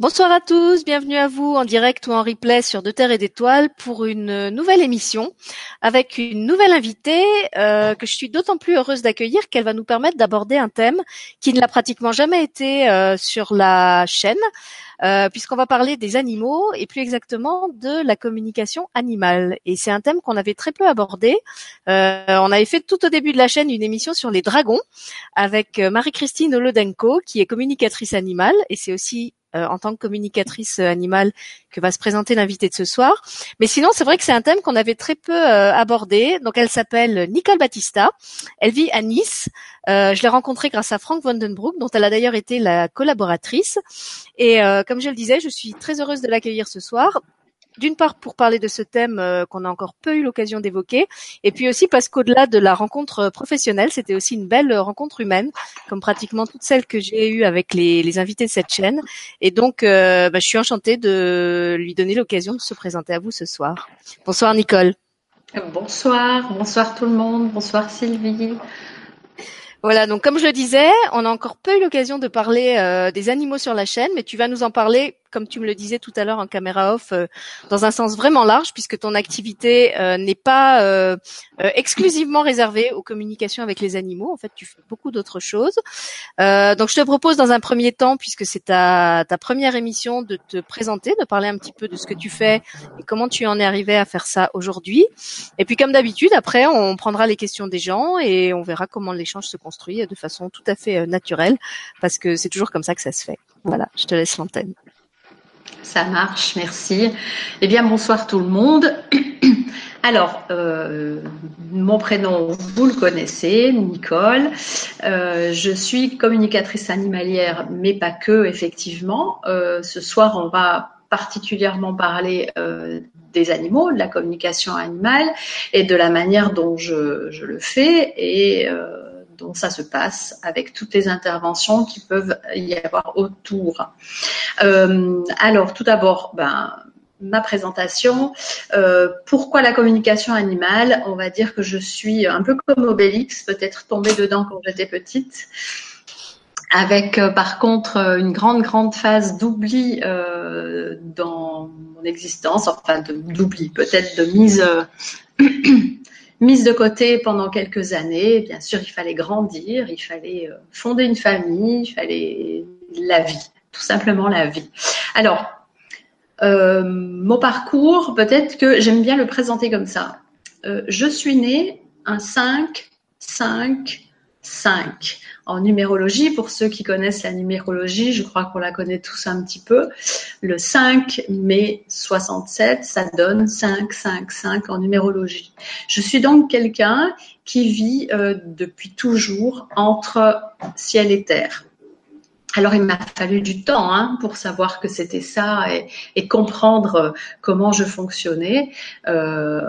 Bonsoir à tous, bienvenue à vous en direct ou en replay sur De Terre et d'Étoiles pour une nouvelle émission avec une nouvelle invitée euh, que je suis d'autant plus heureuse d'accueillir qu'elle va nous permettre d'aborder un thème qui ne l'a pratiquement jamais été euh, sur la chaîne euh, puisqu'on va parler des animaux et plus exactement de la communication animale. Et c'est un thème qu'on avait très peu abordé. on avait fait tout au début de la chaîne une émission sur les dragons avec Marie-Christine Olodenko qui est communicatrice animale et c'est aussi euh, en tant que communicatrice euh, animale que va se présenter l'invité de ce soir. Mais sinon, c'est vrai que c'est un thème qu'on avait très peu euh, abordé. Donc, elle s'appelle Nicole Battista. Elle vit à Nice. je l'ai rencontrée grâce à Frank Vandenbroek, dont elle a d'ailleurs été la collaboratrice. Et comme je le disais, je suis très heureuse de l'accueillir ce soir d'une part pour parler de ce thème euh, qu'on a encore peu eu l'occasion d'évoquer, et puis aussi parce qu'au-delà de la rencontre euh, professionnelle, c'était aussi une belle euh, rencontre humaine, comme pratiquement toutes celles que j'ai eues avec les, les, invités de cette chaîne. Et donc, bah, je suis enchantée de lui donner l'occasion de se présenter à vous ce soir. Bonsoir Nicole. Bonsoir, bonsoir tout le monde, bonsoir Sylvie. Voilà, donc comme je le disais, on a encore peu eu l'occasion de parler des animaux sur la chaîne, mais tu vas nous en parler comme tu me le disais tout à l'heure en caméra off, euh, dans un sens vraiment large, puisque ton activité euh, n'est pas euh, exclusivement réservée aux communications avec les animaux. En fait, tu fais beaucoup d'autres choses. donc, je te propose dans un premier temps, puisque c'est ta, ta première émission, de te présenter, de parler un petit peu de ce que tu fais et comment tu en es arrivé à faire ça aujourd'hui. Et puis, comme d'habitude, après, on prendra les questions des gens et on verra comment l'échange se construit de façon tout à fait naturelle, parce que c'est toujours comme ça que ça se fait. Voilà, je te laisse l'antenne. Ça marche, merci. Eh bien, bonsoir tout le monde. Alors, euh, mon prénom, vous le connaissez, Nicole. Euh, je suis communicatrice animalière, mais pas que, effectivement. Euh, ce soir, on va particulièrement parler des animaux, de la communication animale et de la manière dont je, je le fais. Et dont ça se passe avec toutes les interventions qui peuvent y avoir autour. Euh, alors, tout d'abord, ben, ma présentation. Euh, pourquoi la communication animale? On va dire que je suis un peu comme Obélix, peut-être tombée dedans quand j'étais petite. Avec euh, par contre une grande grande phase d'oubli dans mon existence, enfin d'oubli, peut-être de mise mise de côté pendant quelques années. Bien sûr, il fallait grandir, il fallait euh, fonder une famille, il fallait la vie, tout simplement la vie. Alors, euh, mon parcours, peut-être que j'aime bien le présenter comme ça. Euh, je suis née un 5, 5, 5 en numérologie. Pour ceux qui connaissent la numérologie, je crois qu'on la connaît tous un petit peu. Le 5 mai 67, ça donne 5, 5, 5 en numérologie. Je suis donc quelqu'un qui vit euh, depuis toujours entre ciel et terre. Alors il m'a fallu du temps hein, pour savoir que c'était ça et, comprendre comment je fonctionnais. Euh,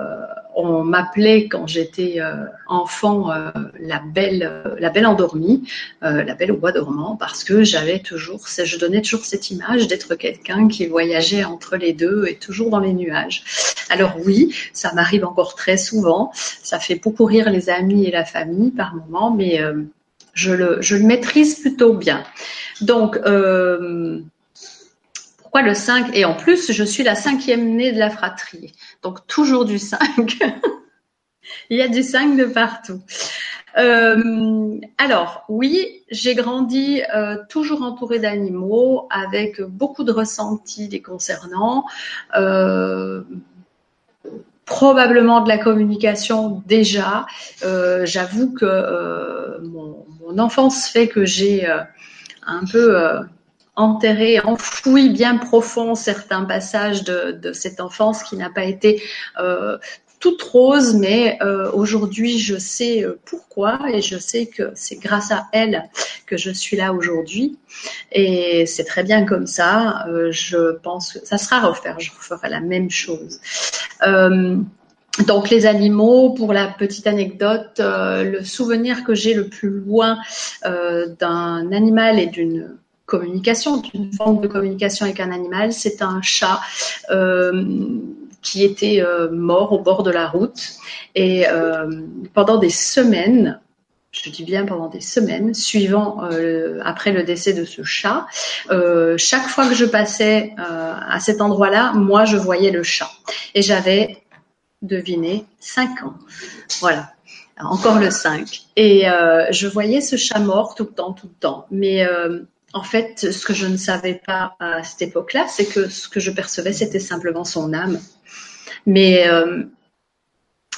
on m'appelait quand j'étais euh, enfant euh, la belle, la belle endormie, la belle au bois dormant, parce que j'avais toujours, je donnais toujours cette image d'être quelqu'un qui voyageait entre les deux et toujours dans les nuages. Alors oui, ça m'arrive encore très souvent. Ça fait beaucoup rire les amis et la famille par moments, mais je le, je le maîtrise plutôt bien. Donc, euh, le 5 Et en plus, je suis la cinquième née de la fratrie. Donc, toujours du 5. Il y a du 5 de partout. Euh, alors, oui, j'ai grandi euh, toujours entourée d'animaux, avec beaucoup de ressentis les concernant. probablement de la communication déjà. J'avoue que mon, enfance fait que j'ai un peu euh, enterré, enfoui bien profond certains passages de, cette enfance qui n'a pas été euh, toute rose, mais euh, aujourd'hui je sais pourquoi et je sais que c'est grâce à elle que je suis là aujourd'hui et c'est très bien comme ça. je pense que ça sera refaire, je referai la même chose. Donc les animaux, pour la petite anecdote, euh, le souvenir que j'ai le plus loin euh, d'un animal et d'une communication, d'une forme de communication avec un animal, c'est un chat euh, qui était mort au bord de la route. Et pendant des semaines, je dis bien pendant des semaines, suivant euh, après le décès de ce chat. Euh, chaque fois que je passais euh, à cet endroit-là, moi, je voyais le chat. Et j'avais, deviné, 5 ans. Voilà. Encore le 5. Et je voyais ce chat mort tout le temps, tout le temps. Mais en fait, ce que je ne savais pas à cette époque-là, c'est que ce que je percevais, c'était simplement son âme. Mais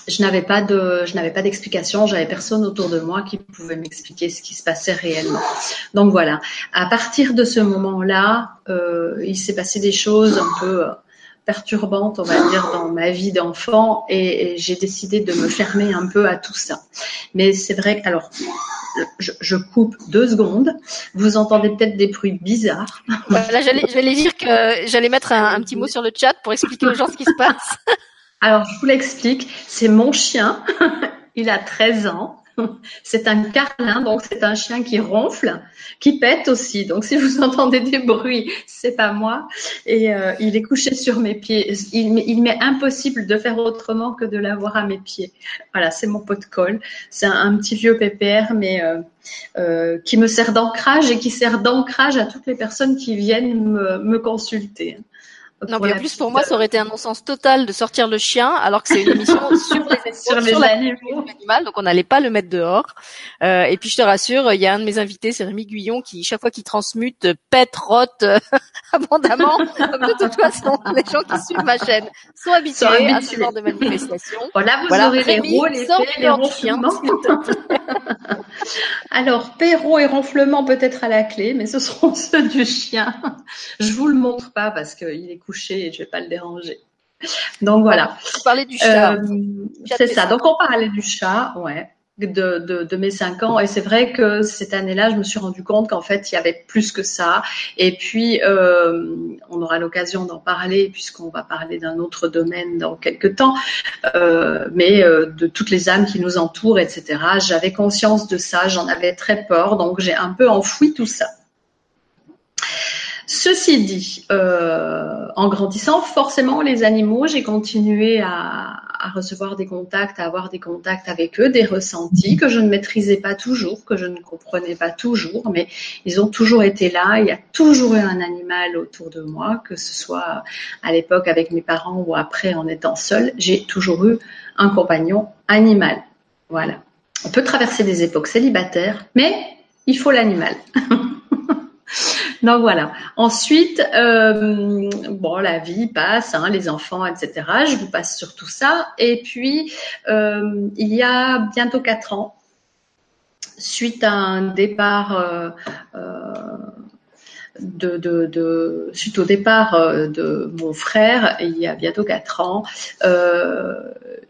je n'avais pas de, je n'avais d'explication. J'avais personne autour de moi qui pouvait m'expliquer ce qui se passait réellement. Donc voilà. À partir de ce moment-là, euh, il s'est passé des choses un peu euh, perturbantes, on va dire, dans ma vie d'enfant, et, j'ai décidé de me fermer un peu à tout ça. Mais c'est vrai. Alors, je, je, coupe deux secondes. Vous entendez peut-être des bruits bizarres. Voilà, j'allais, j'allais dire que j'allais mettre un, un, petit mot sur le chat pour expliquer aux gens ce qui se passe. Alors, je vous l'explique. C'est mon chien. Il a 13 ans. C'est un carlin, donc c'est un chien qui ronfle, qui pète aussi. Donc si vous entendez des bruits, c'est pas moi. Et euh, il est couché sur mes pieds. Il, m'est impossible de faire autrement que de l'avoir à mes pieds. Voilà, c'est mon pot de colle. C'est un, petit vieux PPR, mais euh, euh, qui me sert d'ancrage et qui sert d'ancrage à toutes les personnes qui viennent me, me consulter. Non, mais en plus pour moi, ça aurait été un non-sens total de sortir le chien, alors que c'est une émission sur les, sur les animaux, donc on n'allait pas le mettre dehors. Euh, et puis je te rassure, il y a un de mes invités, c'est Rémi Guyon, qui chaque fois qu'il transmute, pète, rote euh, abondamment. Donc de toute façon, les gens qui suivent ma chaîne sont habitués, à ce genre de manifestation. Voilà, vous aurez les rôles, les les ronflements. alors, perro et ronflement peut-être à la clé, mais ce seront ceux du chien. Je vous le montre pas parce qu'il est couché et je vais pas le déranger. Donc voilà. On parlait du chat. Euh, c'est ça. Donc on parlait du chat, ouais, de, de, de mes cinq ans. Et c'est vrai que cette année-là, je me suis rendu compte qu'en fait, il y avait plus que ça. Et puis, euh, on aura l'occasion d'en parler puisqu'on va parler d'un autre domaine dans quelques temps. Euh, mais de toutes les âmes qui nous entourent, etc. J'avais conscience de ça. J'en avais très peur. Donc j'ai un peu enfoui tout ça. Ceci dit, euh, en grandissant, forcément, les animaux, j'ai continué à, recevoir des contacts, à avoir des contacts avec eux, des ressentis que je ne maîtrisais pas toujours, que je ne comprenais pas toujours, mais ils ont toujours été là. Il y a toujours eu un animal autour de moi, que ce soit à l'époque avec mes parents ou après en étant seule. J'ai toujours eu un compagnon animal. Voilà. On peut traverser des époques célibataires, mais il faut l'animal. Donc voilà. Ensuite, euh, bon, la vie passe, hein, les enfants, etc. Je vous passe sur tout ça. Et puis, euh, il y a bientôt quatre ans, suite à un départ euh, de, de, de, suite au départ euh, de mon frère, il y a bientôt quatre ans, euh,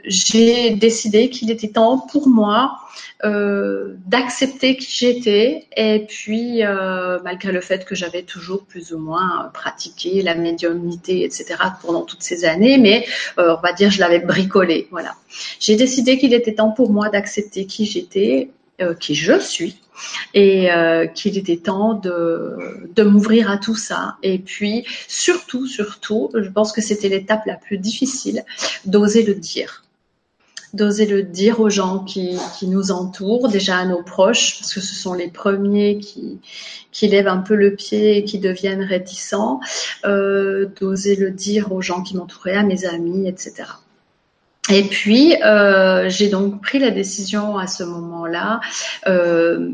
j'ai décidé qu'il était temps pour moi euh, d'accepter qui j'étais et puis euh, malgré le fait que j'avais toujours plus ou moins pratiqué la médiumnité etc pendant toutes ces années mais euh, on va dire je l'avais bricolé voilà. J'ai décidé qu'il était temps pour moi d'accepter qui j'étais euh, qui je suis et euh, qu'il était temps de, m'ouvrir à tout ça. Et puis surtout, surtout, je pense que c'était l'étape la plus difficile, d'oser le dire d'oser le dire aux gens qui, qui, nous entourent, déjà à nos proches, parce que ce sont les premiers qui, qui lèvent un peu le pied et qui deviennent réticents, euh, d'oser le dire aux gens qui m'entouraient, à mes amis, etc. Et puis, euh, j'ai donc pris la décision à ce moment-là euh,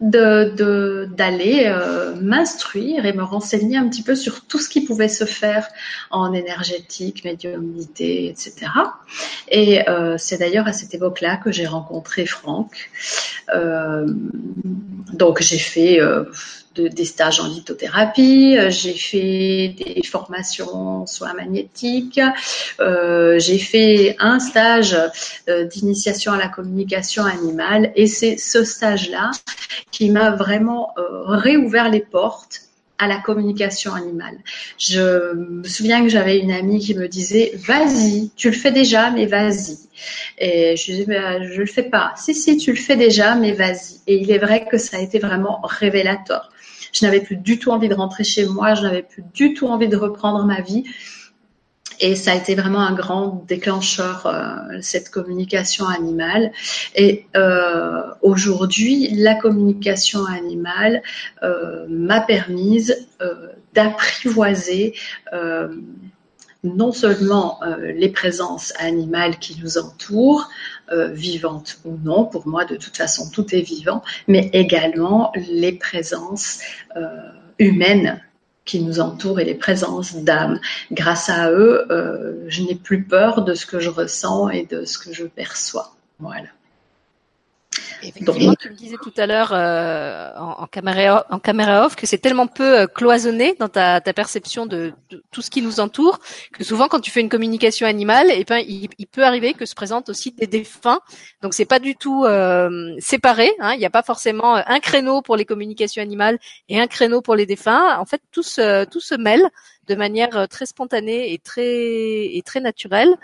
d'aller euh, m'instruire et me renseigner un petit peu sur tout ce qui pouvait se faire en énergétique, médiumnité, etc. Et euh, c'est d'ailleurs à cette époque-là que j'ai rencontré Franck. Donc j'ai fait des stages en lithothérapie, j'ai fait des formations soins magnétiques, euh, j'ai fait un stage euh, d'initiation à la communication animale et c'est ce stage-là qui m'a vraiment euh, réouvert les portes à la communication animale. Je me souviens que j'avais une amie qui me disait "Vas-y, tu le fais déjà, mais vas-y." Et je disais "Je je le fais pas." "Si si, tu le fais déjà, mais vas-y." Et il est vrai que ça a été vraiment révélateur. Je n'avais plus du tout envie de rentrer chez moi, je n'avais plus du tout envie de reprendre ma vie. et ça a été vraiment un grand déclencheur euh, cette communication animale. Et euh, aujourd'hui, la communication animale euh, m'a permise d'apprivoiser non seulement les présences animales qui nous entourent, vivantes ou non, pour moi de toute façon tout est vivant, mais également les présences humaines qui nous entourent et les présences d'âmes. Grâce à eux, euh, je n'ai plus peur de ce que je ressens et de ce que je perçois. Voilà. Effectivement, tu me disais tout à l'heure euh, en, caméra, en caméra off que c'est tellement peu euh, cloisonné dans ta, ta perception de, tout ce qui nous entoure que souvent quand tu fais une communication animale, et eh ben il, peut arriver que se présentent aussi des défunts. Donc c'est pas du tout euh, séparé. Hein, il n'y a pas forcément un créneau pour les communications animales et un créneau pour les défunts. En fait, tout se, tout se mêle de manière euh, très spontanée et très et très naturelle.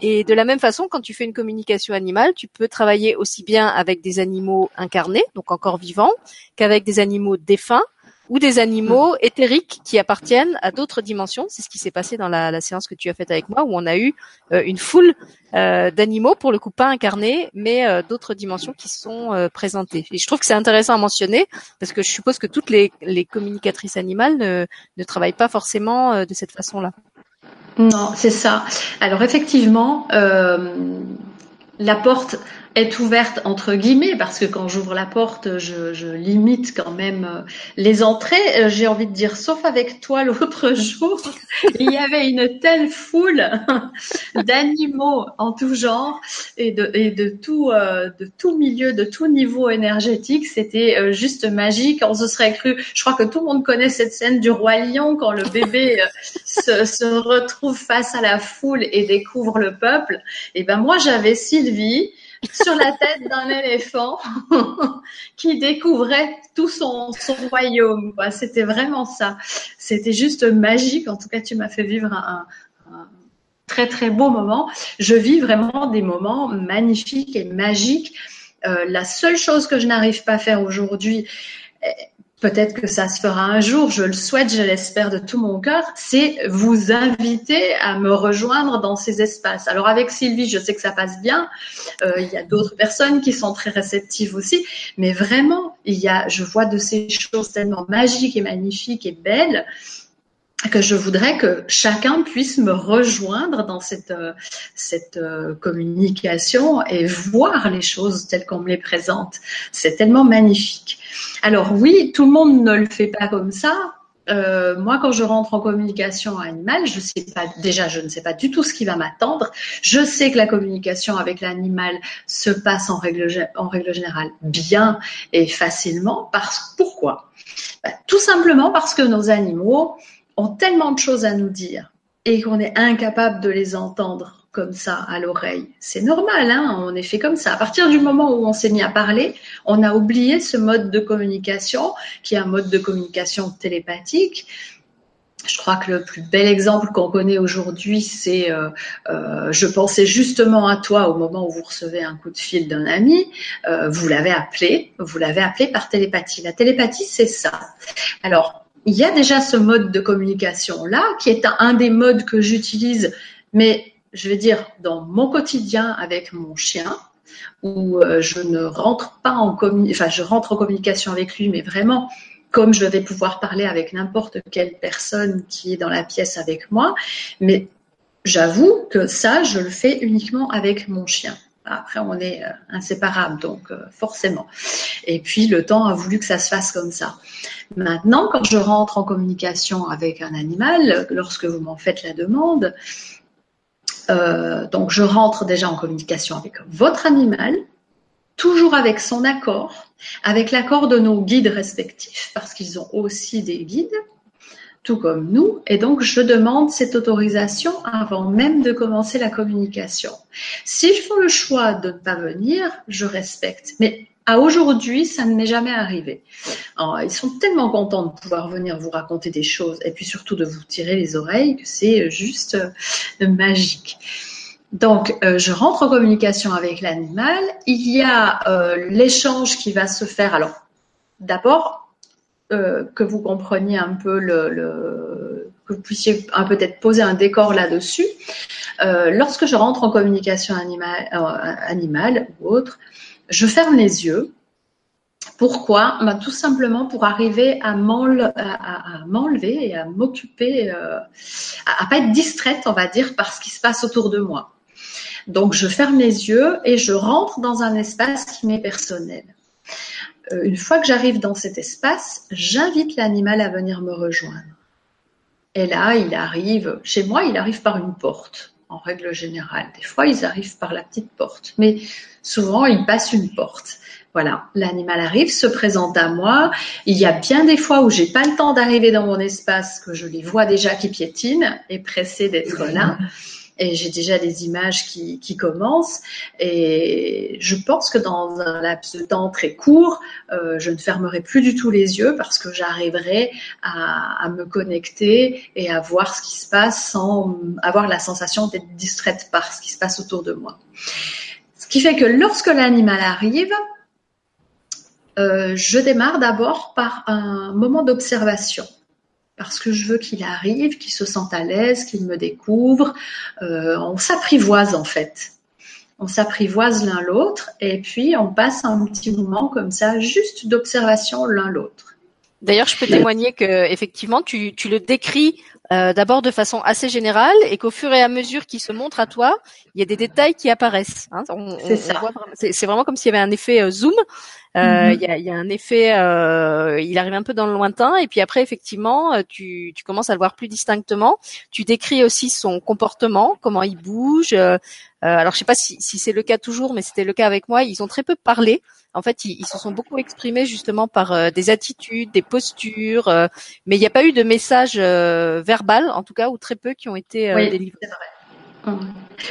Et de la même façon, quand tu fais une communication animale, tu peux travailler aussi bien avec des animaux incarnés, donc encore vivants, qu'avec des animaux défunts ou des animaux éthériques qui appartiennent à d'autres dimensions. C'est ce qui s'est passé dans la, séance que tu as faite avec moi, où on a eu euh, une foule euh, d'animaux, pour le coup pas incarnés, mais euh, d'autres dimensions qui sont présentées. Et je trouve que c'est intéressant à mentionner, parce que je suppose que toutes les, communicatrices animales ne travaillent pas forcément de cette façon-là. Non, c'est ça. Alors effectivement, la porte est ouverte entre guillemets parce que quand j'ouvre la porte, je, je, limite quand même euh, les entrées. Euh, j'ai envie de dire, sauf avec toi l'autre jour, il y avait une telle foule d'animaux en tout genre et de, et de tout euh, de tout milieu, de tout niveau énergétique. C'était juste magique. On se serait cru. Je crois que tout le monde connaît cette scène du roi lion quand le bébé se, se retrouve face à la foule et découvre le peuple. Et ben moi j'avais Sylvie sur la tête d'un éléphant qui découvrait tout son, royaume. C'était vraiment ça. C'était juste magique. En tout cas, tu m'as fait vivre un, très très beau moment. Je vis vraiment des moments magnifiques et magiques. Euh, la seule chose que je n'arrive pas à faire aujourd'hui, peut-être que ça se fera un jour, je le souhaite, je l'espère de tout mon cœur, c'est vous inviter à me rejoindre dans ces espaces. Alors avec Sylvie, je sais que ça passe bien, euh, il y a d'autres personnes qui sont très réceptives aussi, mais vraiment, il y a, je vois de ces choses tellement magiques et magnifiques et belles que je voudrais que chacun puisse me rejoindre dans cette, euh, cette euh, communication et voir les choses telles qu'on me les présente. C'est tellement magnifique. Alors oui, tout le monde ne le fait pas comme ça. Euh, moi, quand je rentre en communication animale, je sais pas déjà, je ne sais pas du tout ce qui va m'attendre. Je sais que la communication avec l'animal se passe en règle, générale bien et facilement. Parce pourquoi? Bah, Tout simplement parce que nos animaux ont tellement de choses à nous dire et qu'on est incapable de les entendre comme ça à l'oreille. C'est normal, hein on est fait comme ça. À partir du moment où on s'est mis à parler, on a oublié ce mode de communication qui est un mode de communication télépathique. Je crois que le plus bel exemple qu'on connaît aujourd'hui, c'est euh, euh, je pensais justement à toi au moment où vous recevez un coup de fil d'un ami, euh, vous l'avez appelé, vous l'avez appelé par télépathie. La télépathie, c'est ça. Alors, il y a déjà ce mode de communication là, qui est un, des modes que j'utilise, mais je vais dire dans mon quotidien avec mon chien, où euh, je ne rentre pas en communication, enfin je rentre en communication avec lui, mais vraiment comme je vais pouvoir parler avec n'importe quelle personne qui est dans la pièce avec moi, mais j'avoue que ça, je le fais uniquement avec mon chien. Après, on est euh, inséparables, donc euh, forcément. Et puis, le temps a voulu que ça se fasse comme ça. Maintenant, quand je rentre en communication avec un animal, lorsque vous m'en faites la demande, euh, donc je rentre déjà en communication avec votre animal, toujours avec son accord, avec l'accord de nos guides respectifs, parce qu'ils ont aussi des guides tout comme nous. Et donc, je demande cette autorisation avant même de commencer la communication. S'ils font le choix de ne pas venir, je respecte. Mais à aujourd'hui, ça ne m'est jamais arrivé. ils sont tellement contents de pouvoir venir vous raconter des choses et puis surtout de vous tirer les oreilles que c'est juste euh, magique. Donc, euh, je rentre en communication avec l'animal. Il y a euh, l'échange qui va se faire. Alors, d'abord, euh, que vous compreniez un peu le, que vous puissiez peut-être poser un décor là-dessus. lorsque je rentre en communication animale ou autre, je ferme les yeux pourquoi? Bah, Tout simplement pour arriver à m'enlever et à m'occuper, euh, à, ne pas être distraite, on va dire, par ce qui se passe autour de moi. Donc je ferme les yeux et je rentre dans un espace qui m'est personnel. Euh, une fois que j'arrive dans cet espace, j'invite l'animal à venir me rejoindre. Et là, il arrive, chez moi, il arrive par une porte, en règle générale. Des fois, ils arrivent par la petite porte, mais souvent, ils passent une porte. Voilà, l'animal arrive, se présente à moi. Il y a bien des fois où j'ai pas le temps d'arriver dans mon espace, que je les vois déjà qui piétinent et pressés d'être là. Et j'ai déjà des images qui, commencent. Et je pense que dans un laps de temps très court, euh, je ne fermerai plus du tout les yeux parce que j'arriverai à, me connecter et à voir ce qui se passe sans avoir la sensation d'être distraite par ce qui se passe autour de moi. Ce qui fait que lorsque l'animal arrive, euh, je démarre d'abord par un moment d'observation parce que je veux qu'il arrive, qu'il se sente à l'aise, qu'il me découvre. Euh, on s'apprivoise en fait. On s'apprivoise l'un l'autre et puis on passe un petit moment comme ça, juste d'observation l'un l'autre. D'ailleurs, je peux témoigner que effectivement, tu, tu le décris euh, d'abord de façon assez générale et qu'au fur et à mesure qu'il se montre à toi, il y a des détails qui apparaissent. Hein. C'est vraiment comme s'il y avait un effet euh, zoom. Euh, mm-hmm. il, y a, y, a, un effet, euh, il arrive un peu dans le lointain et puis après effectivement, euh, tu, tu, commences à le voir plus distinctement. Tu décris aussi son comportement, comment il bouge. alors je sais pas si, si c'est le cas toujours, mais c'était le cas avec moi. Ils ont très peu parlé. En fait, ils, ils se sont beaucoup exprimés justement par des attitudes, des postures, mais il n'y a pas eu de message en tout cas, ou très peu qui ont été oui, délivrés.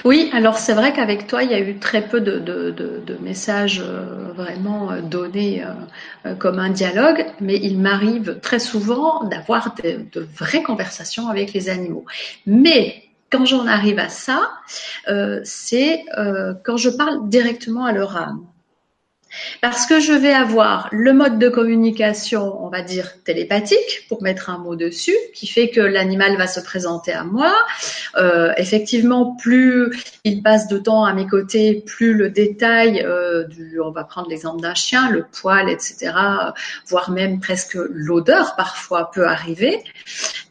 Oui, alors c'est vrai qu'avec toi, il y a eu très peu de, messages euh, vraiment euh, donnés euh, comme un dialogue, mais il m'arrive très souvent d'avoir de, de, vraies conversations avec les animaux. Mais quand j'en arrive à ça, c'est quand je parle directement à leur âme. Parce que je vais avoir le mode de communication, on va dire télépathique, pour mettre un mot dessus, qui fait que l'animal va se présenter à moi. Euh, effectivement, plus il passe de temps à mes côtés, plus le détail, euh, du, on va prendre l'exemple d'un chien, le poil, etc., voire même presque l'odeur parfois peut arriver.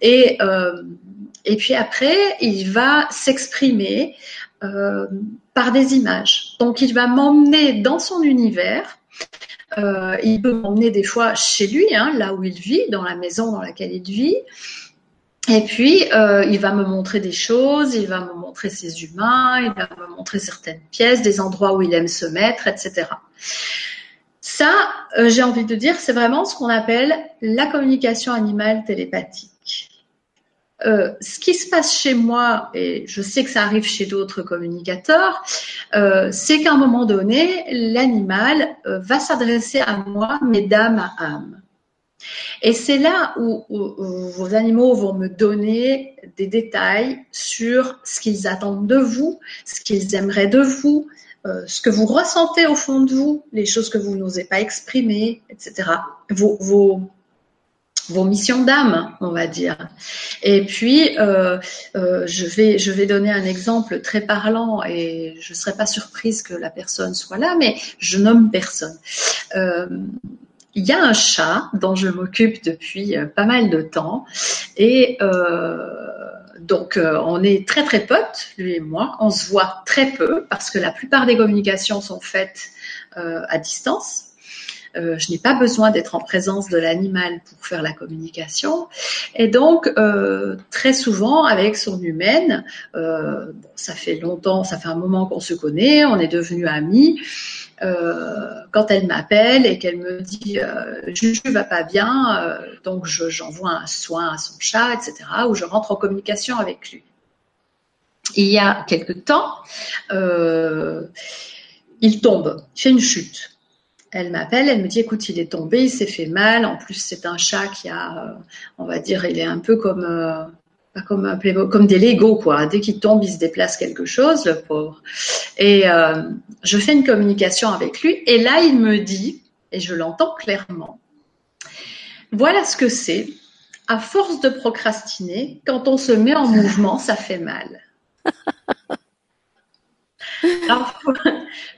Et, euh, et puis après, il va s'exprimer euh, par des images. Donc il va m'emmener dans son univers. Euh, il peut m'emmener des fois chez lui, hein, là où il vit, dans la maison dans laquelle il vit. Et puis, euh, il va me montrer des choses, il va me montrer ses humains, il va me montrer certaines pièces, des endroits où il aime se mettre, etc. Ça, j'ai envie de dire, c'est vraiment ce qu'on appelle la communication animale télépathique. Euh, ce qui se passe chez moi, et je sais que ça arrive chez d'autres communicateurs, euh, c'est qu'à un moment donné, l'animal euh, va s'adresser à moi, mais d'âme à âme. Et c'est là où, vos animaux vont me donner des détails sur ce qu'ils attendent de vous, ce qu'ils aimeraient de vous, ce que vous ressentez au fond de vous, les choses que vous n'osez pas exprimer, etc. vos missions d'âme, on va dire. Et puis, euh, euh, je, vais, je vais donner un exemple très parlant et je ne serais pas surprise que la personne soit là, mais je nomme personne. Euh, il y a un chat dont je m'occupe depuis pas mal de temps et donc on est très très potes, lui et moi. On se voit très peu parce que la plupart des communications sont faites à distance. Euh, je n'ai pas besoin d'être en présence de l'animal pour faire la communication. Et donc, euh, très souvent, avec son humaine, euh, ça fait longtemps, ça fait un moment qu'on se connaît, on est devenus amis. quand elle m'appelle et qu'elle me dit Juju va pas bien, donc j'envoie un soin à son chat, etc., ou je rentre en communication avec lui. Il y a quelque temps, il tombe, il fait une chute. Elle m'appelle, elle me dit écoute, il est tombé, il s'est fait mal. En plus, c'est un chat qui a, euh, on va dire, il est un peu comme euh, comme un des Lego quoi. Dès qu'il tombe, il se déplace quelque chose, le pauvre. Et euh, je fais une communication avec lui et là, il me dit et je l'entends clairement. Voilà ce que c'est. à force de procrastiner, quand on se met en mouvement, ça fait mal. Alors,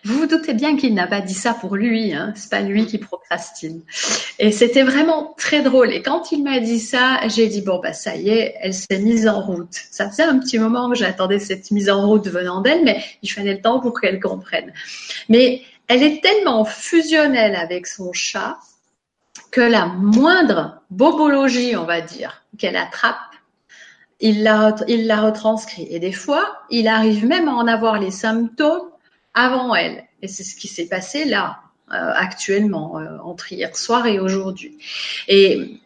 vous vous doutez bien qu'il n'a pas dit ça pour lui, hein. c'est pas lui qui procrastine. Et c'était vraiment très drôle. Et quand il m'a dit ça, j'ai dit bon bah ça y est, elle s'est mise en route. Ça faisait un petit moment que j'attendais cette mise en route venant d'elle, mais il fallait le temps pour qu'elle comprenne. Mais elle est tellement fusionnelle avec son chat que la moindre bobologie, on va dire, qu'elle attrape, il la, retranscrit. Et des fois, il arrive même à en avoir les symptômes avant elle. Et c'est ce qui s'est passé là, euh, actuellement, euh, entre hier soir et aujourd'hui. Et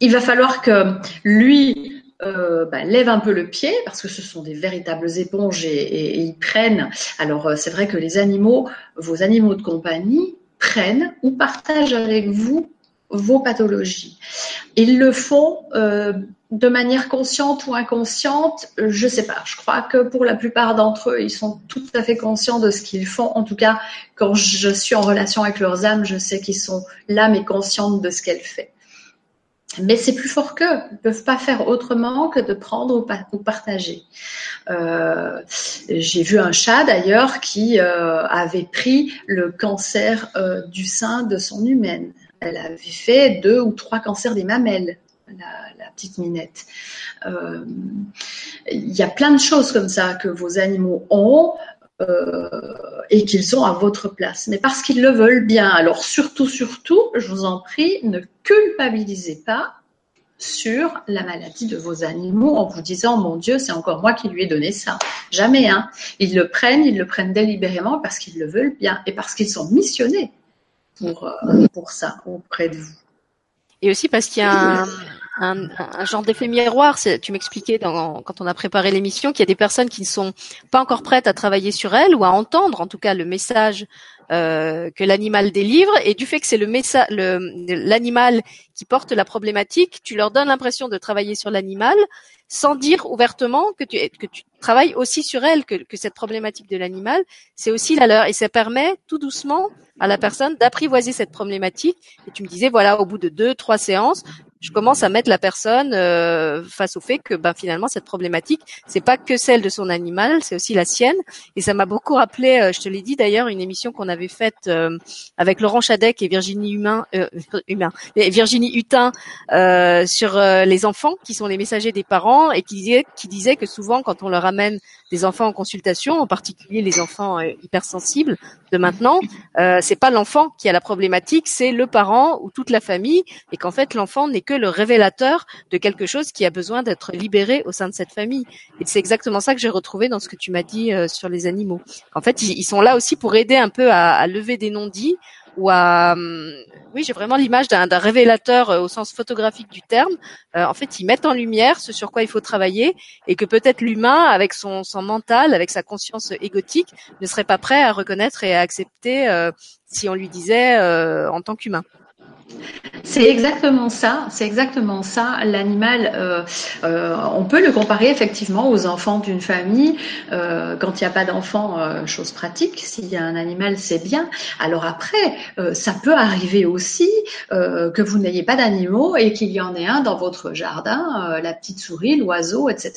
il va falloir que lui euh, ben, lève un peu le pied parce que ce sont des véritables éponges et, et ils prennent. Alors c'est vrai que les animaux, vos animaux de compagnie, prennent ou partagent avec vous vos pathologies. Ils le font de manière consciente ou inconsciente, je ne sais pas. Je crois que pour la plupart d'entre eux, ils sont tout à fait conscients de ce qu'ils font. En tout cas, quand je suis en relation avec leurs âmes, je sais qu'ils sont l'âme et consciente de ce qu'elle fait. Mais c'est plus fort qu'eux. Ils ne peuvent pas faire autrement que de prendre ou, partager. Euh, j'ai vu un chat d'ailleurs qui euh, avait pris le cancer euh, du sein de son humaine. Elle avait fait deux ou trois cancers des mamelles, la, petite minette. Il y a plein de choses comme ça que vos animaux ont. et qu'ils ont à votre place, mais parce qu'ils le veulent bien. Alors surtout, surtout, je vous en prie, ne culpabilisez pas sur la maladie de vos animaux en vous disant mon Dieu, c'est encore moi qui lui ai donné ça. Jamais, hein. Ils le prennent, ils le prennent délibérément parce qu'ils le veulent bien et parce qu'ils sont missionnés pour, euh, pour ça auprès de vous. Et aussi parce qu'il y a un, un, un genre d'effet miroir. Tu m'expliquais quand on a préparé l'émission qu'il y a des personnes qui ne sont pas encore prêtes à travailler sur elles ou à entendre, en tout cas, le message euh, que l'animal délivre. Et du fait que c'est le message, l'animal qui porte la problématique, tu leur donnes l'impression de travailler sur l'animal sans dire ouvertement que tu, que tu travailles aussi sur elle, que, que cette problématique de l'animal, c'est aussi la leur. Et ça permet tout doucement à la personne d'apprivoiser cette problématique. Et tu me disais, voilà, au bout de deux, trois séances, je commence à mettre la personne euh, face au fait que ben, finalement cette problématique c'est pas que celle de son animal, c'est aussi la sienne. Et ça m'a beaucoup rappelé, euh, je te l'ai dit d'ailleurs, une émission qu'on avait faite euh, avec Laurent Chadec et Virginie Humain, Humain Virginie Hutin sur les enfants qui sont les messagers des parents et qui disait qui disait que souvent quand on leur amène des enfants en consultation, en particulier les enfants hypersensibles de maintenant, c'est pas l'enfant qui a la problématique, c'est le parent ou toute la famille, et qu'en fait l'enfant n'est le révélateur de quelque chose qui a besoin d'être libéré au sein de cette famille. Et c'est exactement ça que j'ai retrouvé dans ce que tu m'as dit euh, sur les animaux. En fait, ils, sont là aussi pour aider un peu à, lever des non-dits ou à hum, oui j'ai vraiment l'image d'un révélateur euh, au sens photographique du terme euh, en fait ils mettent en lumière ce sur quoi il faut travailler et que peut-être l'humain avec son, son mental avec sa conscience égotique ne serait pas prêt à reconnaître et à accepter si on lui disait en tant qu'humain c'est exactement ça, c'est exactement ça. L'animal, euh, euh, on peut le comparer effectivement aux enfants d'une famille. Euh, quand il n'y a pas d'enfants, chose pratique. S'il y a un animal, c'est bien. Alors après, ça peut arriver aussi que vous n'ayez pas d'animaux et qu'il y en ait un dans votre jardin, la petite souris, l'oiseau, etc.,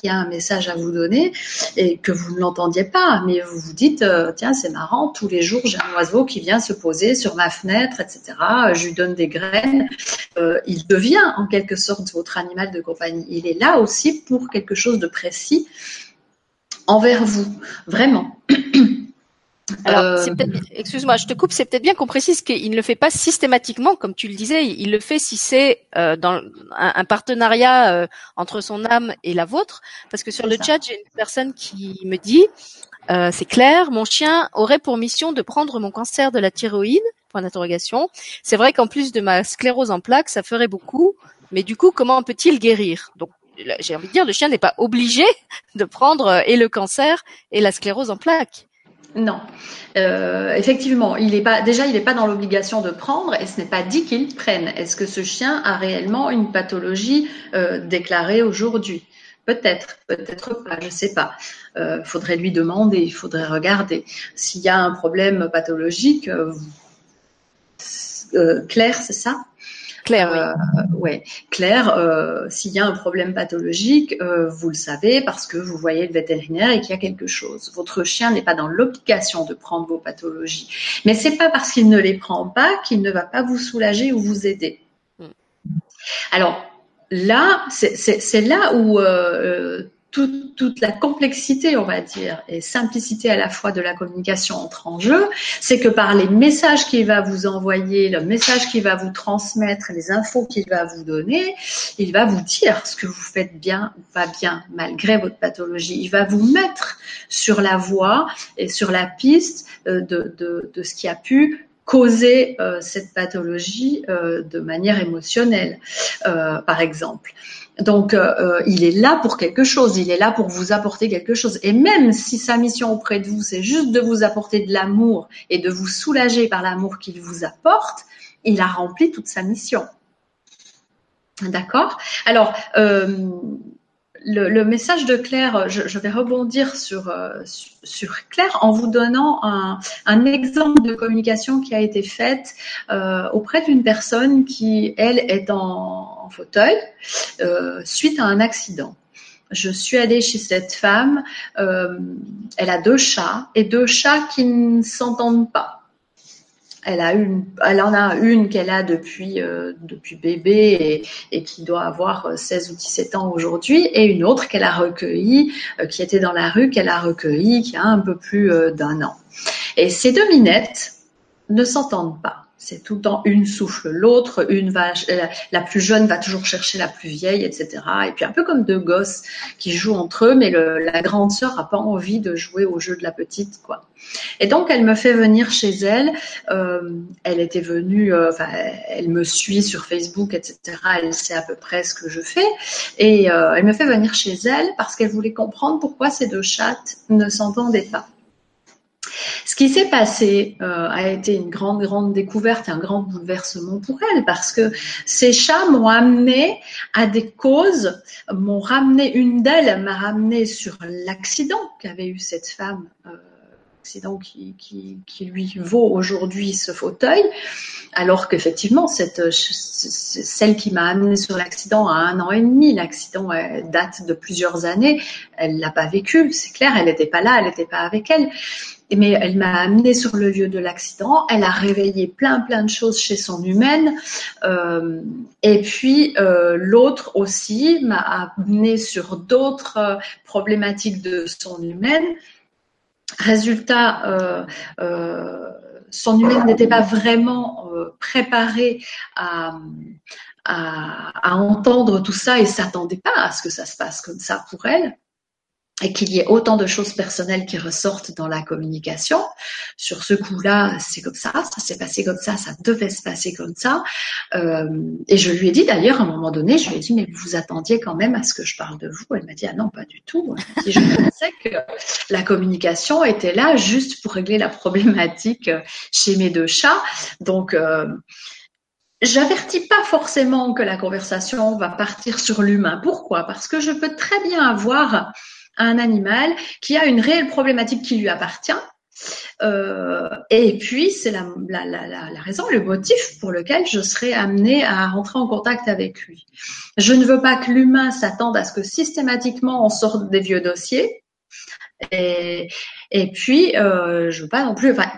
qui a un message à vous donner et que vous ne l'entendiez pas, mais vous vous dites tiens c'est marrant, tous les jours j'ai un oiseau qui vient se poser sur ma fenêtre, etc. donne des graines, euh, il devient en quelque sorte votre animal de compagnie. Il est là aussi pour quelque chose de précis envers vous, vraiment. Alors, euh, excuse-moi, je te coupe, c'est peut-être bien qu'on précise qu'il ne le fait pas systématiquement, comme tu le disais, il le fait si c'est euh, dans un, partenariat entre son âme et la vôtre, parce que sur le chat, j'ai une personne qui me dit, c'est clair, mon chien aurait pour mission de prendre mon cancer de la thyroïde Point d'interrogation. C'est vrai qu'en plus de ma sclérose en plaques, ça ferait beaucoup. Mais du coup, comment peut-il guérir? Donc, j'ai envie de dire, le chien n'est pas obligé de prendre euh, et le cancer et la sclérose en plaques. Non, euh, effectivement, il pas déjà il n'est pas dans l'obligation de prendre et ce n'est pas dit qu'il prenne. Est-ce que ce chien a réellement une pathologie euh, déclarée aujourd'hui? Peut-être, peut-être pas, je ne sais pas. Il faudrait lui demander, il faudrait regarder. S'il y a un problème pathologique, euh, Claire, c'est ça? Claire, oui. ouais, Claire, s'il y a un problème pathologique, vous le savez parce que vous voyez le vétérinaire et qu'il y a quelque chose. Votre chien n'est pas dans l'obligation de prendre vos pathologies, mais c'est pas parce qu'il ne les prend pas qu'il ne va pas vous soulager ou vous aider. Mm. Alors là, c'est là où toute, la complexité, on va dire, et simplicité à la fois de la communication entre en jeu, c'est que par les messages qu'il va vous envoyer, le message qu'il va vous transmettre, les infos qu'il va vous donner, il va vous dire ce que vous faites bien ou pas bien, malgré votre pathologie. Il va vous mettre sur la voie et sur la piste euh, de, ce qui a pu causer euh, cette pathologie euh, de manière émotionnelle, par exemple. Donc, euh, euh, il est là pour quelque chose, il est là pour vous apporter quelque chose. Et même si sa mission auprès de vous, c'est juste de vous apporter de l'amour et de vous soulager par l'amour qu'il vous apporte, il a rempli toute sa mission. D'accord? Alors, euh, le, message de Claire, je, vais rebondir sur, sur Claire en vous donnant un, exemple de communication qui a été faite auprès d'une personne qui, elle, est en, fauteuil euh, suite à un accident. Je suis allée chez cette femme, euh, elle a deux chats et deux chats qui ne s'entendent pas. Elle en a une qu'elle a depuis euh, bébé et, qui doit avoir 16 ou 17 ans aujourd'hui, et une autre qu'elle a recueillie, qui était dans la rue, qu'elle a recueillie, qui a un peu plus d'un an. Et ces deux minettes ne s'entendent pas. C'est tout le temps une souffle l'autre, une va, la, plus jeune va toujours chercher la plus vieille, etc. Et puis un peu comme deux gosses qui jouent entre eux, mais la grande sœur a pas envie de jouer au jeu de la petite, quoi. Et donc elle me fait venir chez elle. Euh, elle était venue, euh, enfin, elle me suit sur Facebook, etc. Elle sait à peu près ce que je fais, et euh, elle me fait venir chez elle parce qu'elle voulait comprendre pourquoi ces deux chattes ne s'entendaient pas. Ce qui s'est passé euh, a été une grande, grande découverte un grand bouleversement pour elle parce que ces chats m'ont amené à des causes, m'ont ramené, une d'elles m'a ramené sur l'accident qu'avait eu cette femme. Euh, accident qui, qui, qui, lui vaut aujourd'hui ce fauteuil, alors qu'effectivement, cette, celle qui m'a amené sur l'accident à un an et demi, l'accident euh, date de plusieurs années, elle l'a pas vécu, c'est clair, elle n'était pas là, elle n'était pas avec elle mais elle m'a amené sur le lieu de l'accident. Elle a réveillé plein plein de choses chez son humaine. Euh, et puis euh, l'autre aussi m'a amené sur d'autres euh, problématiques de son humaine. Résultat, son humaine n'était pas vraiment préparée à, à, à, entendre tout ça et s'attendait pas à ce que ça se passe comme ça pour elle et qu'il y ait autant de choses personnelles qui ressortent dans la communication. Sur ce coup-là, c'est comme ça, ça s'est passé comme ça, ça devait se passer comme ça. Euh, et je lui ai dit d'ailleurs à un moment donné, je lui ai dit mais vous attendiez quand même à ce que je parle de vous. Elle m'a dit ah non pas du tout. je pensais que la communication était là juste pour régler la problématique chez mes deux chats. Donc euh, J'avertis pas forcément que la conversation va partir sur l'humain. Pourquoi? Parce que je peux très bien avoir un animal qui a une réelle problématique qui lui appartient. Euh, et puis, c'est la, raison, le motif pour lequel je serai amenée à rentrer en contact avec lui. Je ne veux pas que l'humain s'attende à ce que systématiquement on sorte des vieux dossiers. Et, et puis, euh, je veux pas non plus. Enfin,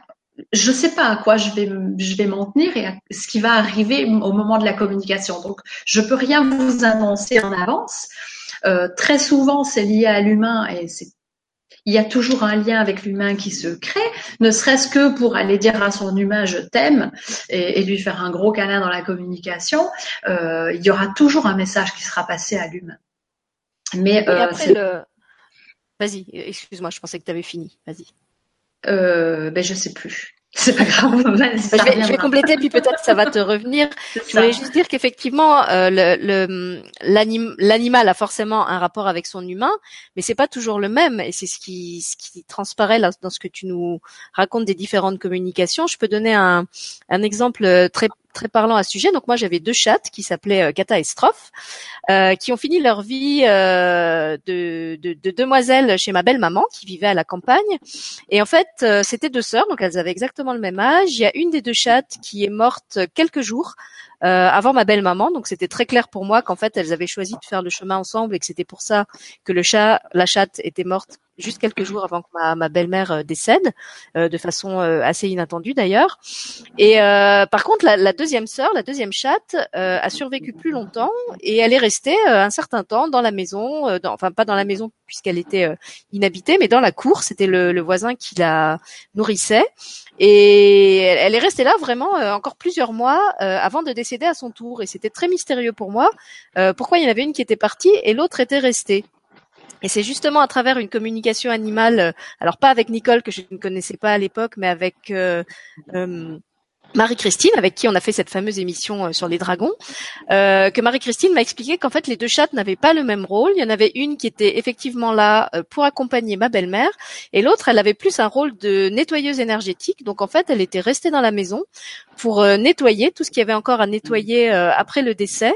je sais pas à quoi je vais je vais m'en tenir et à ce qui va arriver au moment de la communication. Donc, je peux rien vous annoncer en avance. Euh, très souvent, c'est lié à l'humain et c'est il y a toujours un lien avec l'humain qui se crée, ne serait-ce que pour aller dire à son humain je t'aime et, lui faire un gros câlin dans la communication, euh, il y aura toujours un message qui sera passé à l'humain. Mais euh, après le... Vas-y, excuse-moi, je pensais que tu avais fini. Vas-y. Euh, ben je sais plus. C'est pas grave. je, vais, compléter puis peut-être ça va te revenir. Je voulais juste dire qu'effectivement euh, le, l'animal a forcément un rapport avec son humain, mais c'est pas toujours le même et c'est ce qui ce qui transparaît dans ce que tu nous racontes des différentes communications. Je peux donner un un exemple très très parlant à ce sujet. Donc moi j'avais deux chats qui s'appelaient Kata et Strophe, qui ont fini leur vie de, de, de, demoiselles chez ma belle maman qui vivait à la campagne. Et en fait c'était deux sœurs, donc elles avaient exactement le même âge. Il y a une des deux chattes qui est morte quelques jours euh, avant ma belle maman. Donc c'était très clair pour moi qu'en fait elles avaient choisi de faire le chemin ensemble et que c'était pour ça que le chat, la chatte était morte juste quelques jours avant que ma, ma belle-mère euh, décède, euh, de façon assez inattendue d'ailleurs. Et par contre, la, la, deuxième sœur, la deuxième chatte, a survécu plus longtemps et elle est restée un certain temps dans la maison, dans, enfin pas dans la maison puisqu'elle était inhabitée, mais dans la cour. C'était le, le, voisin qui la nourrissait. Et elle est restée là vraiment encore plusieurs mois avant de décéder à son tour. Et c'était très mystérieux pour moi. Euh, pourquoi il y en avait une qui était partie et l'autre était restée. Et c'est justement à travers une communication animale, euh, alors pas avec Nicole que je ne connaissais pas à l'époque, mais avec euh, Marie-Christine, avec qui on a fait cette fameuse émission euh, sur les dragons, euh, que Marie-Christine m'a expliqué qu'en fait les deux chattes n'avaient pas le même rôle. Il y en avait une qui était effectivement là euh, pour accompagner ma belle-mère, et l'autre elle avait plus un rôle de nettoyeuse énergétique. Donc en fait elle était restée dans la maison pour nettoyer tout ce qu'il y avait encore à nettoyer après le décès.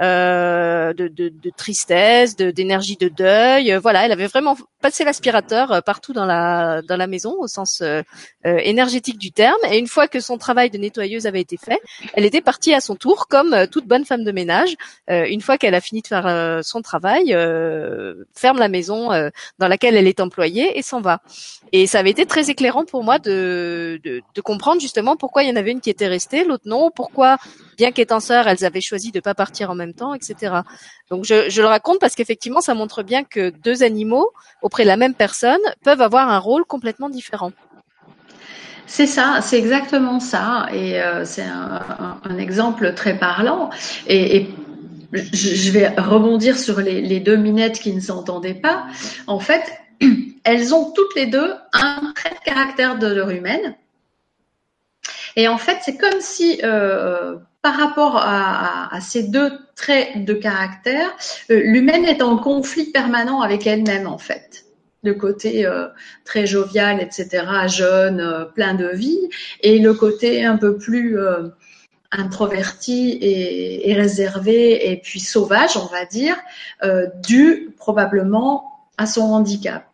Euh, de, de, de, tristesse, d'énergie de, deuil. Euh, voilà, elle avait vraiment passé l'aspirateur euh, partout dans la dans la maison au sens énergétique du terme. Et une fois que son travail de nettoyeuse avait été fait, elle était partie à son tour, comme toute bonne femme de ménage. une fois qu'elle a fini de faire son travail, ferme la maison dans laquelle elle est employée et s'en va. Et ça avait été très éclairant pour moi de, de, de comprendre justement pourquoi il y en avait une qui était restée, l'autre non, pourquoi bien qu'étant sœurs, elles avaient choisi de pas partir en même temps, etc. Donc je, le raconte parce qu'effectivement, ça montre bien que deux animaux auprès de la même personne peuvent avoir un rôle complètement différent. C'est ça, c'est exactement ça, et euh, c'est un, exemple très parlant. Et, je vais rebondir sur les, les deux minettes qui ne s'entendaient pas. En fait, elles ont toutes les deux un trait de caractère de leur humaine. Et en fait, c'est comme si euh, par rapport à, ces deux traits de caractère, euh, l'humaine est en conflit permanent avec elle-même en fait. Le côté euh, très jovial, etc., jeune, euh, plein de vie, et le côté un peu plus introverti et, réservé et puis sauvage, on va dire, dû probablement à son handicap.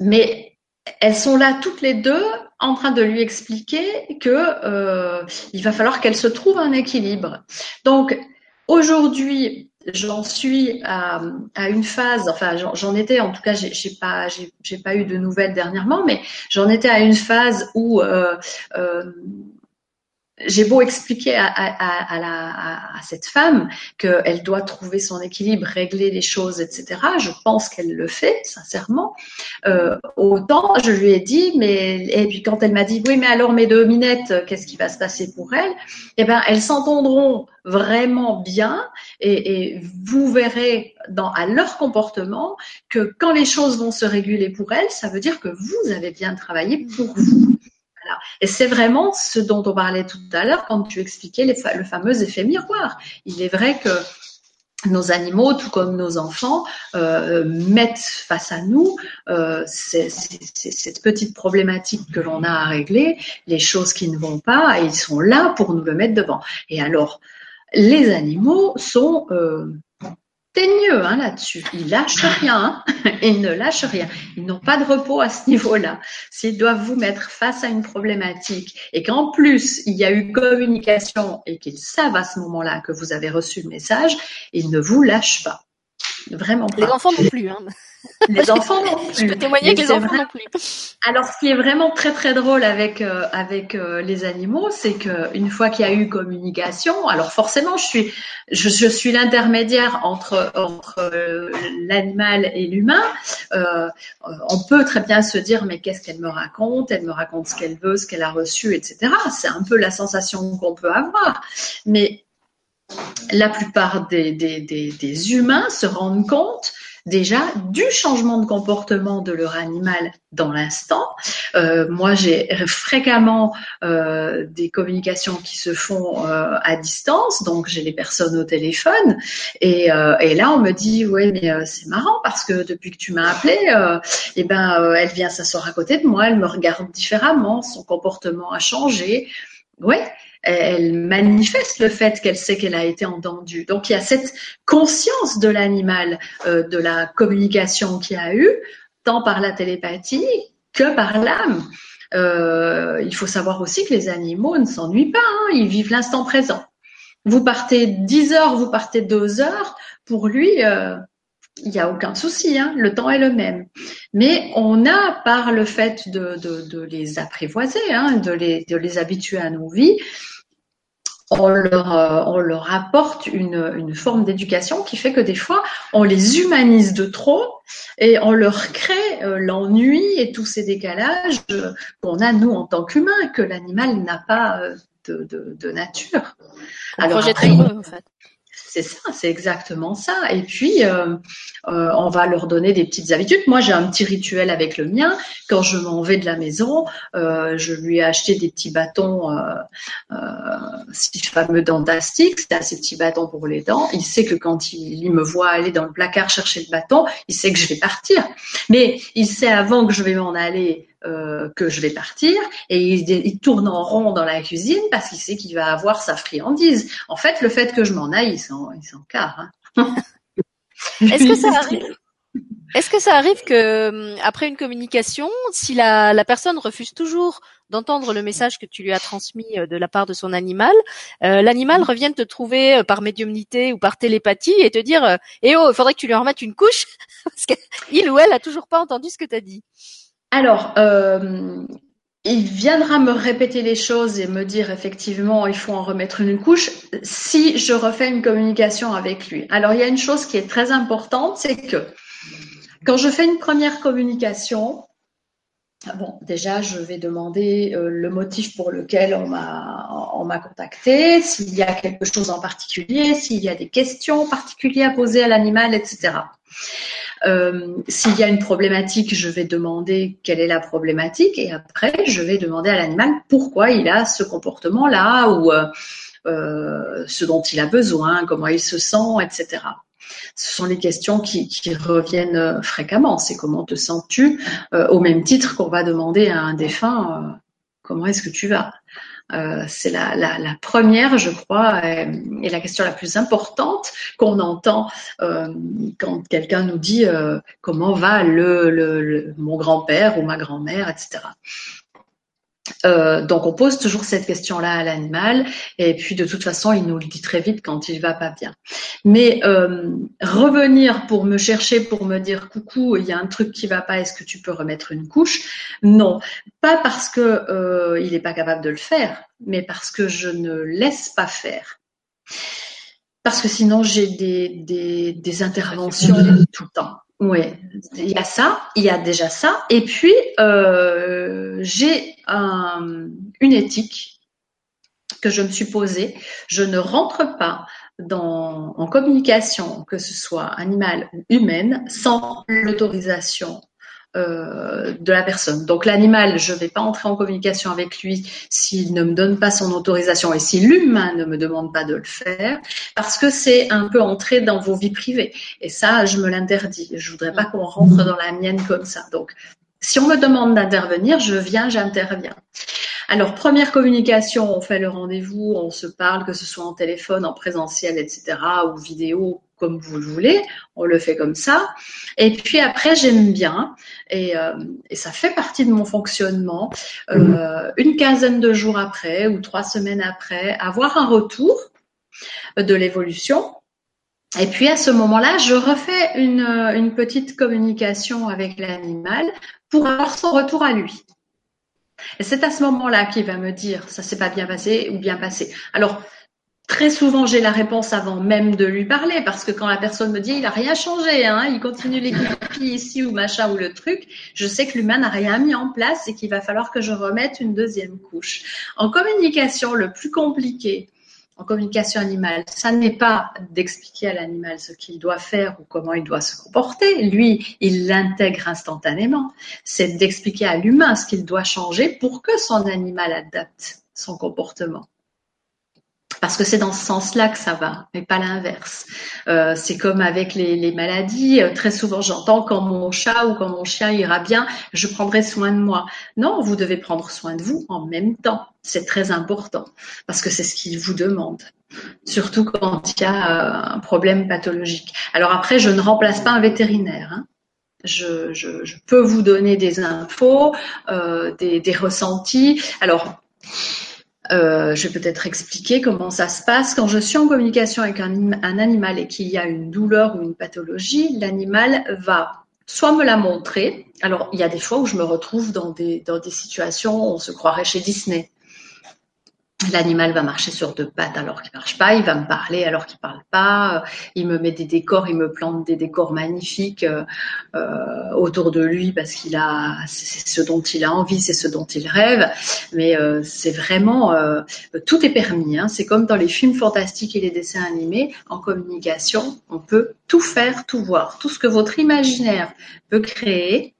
mais elles sont là toutes les deux en train de lui expliquer que euh, il va falloir qu'elle se trouve un équilibre. Donc aujourd'hui, j'en suis à, une phase, enfin j'en étais, en tout cas j'ai pas j'ai pas eu de nouvelles dernièrement, mais j'en étais à une phase où euh, euh, j'ai beau expliquer à, à, à, à cette femme qu'elle doit trouver son équilibre, régler les choses, etc. Je pense qu'elle le fait, sincèrement. Euh, autant je lui ai dit, mais et puis quand elle m'a dit oui, mais alors mes deux minettes, qu'est-ce qui va se passer pour elles Eh ben, elles s'entendront vraiment bien et, et, vous verrez dans à leur comportement que quand les choses vont se réguler pour elles, ça veut dire que vous avez bien travaillé pour vous. Et c'est vraiment ce dont on parlait tout à l'heure quand tu expliquais le fameux effet miroir. Il est vrai que nos animaux, tout comme nos enfants, euh, mettent face à nous euh, cette petite problématique que l'on a à régler, les choses qui ne vont pas, et ils sont là pour nous le mettre devant. Et alors, les animaux sont euh, teigneux hein, là-dessus. Ils lâchent rien. Hein. Ils ne lâchent rien. Ils n'ont pas de repos à ce niveau-là. S'ils doivent vous mettre face à une problématique et qu'en plus il y a eu communication et qu'ils savent à ce moment-là que vous avez reçu le message, ils ne vous lâchent pas. Vraiment pas. Les enfants non plus. Hein. Les enfants non plus. Je peux témoigner que les enfants non plus. Alors, ce qui est vraiment très très drôle avec euh, avec euh, les animaux, c'est que une fois qu'il y a eu communication, alors forcément, je suis je, je suis l'intermédiaire entre entre euh, l'animal et l'humain. on peut très bien se dire mais qu'est-ce qu'elle me raconte? Elle me raconte ce qu'elle veut, ce qu'elle a reçu, etc. C'est un peu la sensation qu'on peut avoir, mais la plupart des, humains se rendent compte déjà du changement de comportement de leur animal dans l'instant. Euh, moi, j'ai fréquemment euh, des communications qui se font euh, à distance, donc j'ai les personnes au téléphone, et, là on me dit ouais mais c'est marrant parce que depuis que tu m'as appelé, eh ben elle vient s'asseoir à côté de moi, elle me regarde différemment, son comportement a changé. ouais, elle manifeste le fait qu'elle sait qu'elle a été entendue. Donc il y a cette conscience de l'animal, euh, de la communication qu'il a eu, tant par la télépathie que par l'âme. Euh, il faut savoir aussi que les animaux ne s'ennuient pas, hein, ils vivent l'instant présent. Vous partez 10 heures, vous partez 2 heures, pour lui, euh, il n'y a aucun souci, hein, le temps est le même. Mais on a, par le fait de, les apprivoiser, hein, de les habituer à nos vies, on leur, euh, on leur apporte une, une forme d'éducation qui fait que des fois, on les humanise de trop et on leur crée euh, l'ennui et tous ces décalages qu'on a, nous, en tant qu'humains, que l'animal n'a pas de, de, de nature. Alors, après, en fait. C'est ça, c'est exactement ça. Et puis, euh, euh, on va leur donner des petites habitudes. Moi, j'ai un petit rituel avec le mien. Quand je m'en vais de la maison, euh, je lui ai acheté des petits bâtons, ces fameux dentastiques, c'est ces petits bâtons pour les dents. Il sait que quand il, me voit aller dans le placard chercher le bâton, il sait que je vais partir. Mais il sait avant que je vais m'en aller euh, que je vais partir et il, tourne en rond dans la cuisine parce qu'il sait qu'il va avoir sa friandise. En fait, le fait que je m'en aille, il s'en, il Hein. Est-ce que ça arrive Est-ce que ça arrive que hum, après une communication, si la, la personne refuse toujours d'entendre le message que tu lui as transmis euh, de la part de son animal, euh, l'animal mm. revienne te trouver par médiumnité ou par télépathie et te dire "Eh oh, il faudrait que tu lui remettes une couche parce qu'il ou elle a toujours pas entendu ce que tu as dit." Alors, euh, il viendra me répéter les choses et me dire effectivement il faut en remettre une couche si je refais une communication avec lui. Alors il y a une chose qui est très importante, c'est que quand je fais une première communication, bon déjà je vais demander euh, le motif pour lequel on m'a on m'a contacté, s'il y a quelque chose en particulier, s'il y a des questions particulières à poser à l'animal, etc. Euh, s'il y a une problématique, je vais demander quelle est la problématique et après, je vais demander à l'animal pourquoi il a ce comportement-là ou euh, euh, ce dont il a besoin, comment il se sent, etc. Ce sont les questions qui, qui reviennent fréquemment. C'est comment te sens-tu au même titre qu'on va demander à un défunt comment est-ce que tu vas? Euh, c'est la, la, première, je crois, et, la question la plus importante qu'on entend euh, quand quelqu'un nous dit euh, comment va le mon grand-père ou ma grand-mère, etc. Euh, donc on pose toujours cette question-là à l'animal et puis de toute façon il nous le dit très vite quand il va pas bien. Mais euh, revenir pour me chercher pour me dire coucou il y a un truc qui va pas est-ce que tu peux remettre une couche? Non, pas parce que euh, il n'est pas capable de le faire, mais parce que je ne laisse pas faire. Parce que sinon j'ai des, des, des interventions tout le temps. Oui, il y a ça, il y a déjà ça. Et puis, euh, j'ai une éthique que je me suis posée. Je ne rentre pas dans, en communication, que ce soit animale ou humaine, sans l'autorisation euh, de la personne. Donc l'animal, je ne vais pas entrer en communication avec lui s'il ne me donne pas son autorisation et si l'humain ne me demande pas de le faire, parce que c'est un peu entrer dans vos vies privées. Et ça, je me l'interdis. Je voudrais pas qu'on rentre dans la mienne comme ça. Donc si on me demande d'intervenir, je viens, j'interviens. Alors, première communication, on fait le rendez-vous, on se parle, que ce soit en téléphone, en présentiel, etc., ou vidéo, comme vous le voulez. On le fait comme ça. Et puis après, j'aime bien, et, euh, ça fait partie de mon fonctionnement, euh, mhm. une quinzaine de jours après ou trois semaines après, avoir un retour de l'évolution. Et puis à ce moment-là, je refais une, une petite communication avec l'animal pour avoir son retour à lui. Et c'est à ce moment-là qu'il va me dire ça s'est pas bien passé ou bien passé. Alors très souvent j'ai la réponse avant même de lui parler parce que quand la personne me dit il a rien changé, hein, il continue les ici ou machin ou le truc, je sais que l'humain n'a rien mis en place et qu'il va falloir que je remette une deuxième couche. En communication, le plus compliqué, en communication animale, ça n'est pas d'expliquer à l'animal ce qu'il doit faire ou comment il doit se comporter. Lui, il l'intègre instantanément. C'est d'expliquer à l'humain ce qu'il doit changer pour que son animal adapte son comportement. Parce que c'est dans ce sens-là que ça va, mais pas l'inverse. Euh, c'est comme avec les, les maladies. Euh, très souvent, j'entends quand mon chat ou quand mon chien ira bien, je prendrai soin de moi. Non, vous devez prendre soin de vous en même temps. C'est très important parce que c'est ce qu'il vous demande. Surtout quand il y a euh, un problème pathologique. Alors après, je ne remplace pas un vétérinaire. Hein. Je, je, je, peux vous donner des infos, euh, des, des ressentis. Alors, euh, je vais peut-être expliquer comment ça se passe. Quand je suis en communication avec un, animal et qu'il y a une douleur ou une pathologie, l'animal va soit me la montrer. Alors, il y a des fois où je me retrouve dans des, dans des situations où on se croirait chez Disney. L'animal va marcher sur deux pattes alors qu'il marche pas, il va me parler alors qu'il parle pas, il me met des décors, il me plante des décors magnifiques euh, euh autour de lui parce qu'il a, c'est ce dont il a envie, c'est ce dont il rêve. Mais euh, c'est vraiment, euh, tout est permis. Hein. C'est comme dans les films fantastiques et les dessins animés. En communication, on peut tout faire, tout voir, tout ce que votre imaginaire peut créer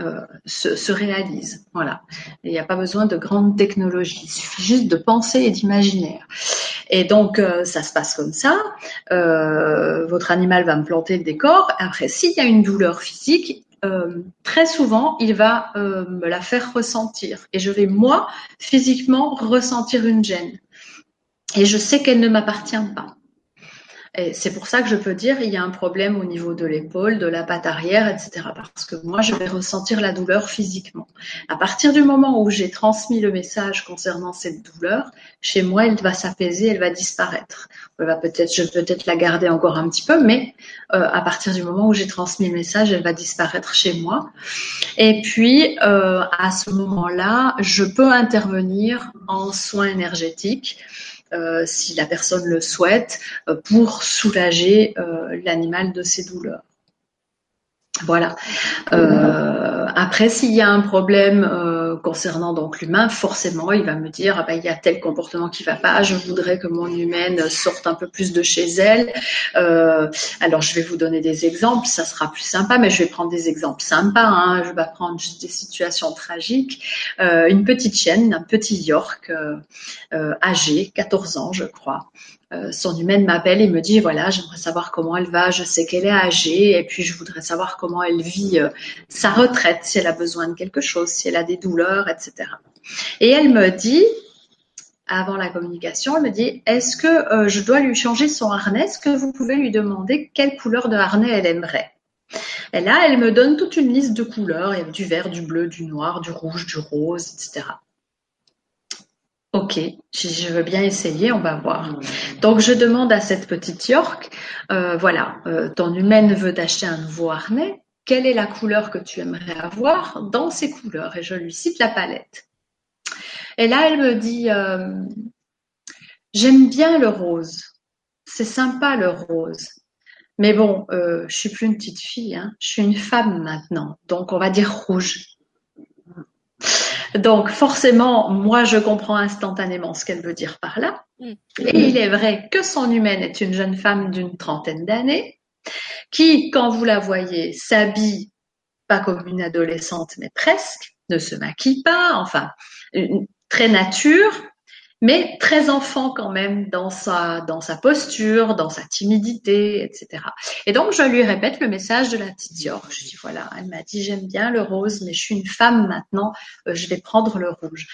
euh, se, réalise. Voilà. Il n'y a pas besoin de grandes technologies. Il suffit juste de penser et d'imaginer. Et donc, euh, ça se passe comme ça. Euh, votre animal va me planter le décor. Après, s'il y a une douleur physique, très souvent, il va me la faire ressentir. Et je vais, moi, physiquement, ressentir une gêne. Et je sais qu'elle ne m'appartient pas. Et c'est pour ça que je peux dire il y a un problème au niveau de l'épaule, de la patte arrière, etc. Parce que moi, je vais ressentir la douleur physiquement. À partir du moment où j'ai transmis le message concernant cette douleur, chez moi, elle va s'apaiser, elle va disparaître. va peut-être, je vais peut-être la garder encore un petit peu, mais euh, à partir du moment où j'ai transmis le message, elle va disparaître chez moi. Et puis, euh, à ce moment-là, je peux intervenir en soins énergétiques si la personne le souhaite, euh, pour soulager euh, l'animal de ses douleurs. Voilà. Euh, après, s'il y a un problème euh, concernant donc l'humain, forcément, il va me dire ah ben, il y a tel comportement qui va pas. Je voudrais que mon humaine sorte un peu plus de chez elle. Euh, alors, je vais vous donner des exemples. Ça sera plus sympa, mais je vais prendre des exemples sympas. Hein. Je vais prendre juste des situations tragiques. Euh, une petite chienne, un petit York euh, âgé, 14 ans, je crois, euh, son humaine m'appelle et me dit voilà, j'aimerais savoir comment elle va, je sais qu'elle est âgée et puis je voudrais savoir comment elle vit euh, sa retraite, si elle a besoin de quelque chose, si elle a des douleurs, etc. Et elle me dit, avant la communication, elle me dit est-ce que euh, je dois lui changer son harnais? Est-ce que vous pouvez lui demander quelle couleur de harnais elle aimerait? Et là, elle me donne toute une liste de couleurs, il y du vert, du bleu, du noir, du rouge, du rose, etc. Ok, je veux bien essayer, on va voir. Donc je demande à cette petite York, euh, voilà, euh, ton humaine veut acheter un nouveau harnais, quelle est la couleur que tu aimerais avoir dans ces couleurs? Et je lui cite la palette. Et là, elle me dit, euh, j'aime bien le rose, c'est sympa le rose. Mais bon, je suis plus une petite fille, hein. je suis une femme maintenant, donc on va dire rouge. Donc forcément, moi, je comprends instantanément ce qu'elle veut dire par là. Mm. Et il est vrai que son humaine est une jeune femme d'une trentaine d'années, qui, quand vous la voyez, s'habille pas comme une adolescente, mais presque, ne se maquille pas, enfin, très nature, mais très enfant quand même dans sa, dans sa posture, dans sa timidité, etc. Et donc, je lui répète le message de la petite Dior. Je dis, voilà, elle m'a dit, j'aime bien le rose, mais je suis une femme maintenant, euh, je vais prendre le rouge.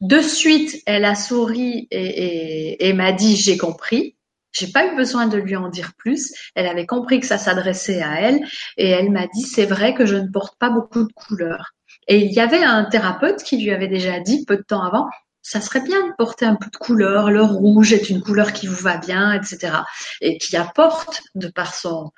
De suite, elle a souri et, et, et m'a dit, j'ai compris. J'ai pas eu besoin de lui en dire plus. Elle avait compris que ça s'adressait à elle et elle m'a dit, c'est vrai que je ne porte pas beaucoup de couleurs. Et il y avait un thérapeute qui lui avait déjà dit peu de temps avant, ça serait bien de porter un peu de couleur. Le rouge est une couleur qui vous va bien, etc. Et qui apporte, de par son,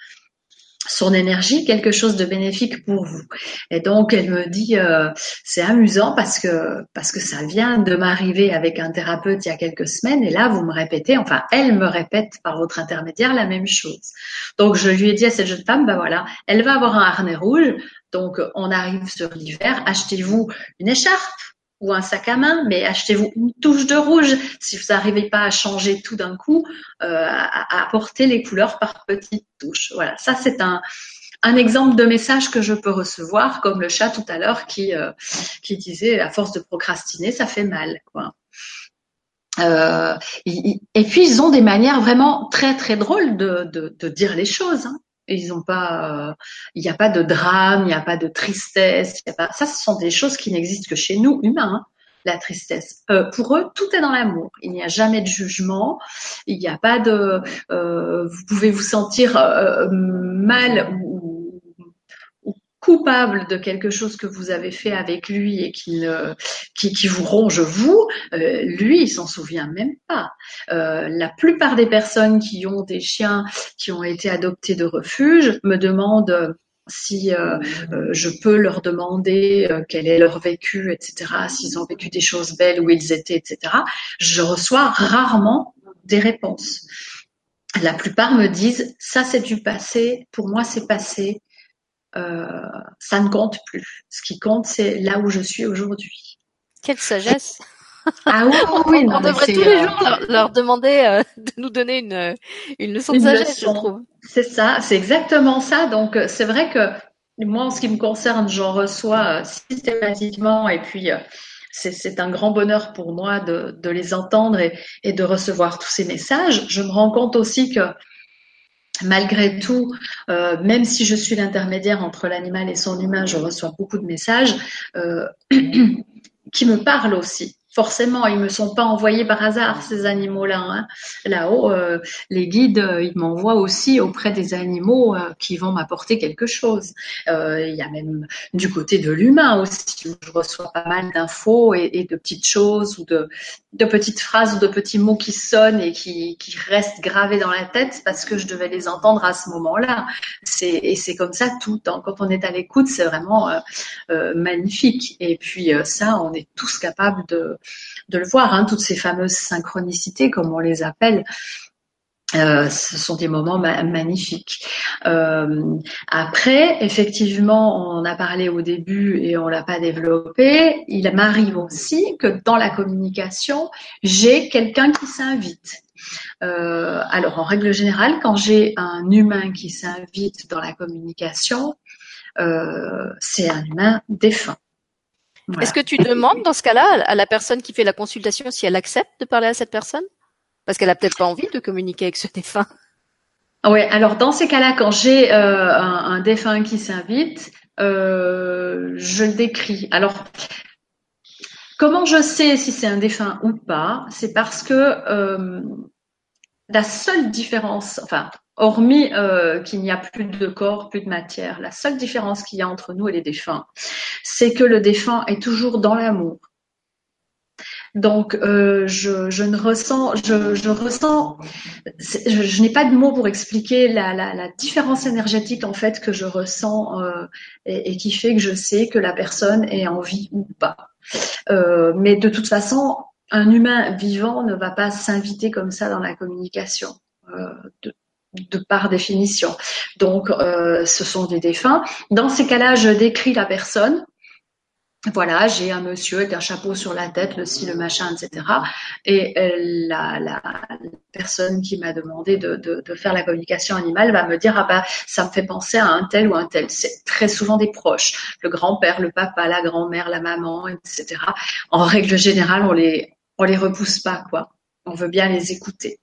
son énergie, quelque chose de bénéfique pour vous. Et donc, elle me dit, euh, c'est amusant parce que parce que ça vient de m'arriver avec un thérapeute il y a quelques semaines, et là, vous me répétez, enfin, elle me répète par votre intermédiaire la même chose. Donc, je lui ai dit à cette jeune femme, ben voilà, elle va avoir un harnais rouge, donc on arrive sur l'hiver, achetez-vous une écharpe ou un sac à main, mais achetez-vous une touche de rouge si vous n'arrivez pas à changer tout d'un coup, euh, à, apporter les couleurs par petites touches. Voilà, ça c'est un, un exemple de message que je peux recevoir, comme le chat tout à l'heure qui, euh, qui disait à force de procrastiner, ça fait mal. Quoi. Euh, et puis ils ont des manières vraiment très très drôles de, de, dire les choses. Hein. Ils ont pas, il n'y a pas de drame, il n'y a pas de tristesse. Y a pas, ça, ce sont des choses qui n'existent que chez nous humains. Hein, la tristesse. Euh, pour eux, tout est dans l'amour. Il n'y a jamais de jugement. Il n'y a pas de. Euh, vous pouvez vous sentir euh, mal coupable de quelque chose que vous avez fait avec lui et qui, qui, qui vous ronge vous, euh, lui, il s'en souvient même pas. Euh, la plupart des personnes qui ont des chiens qui ont été adoptés de refuge me demandent si euh, je peux leur demander quel est leur vécu, etc., s'ils ont vécu des choses belles, où ils étaient, etc., je reçois rarement des réponses. La plupart me disent ça c'est du passé, pour moi c'est passé, ça ne compte plus. Ce qui compte, c'est là où je suis aujourd'hui. Quelle sagesse ah oui, oui on devrait tous les euh, jours leur, demander euh, de nous donner une, une leçon de sagesse, je trouve. C'est ça, c'est exactement ça. Donc c'est vrai que moi, en ce qui me concerne, j'en reçois systématiquement et puis c'est un grand bonheur pour moi de, de les entendre et, et, de recevoir tous ces messages. Je me rends compte aussi que malgré tout, euh, même si je suis l'intermédiaire entre l'animal et son humain, je reçois beaucoup de messages euh, qui me parlent aussi forcément, ils me sont pas envoyés par hasard ces animaux-là. Hein. Là-haut, euh, les guides, euh, ils m'envoient aussi auprès des animaux euh, qui vont m'apporter quelque chose. Il y a même du côté de l'humain aussi, où je reçois pas mal d'infos et, de petites choses ou de, petites phrases ou de petits mots qui sonnent et qui, restent gravés dans la tête parce que je devais les entendre à ce moment-là. et c'est comme ça tout le temps. Quand on est à l'écoute, c'est vraiment magnifique. Et puis ça, on est tous capables de de le voir, hein, toutes ces fameuses synchronicités, comme on les appelle. Euh, ce sont des moments magnifiques. Euh, après, effectivement, on a parlé au début et on l'a pas développé. Il m'arrive aussi que dans la communication, j'ai quelqu'un qui s'invite. Euh, alors, en règle générale, quand j'ai un humain qui s'invite dans la communication, c'est un humain défunt. Est-ce que tu demandes dans ce cas-là à la personne qui fait la consultation si elle accepte de parler à cette personne? Parce qu'elle a peut-être pas envie de communiquer avec ce défunt. Oui, alors dans ces cas-là, quand j'ai euh, un, défunt qui s'invite, euh, je le décris. Alors, comment je sais si c'est un défunt ou pas? C'est parce que euh, la seule différence, enfin, hormis euh, qu'il n'y a plus de corps, plus de matière, la seule différence qu'il y a entre nous et les défunts, c'est que le défunt est toujours dans l'amour. Donc, euh, je, ne ressens, je, ressens, je, n'ai pas de mots pour expliquer la, différence énergétique en fait que je ressens euh, et, qui fait que je sais que la personne est en vie ou pas. mais de toute façon, un humain vivant ne va pas s'inviter comme ça dans la communication. De par définition. Donc, euh, ce sont des défunts. Dans ces cas-là, je décris la personne. Voilà, j'ai un monsieur avec un chapeau sur la tête, le ci, le machin, etc. Et euh, la, la, personne qui m'a demandé de, faire la communication animale va me dire ah bah ça me fait penser à un tel ou un tel. C'est très souvent des proches, le grand-père, le papa, la grand-mère, la maman, etc. En règle générale, on les on les repousse pas quoi on veut bien les écouter.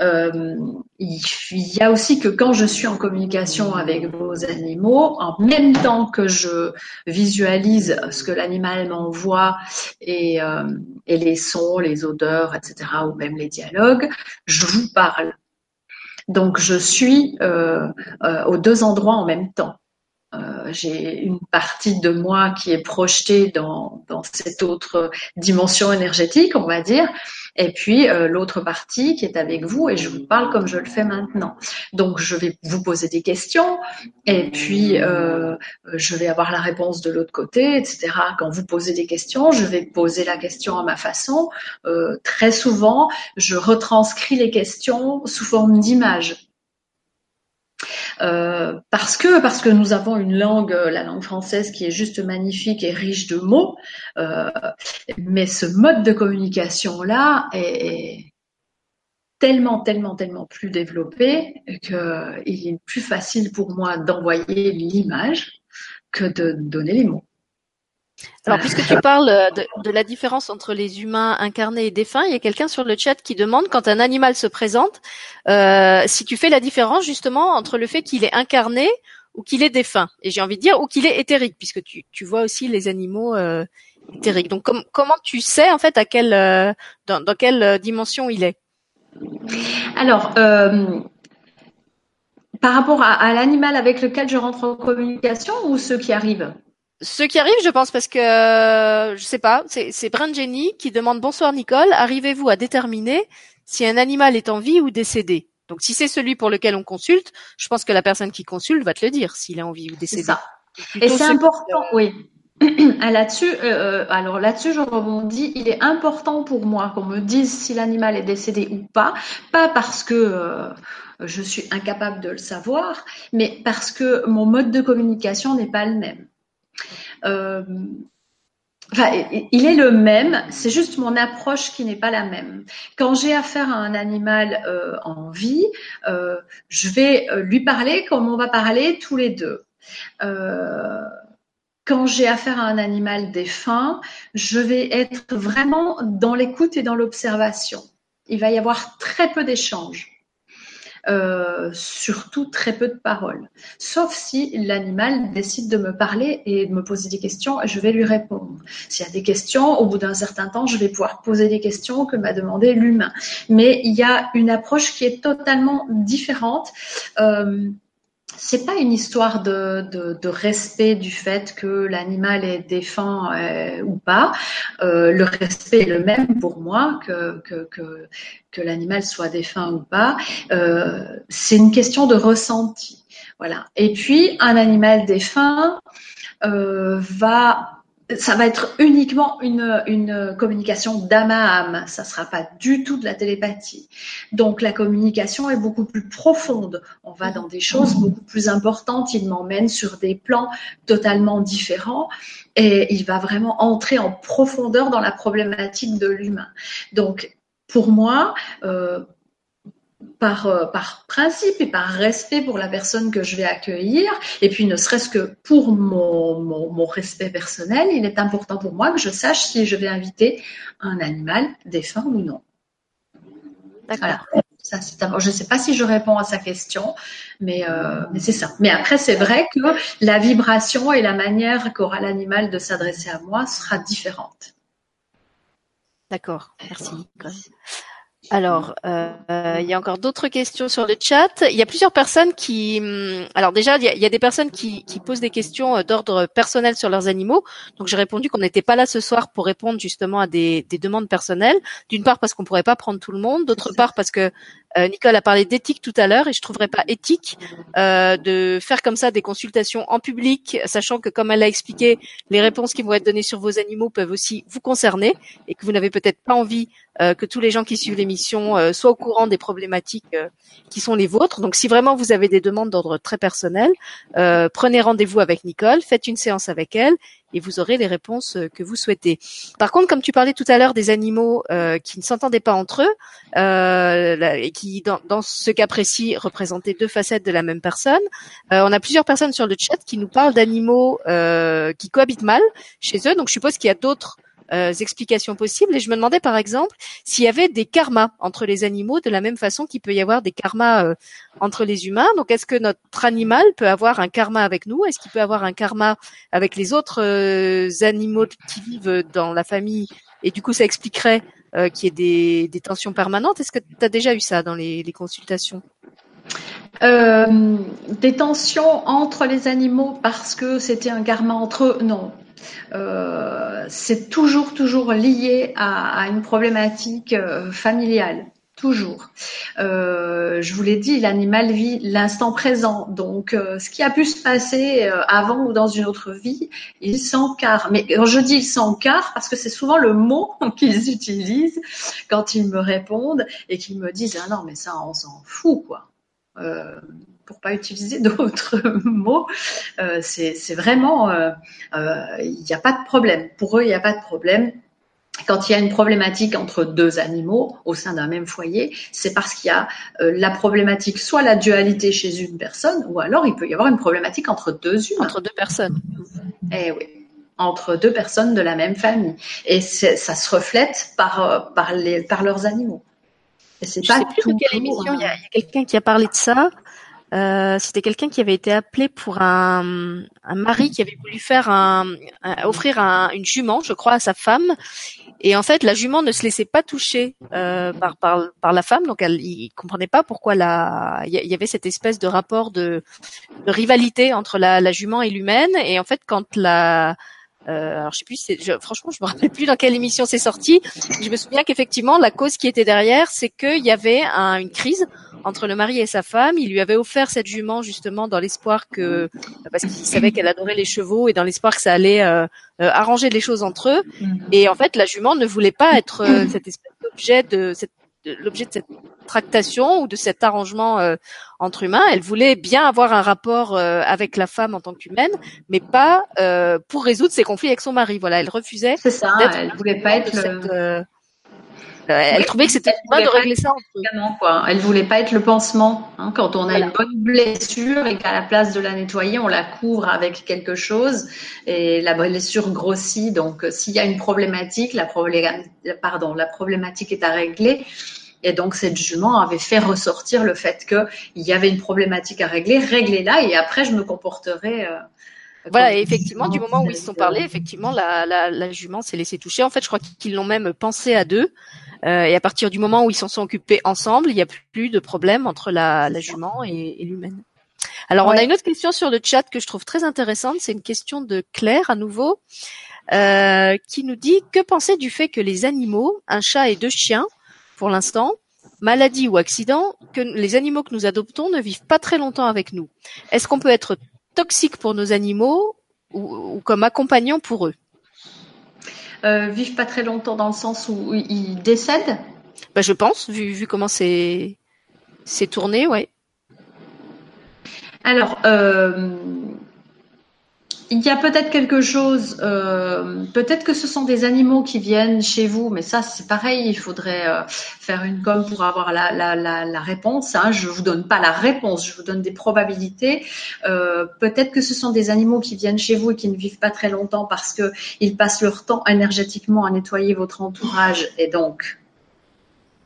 Euh, il y a aussi que quand je suis en communication avec vos animaux, en même temps que je visualise ce que l'animal m'envoie et, euh, les sons, les odeurs, etc., ou même les dialogues, je vous parle. Donc je suis euh, aux deux endroits en même temps. J'ai une partie de moi qui est projetée dans, dans cette autre dimension énergétique, on va dire, et puis euh, l'autre partie qui est avec vous et je vous parle comme je le fais maintenant. Donc je vais vous poser des questions et puis euh, je vais avoir la réponse de l'autre côté, etc. Quand vous posez des questions, je vais poser la question à ma façon. Euh, très souvent, je retranscris les questions sous forme d'images. Euh, parce que parce que nous avons une langue, euh, la langue française, qui est juste magnifique et riche de mots, euh, mais ce mode de communication là est, tellement tellement tellement plus développé que il est plus facile pour moi d'envoyer l'image que de donner les mots. Alors, puisque tu parles euh, de, la différence entre les humains incarnés et défunts, il y a quelqu'un sur le chat qui demande quand un animal se présente, euh, si tu fais la différence justement entre le fait qu'il est incarné ou qu'il est défunt. Et j'ai envie de dire ou qu'il est éthérique, puisque tu, tu vois aussi les animaux euh, éthériques. Donc, comment tu sais en fait à quelle euh, dans, quelle dimension il est? Alors. par rapport à, à l'animal avec lequel je rentre en communication ou ceux qui arrivent? Ce qui arrive, je pense, parce que euh, je sais pas, c'est Brand Jenny qui demande bonsoir Nicole, arrivez-vous à déterminer si un animal est en vie ou décédé? Donc si c'est celui pour lequel on consulte, je pense que la personne qui consulte va te le dire s'il est en vie ou décédé. Ça. Et c'est important, oui. Ah, là-dessus, euh, euh, alors là-dessus, je rebondis. Il est important pour moi qu'on me dise si l'animal est décédé ou pas, pas parce que je suis incapable de le savoir, mais parce que mon mode de communication n'est pas le même. Euh, il est le même, c'est juste mon approche qui n'est pas la même. Quand j'ai affaire à un animal euh, en vie, euh, je vais lui parler comme on va parler tous les deux. quand j'ai affaire à un animal défunt, je vais être vraiment dans l'écoute et dans l'observation. Il va y avoir très peu d'échanges. Euh, surtout très peu de paroles. Sauf si l'animal décide de me parler et de me poser des questions, je vais lui répondre. S'il y a des questions, au bout d'un certain temps, je vais pouvoir poser des questions que m'a demandé l'humain. Mais il y a une approche qui est totalement différente. Euh, c'est pas une histoire de, de, de, respect du fait que l'animal est défunt euh, ou pas. Euh, le respect est le même pour moi que, que, que, que l'animal soit défunt ou pas. Euh, c'est une question de ressenti. Voilà. Et puis, un animal défunt euh, va ça va être uniquement une, une communication d'âme à âme. Ça sera pas du tout de la télépathie. Donc la communication est beaucoup plus profonde. On va dans des choses beaucoup plus importantes. Il m'emmène sur des plans totalement différents et il va vraiment entrer en profondeur dans la problématique de l'humain. Donc pour moi, euh, par, euh, par principe et par respect pour la personne que je vais accueillir, et puis ne serait-ce que pour mon, mon, respect personnel, il est important pour moi que je sache si je vais inviter un animal défunt ou non. D'accord. je ne sais pas si je réponds à sa question, mais, euh, mais c'est ça. Mais après, c'est vrai que la vibration et la manière qu'aura l'animal de s'adresser à moi sera différente. D'accord, merci. Alors, euh, il y a encore d'autres questions sur le chat. Il y a plusieurs personnes qui, hum, alors déjà, il y a, des personnes qui, posent des questions euh, d'ordre personnel sur leurs animaux. Donc, j'ai répondu qu'on n'était pas là ce soir pour répondre justement à des, demandes personnelles. D'une part parce qu'on pourrait pas prendre tout le monde, d'autre part parce que euh, Nicole a parlé d'éthique tout à l'heure et je trouverais pas éthique euh, de faire comme ça des consultations en public, sachant que comme elle l'a expliqué, les réponses qui vont être données sur vos animaux peuvent aussi vous concerner et que vous n'avez peut-être pas envie euh, que tous les gens qui suivent l'émission soient au courant des problématiques qui sont les vôtres. Donc si vraiment vous avez des demandes d'ordre très personnel, prenez rendez-vous avec Nicole, faites une séance avec elle et vous aurez les réponses euh, que vous souhaitez. Par contre, comme tu parlais tout à l'heure des animaux euh, qui ne s'entendaient pas entre eux euh, et qui, dans, ce cas précis, représentaient deux facettes de la même personne, on a plusieurs personnes sur le chat qui nous parlent d'animaux qui cohabitent mal chez eux. Donc, je suppose qu'il y a d'autres euh, explications possibles. Et je me demandais par exemple s'il y avait des karmas entre les animaux, de la même façon qu'il peut y avoir des karmas euh, entre les humains. Donc est-ce que notre animal peut avoir un karma avec nous? Est-ce qu'il peut avoir un karma avec les autres euh, animaux qui vivent dans la famille? Et du coup, ça expliquerait qu'il y ait des, tensions permanentes. Est-ce que tu as déjà eu ça dans les consultations? Des tensions entre les animaux parce que c'était un karma entre eux, non. Euh, c'est toujours, toujours lié à, une problématique euh, familiale. Toujours. Euh, je vous l'ai dit, l'animal vit l'instant présent. Donc, ce qui a pu se passer avant ou dans une autre vie, il s'encarre. Mais je dis il s'encarre parce que c'est souvent le mot qu'ils utilisent quand ils me répondent et qu'ils me disent ah non mais ça on s'en fout quoi pour pas utiliser d'autres mots, euh, c'est vraiment, euh, euh, il n'y a pas de problème. Pour eux, il n'y a pas de problème. Quand il y a une problématique entre deux animaux au sein d'un même foyer, c'est parce qu'il y a la problématique, soit la dualité chez une personne, ou alors il peut y avoir une problématique entre deux humains. Entre deux personnes. Eh oui entre deux personnes de la même famille. Et ça se reflète par, par, les, par leurs animaux. Et c'est pas sais plus tout quelle émission, il y a, quelqu'un qui a parlé de ça. Euh, c'était quelqu'un qui avait été appelé pour un, un mari qui avait voulu faire un, offrir un, une jument, je crois, à sa femme. Et en fait, la jument ne se laissait pas toucher euh, par, par, par la femme, donc elle, il comprenait pas pourquoi la, il y avait cette espèce de rapport de, de rivalité entre la, la jument et l'humaine. Et en fait, quand la euh, alors je sais plus, je, franchement, je me rappelle plus dans quelle émission c'est sorti. Je me souviens qu'effectivement, la cause qui était derrière, c'est qu'il y avait un, une crise entre le mari et sa femme. Il lui avait offert cette jument justement dans l'espoir que, parce qu'il savait qu'elle adorait les chevaux et dans l'espoir que ça allait euh, euh, arranger les choses entre eux. Mhm. Et en fait, la jument ne voulait pas être euh, cette espèce d'objet de cette l'objet de cette tractation ou de cet arrangement euh, entre humains. Elle voulait bien avoir un rapport euh, avec la femme en tant qu'humaine, mais pas euh, pour résoudre ses conflits avec son mari. Voilà, elle refusait. C'est ça. Elle voulait pas être le... elle trouvait que c'était pas de régler ça entre eux. Quoi. Elle voulait pas être le pansement. Hein, quand on a une bonne blessure et qu'à la place de la nettoyer, on la couvre avec quelque chose et la blessure grossit. Donc, s'il y a une problématique, la, pardon, la problématique est à régler. Et donc cette jument avait fait ressortir le fait qu'il y avait une problématique à régler, réglez-la et après je me comporterai. Euh, voilà, et effectivement, du moment où ils se sont parlé, effectivement, la, la, la jument s'est laissée toucher. En fait, je crois qu'ils l'ont même pensé à deux. Euh, et à partir du moment où ils s'en sont occupés ensemble, il n'y a plus de problème entre la, la jument et, et l'humaine. Alors, on a une autre question sur le chat que je trouve très intéressante. C'est une question de Claire, à nouveau, euh, qui nous dit que penser du fait que les animaux, un chat et deux chiens, pour l'instant, maladie ou accident, que les animaux que nous adoptons ne vivent pas très longtemps avec nous? Est-ce qu'on peut être toxique pour nos animaux ou, comme accompagnant pour eux? Vivent pas très longtemps dans le sens où ils décèdent bah, Je pense, vu, vu comment c'est tourné, ouais. Alors, euh, il y a peut-être quelque chose, euh, peut-être que ce sont des animaux qui viennent chez vous, mais ça c'est pareil, il faudrait euh, faire une com pour avoir la, réponse. Hein. Je vous donne pas la réponse, je vous donne des probabilités. Euh, peut-être que ce sont des animaux qui viennent chez vous et qui ne vivent pas très longtemps parce que ils passent leur temps énergétiquement à nettoyer votre entourage et donc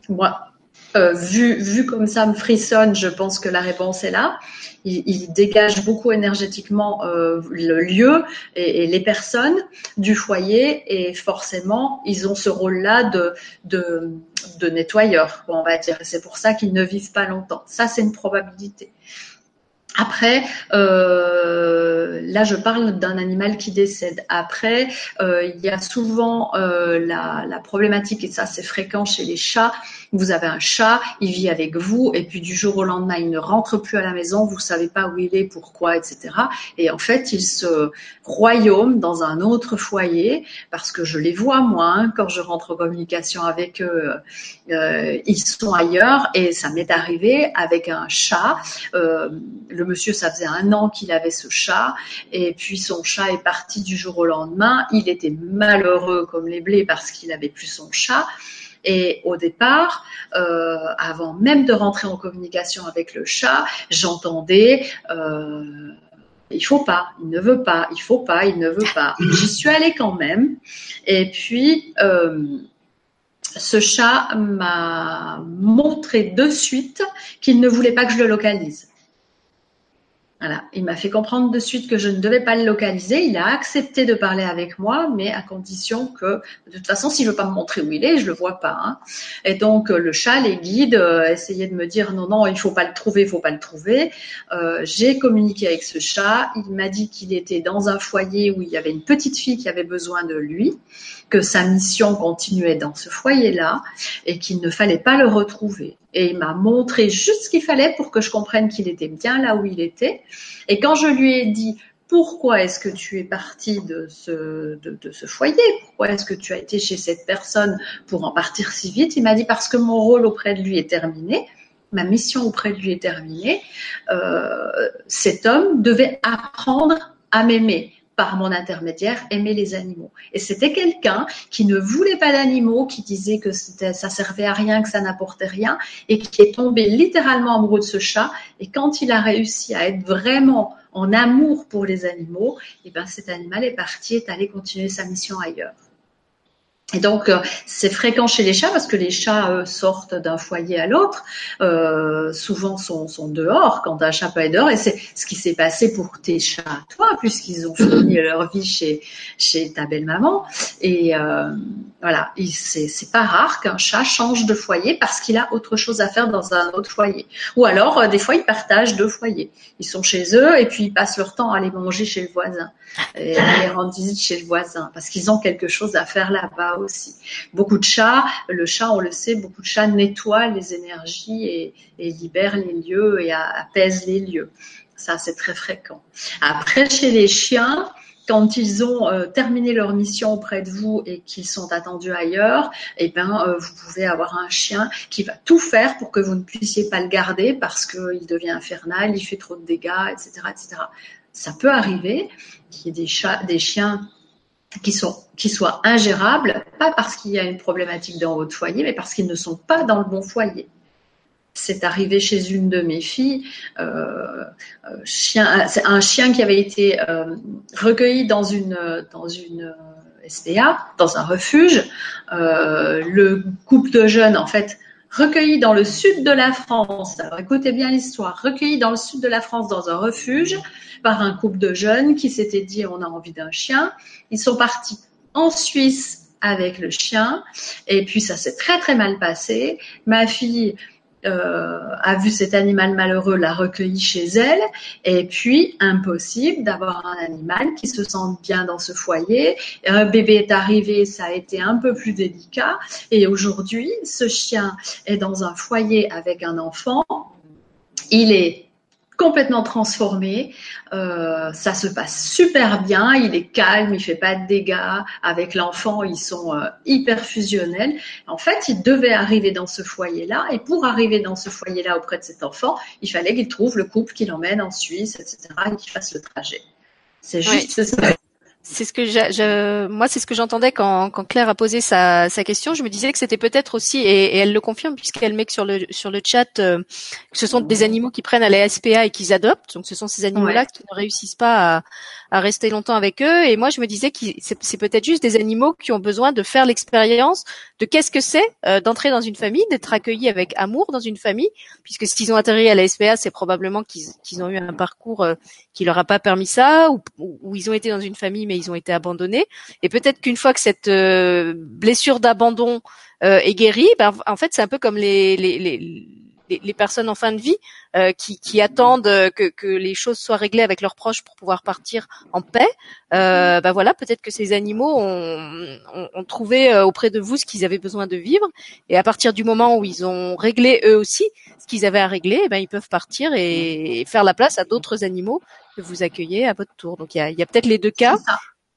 moi, euh, vu, vu comme ça me frissonne, je pense que la réponse est là il, dégage beaucoup énergétiquement euh, le lieu et, les personnes du foyer et forcément ils ont ce rôle-là de, de, de nettoyeur, on va dire. C'est pour ça qu'ils ne vivent pas longtemps. Ça, c'est une probabilité. Après, euh, là, je parle d'un animal qui décède. Après, euh, il y a souvent euh, la, problématique, et ça c'est fréquent chez les chats, vous avez un chat, il vit avec vous, et puis du jour au lendemain, il ne rentre plus à la maison, vous savez pas où il est, pourquoi, etc. Et en fait, il se royaume dans un autre foyer, parce que je les vois moi, hein, quand je rentre en communication avec eux, ils sont ailleurs, et ça m'est arrivé avec un chat. Monsieur, ça faisait un an qu'il avait ce chat, et puis son chat est parti du jour au lendemain. Il était malheureux comme les blés parce qu'il avait plus son chat. Et au départ, euh, avant même de rentrer en communication avec le chat, j'entendais euh, il faut pas, il ne veut pas, il faut pas, il ne veut pas. J'y suis allée quand même. Et puis, euh, ce chat m'a montré de suite qu'il ne voulait pas que je le localise. Voilà, il m'a fait comprendre de suite que je ne devais pas le localiser. Il a accepté de parler avec moi, mais à condition que, de toute façon, s'il veut pas me montrer où il est, je le vois pas. Hein. Et donc le chat, les guides, euh, essayaient de me dire non, non, il faut pas le trouver, il faut pas le trouver. Euh, j'ai communiqué avec ce chat. Il m'a dit qu'il était dans un foyer où il y avait une petite fille qui avait besoin de lui que sa mission continuait dans ce foyer-là et qu'il ne fallait pas le retrouver. Et il m'a montré juste ce qu'il fallait pour que je comprenne qu'il était bien là où il était. Et quand je lui ai dit pourquoi est-ce que tu es parti de ce, foyer? Pourquoi est-ce que tu as été chez cette personne pour en partir si vite? Il m'a dit parce que mon rôle auprès de lui est terminé ma mission auprès de lui est terminée, euh, cet homme devait apprendre à m'aimer par mon intermédiaire, aimer les animaux. Et c'était quelqu'un qui ne voulait pas d'animaux, qui disait que ça servait à rien, que ça n'apportait rien, et qui est tombé littéralement amoureux de ce chat. Et quand il a réussi à être vraiment en amour pour les animaux, et eh ben cet animal est parti, est allé continuer sa mission ailleurs. Et donc, euh, c'est fréquent chez les chats parce que les chats sortent d'un foyer à l'autre, euh, souvent sont, sont, dehors quand un chat peut être dehors. Et c'est ce qui s'est passé pour tes chats, toi, puisqu'ils ont fini leur vie chez, chez ta belle-maman. Et euh, voilà, c'est pas rare qu'un chat change de foyer parce qu'il a autre chose à faire dans un autre foyer. Ou alors, euh, des fois, ils partagent deux foyers. Ils sont chez eux et puis ils passent leur temps à aller manger chez le voisin, et à aller rendre visite chez le voisin parce qu'ils ont quelque chose à faire là-bas aussi. Beaucoup de chats, le chat, on le sait, beaucoup de chats nettoient les énergies et, et libèrent les lieux et apaisent les lieux. Ça, c'est très fréquent. Après, chez les chiens, quand ils ont euh, terminé leur mission auprès de vous et qu'ils sont attendus ailleurs, eh ben, euh, vous pouvez avoir un chien qui va tout faire pour que vous ne puissiez pas le garder parce qu'il devient infernal, il fait trop de dégâts, etc., etc. Ça peut arriver qu'il y ait des, chats, des chiens qui, sont, qui soient ingérables, pas parce qu'il y a une problématique dans votre foyer, mais parce qu'ils ne sont pas dans le bon foyer. C'est arrivé chez une de mes filles, euh, euh chien, un chien qui avait été euh, recueilli dans une, dans une euh, SPA, dans un refuge. Le couple de jeunes, en fait, recueilli dans le sud de la France. Alors écoutez bien l'histoire. Recueilli dans le sud de la France dans un refuge par un couple de jeunes qui s'étaient dit on a envie d'un chien. Ils sont partis en Suisse avec le chien et puis ça s'est très très mal passé. Ma fille a vu cet animal malheureux, l'a recueilli chez elle, et puis impossible d'avoir un animal qui se sente bien dans ce foyer. Un bébé est arrivé, ça a été un peu plus délicat, et aujourd'hui, ce chien est dans un foyer avec un enfant. Il est complètement transformé. Euh, ça se passe super bien. Il est calme, il fait pas de dégâts. Avec l'enfant, ils sont euh, hyper fusionnels. En fait, il devait arriver dans ce foyer-là. Et pour arriver dans ce foyer-là auprès de cet enfant, il fallait qu'il trouve le couple qui l'emmène en Suisse, etc. et qu'il fasse le trajet. C'est juste ça. C'est ce que je, moi, c'est ce que j'entendais quand, quand Claire a posé sa, sa question. Je me disais que c'était peut-être aussi, et, elle le confirme puisqu'elle met que sur le sur le chat euh, que ce sont des animaux qui prennent à la SPA et qu'ils adoptent. Donc, ce sont ces animaux-là qui ne réussissent pas à, à rester longtemps avec eux. Et moi, je me disais que c'est peut-être juste des animaux qui ont besoin de faire l'expérience de qu'est-ce que c'est euh, d'entrer dans une famille, d'être accueillis avec amour dans une famille, puisque s'ils ont atterri à la SPA, c'est probablement qu'ils ont eu un parcours euh, qui leur a pas permis ça, ou, ou, ils ont été dans une famille mais ils ont été abandonnés. Et peut-être qu'une fois que cette euh, blessure d'abandon est guérie, ben, en fait, c'est un peu comme les, les, les les, personnes en fin de vie euh, qui, qui, attendent que, que, les choses soient réglées avec leurs proches pour pouvoir partir en paix. Euh, bah voilà, peut-être que ces animaux ont, ont, ont trouvé euh, auprès de vous ce qu'ils avaient besoin de vivre, et à partir du moment où ils ont réglé eux aussi ce qu'ils avaient à régler, eh ben ils peuvent partir et, faire la place à d'autres animaux que vous accueillez à votre tour. Donc il y a, y a peut-être les deux cas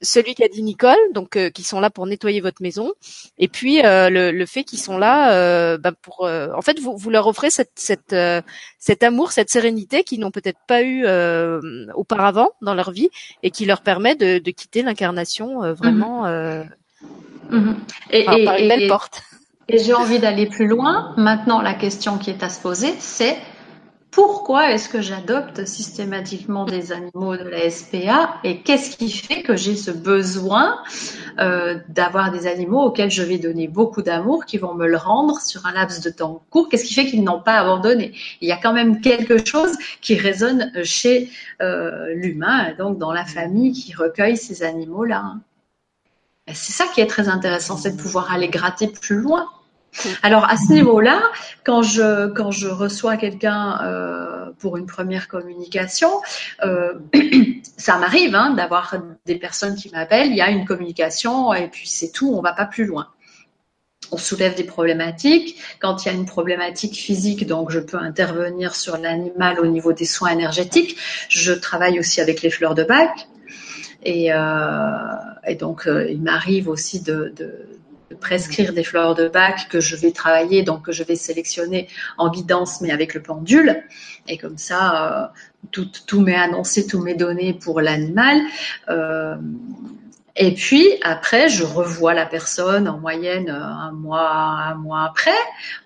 celui qu'a dit Nicole, donc euh, qui sont là pour nettoyer votre maison, et puis euh, le, le, fait qu'ils sont là euh, bah, pour, en fait, vous, vous leur offrez cette, cette cet amour, cette sérénité qu'ils n'ont peut-être pas eu auparavant dans leur vie, et qui leur permet de, de quitter l'incarnation vraiment mmh. et, par, par, une belle porte. Et j'ai envie d'aller plus loin. Maintenant, la question qui est à se poser, c'est pourquoi est-ce que j'adopte systématiquement des animaux de la SPA et qu'est-ce qui fait que j'ai ce besoin euh, d'avoir des animaux auxquels je vais donner beaucoup d'amour, qui vont me le rendre sur un laps de temps court? Qu'est-ce qui fait qu'ils n'ont pas abandonné? Il y a quand même quelque chose qui résonne chez euh, l'humain, donc dans la famille qui recueille ces animaux-là. C'est ça qui est très intéressant, c'est de pouvoir aller gratter plus loin. Alors à ce niveau-là, quand je quand je reçois quelqu'un euh, pour une première communication, euh, ça m'arrive hein, d'avoir des personnes qui m'appellent, il y a une communication et puis c'est tout, on va pas plus loin. On soulève des problématiques. Quand il y a une problématique physique, donc je peux intervenir sur l'animal au niveau des soins énergétiques. Je travaille aussi avec les fleurs de bac. Et, euh, donc, il m'arrive aussi de, prescrire des fleurs de bac que je vais travailler, donc que je vais sélectionner en guidance, mais avec le pendule. Et comme ça, tout, tout m'est annoncé, tout m'est donné pour l'animal. Et puis après, je revois la personne en moyenne euh, un mois, un mois après.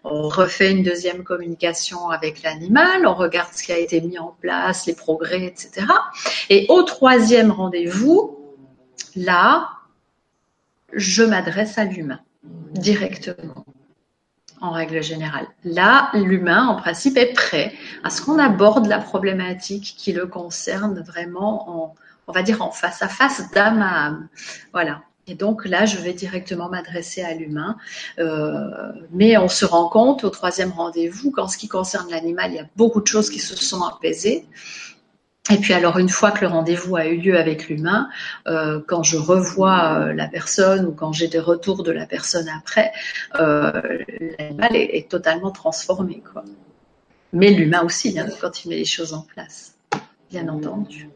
On refait une deuxième communication avec l'animal, on regarde ce qui a été mis en place, les progrès, etc. Et au troisième rendez-vous, là, je m'adresse à l'humain directement en règle génärale. Là, l'humain, en principe, est prêt à ce qu'on aborde la problématique qui le concerne vraiment en, on va dire en face à face d'âme à âme. Voilà. Et donc là, je vais directement m'adresser à l'humain. Euh, mais on se rend compte au troisième rendez-vous qu'en ce qui concerne l'animal, il y a beaucoup de choses qui se sont apaisées. Et puis alors une fois que le rendez-vous a eu lieu avec l'humain, euh, quand je revois euh, la personne ou quand j'ai des retours de la personne après, l'animal est, totalement transformé. Quoi. Mais l'humain aussi, hein, quand il met les choses en place, bien entendu.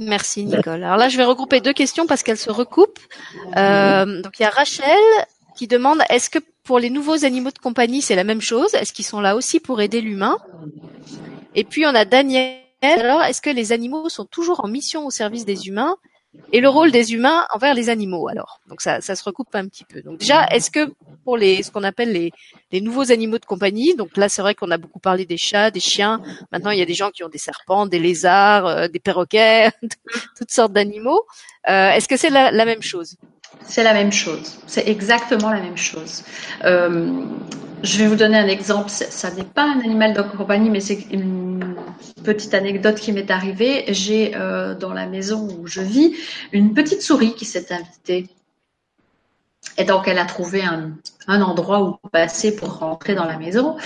Merci Nicole. Alors là, je vais regrouper deux questions parce qu'elles se recoupent. Euh, donc il y a Rachel qui demande est-ce que pour les nouveaux animaux de compagnie c'est la même chose? Est-ce qu'ils sont là aussi pour aider l'humain? Et puis on a Daniel. Alors est-ce que les animaux sont toujours en mission au service des humains et le rôle des humains envers les animaux alors? Donc ça, ça se recoupe un petit peu. Donc déjà, est-ce que pour les ce qu'on appelle les, les nouveaux animaux de compagnie, donc là c'est vrai qu'on a beaucoup parlé des chats, des chiens. Maintenant il y a des gens qui ont des serpents, des lézards, euh, des perroquets, toutes sortes d'animaux. Euh, est-ce que c'est la, la, même chose? C'est la même chose. C'est exactement la même chose. Euh, je vais vous donner un exemple. Ça n'est pas un animal de compagnie, mais c'est une petite anecdote qui m'est arrivée. J'ai euh, dans la maison où je vis une petite souris qui s'est invitée et donc, elle a trouvé un, endroit où passer pour rentrer dans la maison.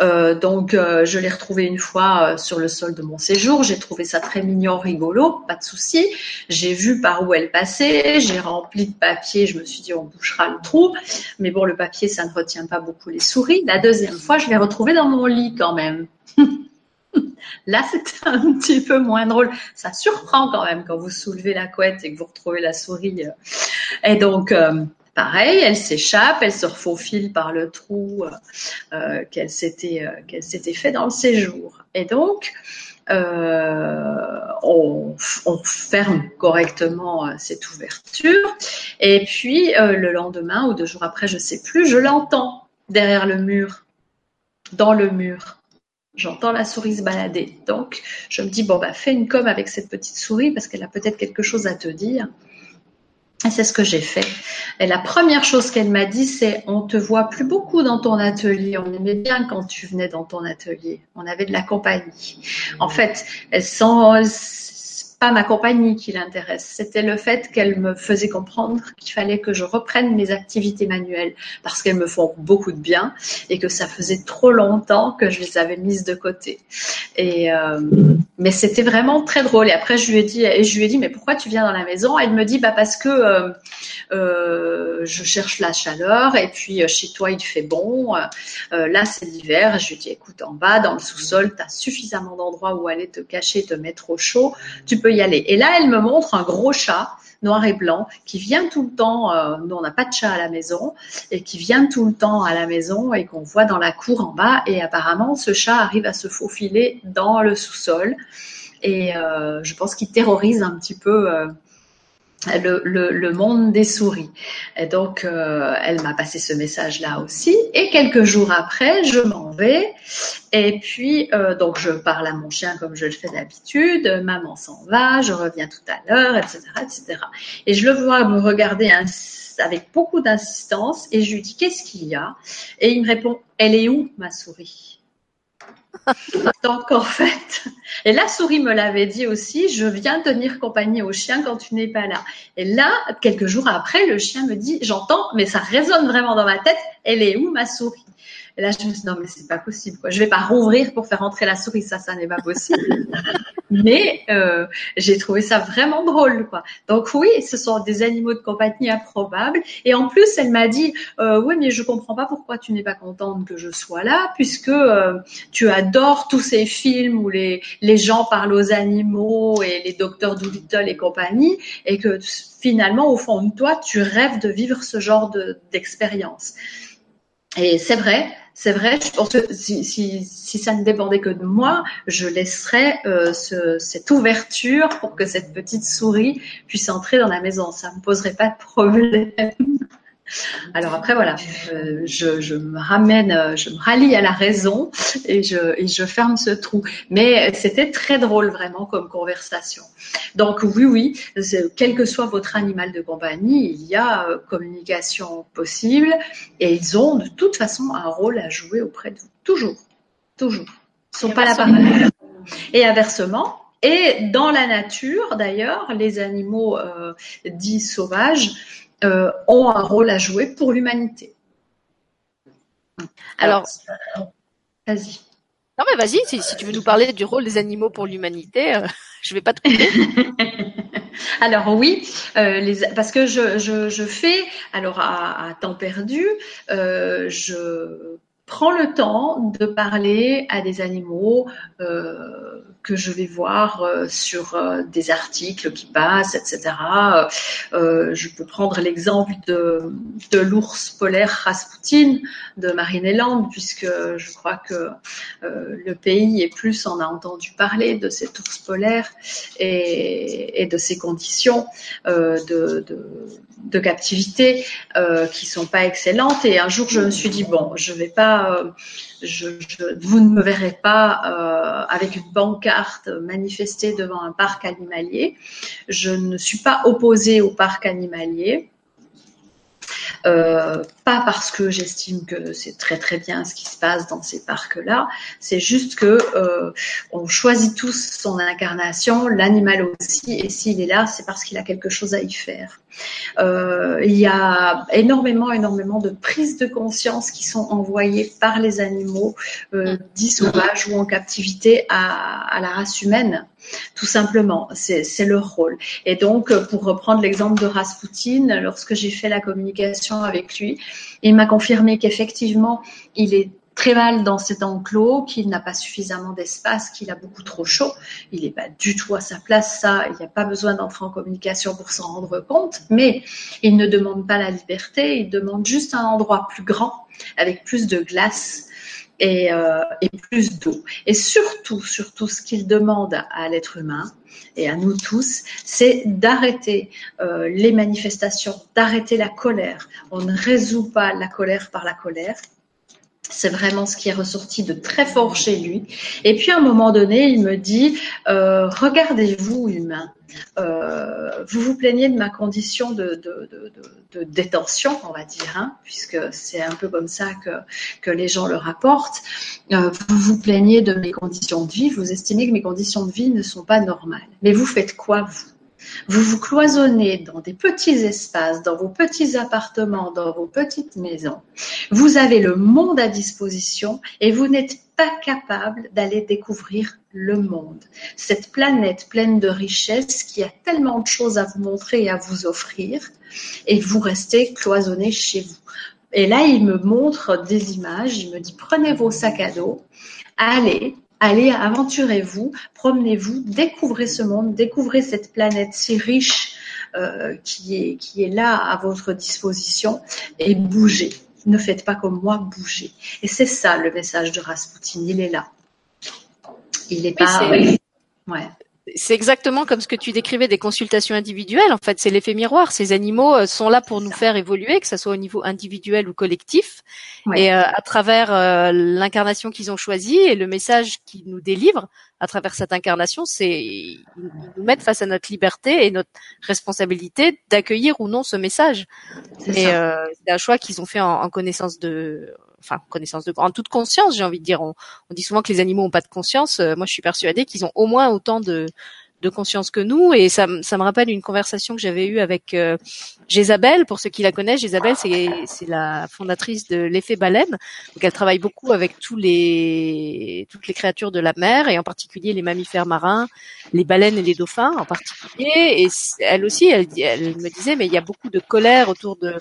Euh, donc, euh, je l'ai retrouvée une fois euh, sur le sol de mon séjour. J'ai trouvé ça très mignon, rigolo, pas de souci. J'ai vu par où elle passait. J'ai rempli de papier. Je me suis dit, on bouchera le trou. Mais bon, le papier, ça ne retient pas beaucoup les souris. La deuxième fois, je l'ai retrouvée dans mon lit quand même. Là, c'était un petit peu moins drôle. Ça surprend quand même quand vous soulevez la couette et que vous retrouvez la souris. Et donc, pareil, elle s'échappe, elle se refaufile par le trou euh, euh, qu'elle s'était euh, qu'elle s'était fait dans le séjour. Et donc, on, ferme correctement cette ouverture. Et puis le lendemain ou deux jours après, je sais plus, je l'entends derrière le mur, dans le mur. J'entends la souris se balader. Donc, je me dis, bon, bah, fais une com avec cette petite souris parce qu'elle a peut-être quelque chose à te dire. Et c'est ce que j'ai fait. Et la première chose qu'elle m'a dit, c'est on te voit plus beaucoup dans ton atelier. On aimait bien quand tu venais dans ton atelier. On avait de la compagnie. En fait, elle sent ma compagnie qui l'intéresse, c'était le fait qu'elle me faisait comprendre qu'il fallait que je reprenne mes activités manuelles parce qu'elles me font beaucoup de bien et que ça faisait trop longtemps que je les avais mises de côté. Et euh, mais c'était vraiment très drôle. Et après je lui ai dit et je lui ai dit mais pourquoi tu viens dans la maison? Elle me dit bah parce que euh, euh, je cherche la chaleur et puis chez toi il fait bon. là c'est l'hiver. Je lui ai dit écoute en bas dans le sous-sol tu as suffisamment d'endroits où aller te cacher, te mettre au chaud. Tu peux Et là, elle me montre un gros chat noir et blanc qui vient tout le temps. Euh, nous, on n'a pas de chat à la maison et qui vient tout le temps à la maison et qu'on voit dans la cour en bas. Et apparemment, ce chat arrive à se faufiler dans le sous-sol. Et euh, je pense qu'il terrorise un petit peu euh, le, monde des souris. Et donc, euh, elle m'a passé ce message-là aussi. Et quelques jours après, je m'en vais. Et puis, euh, donc, je parle à mon chien comme je le fais d'habitude. Maman s'en va, je reviens tout à l'heure, etc., etc. Et je le vois me regarder avec beaucoup d'insistance. Et je lui dis, qu'est-ce qu'il y a? Et il me répond, elle est où, ma souris? Donc en fait, et la souris me l'avait dit aussi, je viens tenir compagnie au chien quand tu n'es pas là. Et là, quelques jours après, le chien me dit, j'entends, mais ça résonne vraiment dans ma tête, elle est où ma souris? Et là, je me suis dit, non, mais c'est pas possible, quoi. Je vais pas rouvrir pour faire entrer la souris, ça, ça n'est pas possible. mais euh, j'ai trouvé ça vraiment drôle, quoi. Donc oui, ce sont des animaux de compagnie improbables. Et en plus, elle m'a dit, euh, oui, mais je comprends pas pourquoi tu n'es pas contente que je sois là, puisque euh, tu adores tous ces films où les les gens parlent aux animaux et les docteurs Dolittle et compagnie, et que finalement, au fond de toi, tu rêves de vivre ce genre d'expérience. et c'est vrai, c'est vrai, je pense si, si, ça ne dépendait que de moi, je laisserais euh, ce, cette ouverture pour que cette petite souris puisse entrer dans la maison. Ça ne me poserait pas de problème. Alors après voilà, euh, je, je, me ramène, euh, je me rallie à la raison et je, et je ferme ce trou. Mais c'était très drôle vraiment comme conversation. Donc oui, oui, quel que soit votre animal de compagnie, il y a euh, communication possible et ils ont de toute façon un rôle à jouer auprès de vous. Toujours, toujours. Ils sont pas là par Et inversement, et dans la nature d'ailleurs, les animaux euh, dits sauvages euh, ont un rôle à jouer pour l'humanité. Alors, vas-y. Non mais vas-y, si, tu veux nous parler du rôle des animaux pour l'humanité, euh, je vais pas te couper. alors oui, euh, les, parce que je, je, je, fais, alors à, à temps perdu, euh, je prends le temps de parler à des animaux euh, que je vais voir euh, sur euh, des articles qui passent, etc. Je peux prendre l'exemple de, l'ours polaire Rasputin de Marine Eland, puisque je crois que le pays et plus en a entendu parler de cet ours polaire et, de ses conditions de, de, de, captivité qui sont pas excellentes. Et un jour, je me suis dit bon, je vais pas je, vous ne me verrez pas euh, avec une pancarte manifestée devant un parc animalier. Je ne suis pas opposée au parc animalier. Euh, pas parce que j'estime que c'est très très bien ce qui se passe dans ces parcs-là, c'est juste que euh, on choisit tous son incarnation, l'animal aussi, et s'il est là, c'est parce qu'il a quelque chose à y faire. Euh, il y a énormément, énormément de prises de conscience qui sont envoyées par les animaux euh, dits sauvages ou en captivité à, à la race humaine tout simplement. C'est leur rôle. Et donc, pour reprendre l'exemple de Rasputin, lorsque j'ai fait la communication avec lui, il m'a confirmé qu'effectivement, il est très mal dans cet enclos, qu'il n'a pas suffisamment d'espace, qu'il a beaucoup trop chaud. Il n'est pas du tout à sa place, ça. Il n'y a pas besoin d'entrer en communication pour s'en rendre compte. Mais il ne demande pas la liberté, il demande juste un endroit plus grand, avec plus de glace et, euh, et plus d'eau. Et surtout, surtout, ce qu'il demande à l'être humain et à nous tous, c'est d'arrêter euh, les manifestations, d'arrêter la colère. On ne résout pas la colère par la colère. C'est vraiment ce qui est ressorti de très fort chez lui. Et puis à un moment donné, il me dit euh, regardez-vous humain. Euh, vous vous plaignez de ma condition de, de, de, détention, on va dire, hein, puisque c'est un peu comme ça que, que les gens le rapportent. Euh, vous vous plaignez de mes conditions de vie, vous estimez que mes conditions de vie ne sont pas normales. Mais vous faites quoi, vous? Vous vous cloisonnez dans des petits espaces, dans vos petits appartements, dans vos petites maisons. Vous avez le monde à disposition et vous n'êtes pas capable d'aller découvrir le monde. Cette planète pleine de richesses qui a tellement de choses à vous montrer et à vous offrir et vous restez cloisonné chez vous. Et là, il me montre des images, il me dit prenez vos sacs à dos, allez, allez, aventurez-vous, promenez-vous, découvrez ce monde, découvrez cette planète si riche euh, qui, est, qui est là à votre disposition et bougez. Ne faites pas comme moi, bougez. Et c'est ça le message de Rasputin, il est là. Il est pas. Ouais c'est exactement comme ce que tu décrivais des consultations individuelles. En fait, c'est l'effet miroir. Ces animaux euh, sont là pour nous faire évoluer, que ce soit au niveau individuel ou collectif. Et euh, à travers euh, l'incarnation qu'ils ont choisie et le message qu'ils nous délivrent à travers cette incarnation, c'est ils nous mettent face à notre liberté et notre responsabilité d'accueillir ou non ce message. Et c'est un choix qu'ils ont fait en, en connaissance de enfin connaissance de en toute conscience, j'ai envie de dire. On, dit souvent que les animaux ont pas de conscience. Euh, moi, je suis persuadée qu'ils ont au moins autant de de conscience que nous. Et ça, ça me rappelle une conversation que j'avais eue avec euh, Jézabel. Pour ceux qui la connaissent, Jézabel, c'est, la fondatrice de l'effet baleine. Donc, elle travaille beaucoup avec tous les, toutes les créatures de la mer et en particulier les mammifères marins, les baleines et les dauphins en particulier. Et elle aussi, elle, elle me disait, mais il y a beaucoup de colère autour de,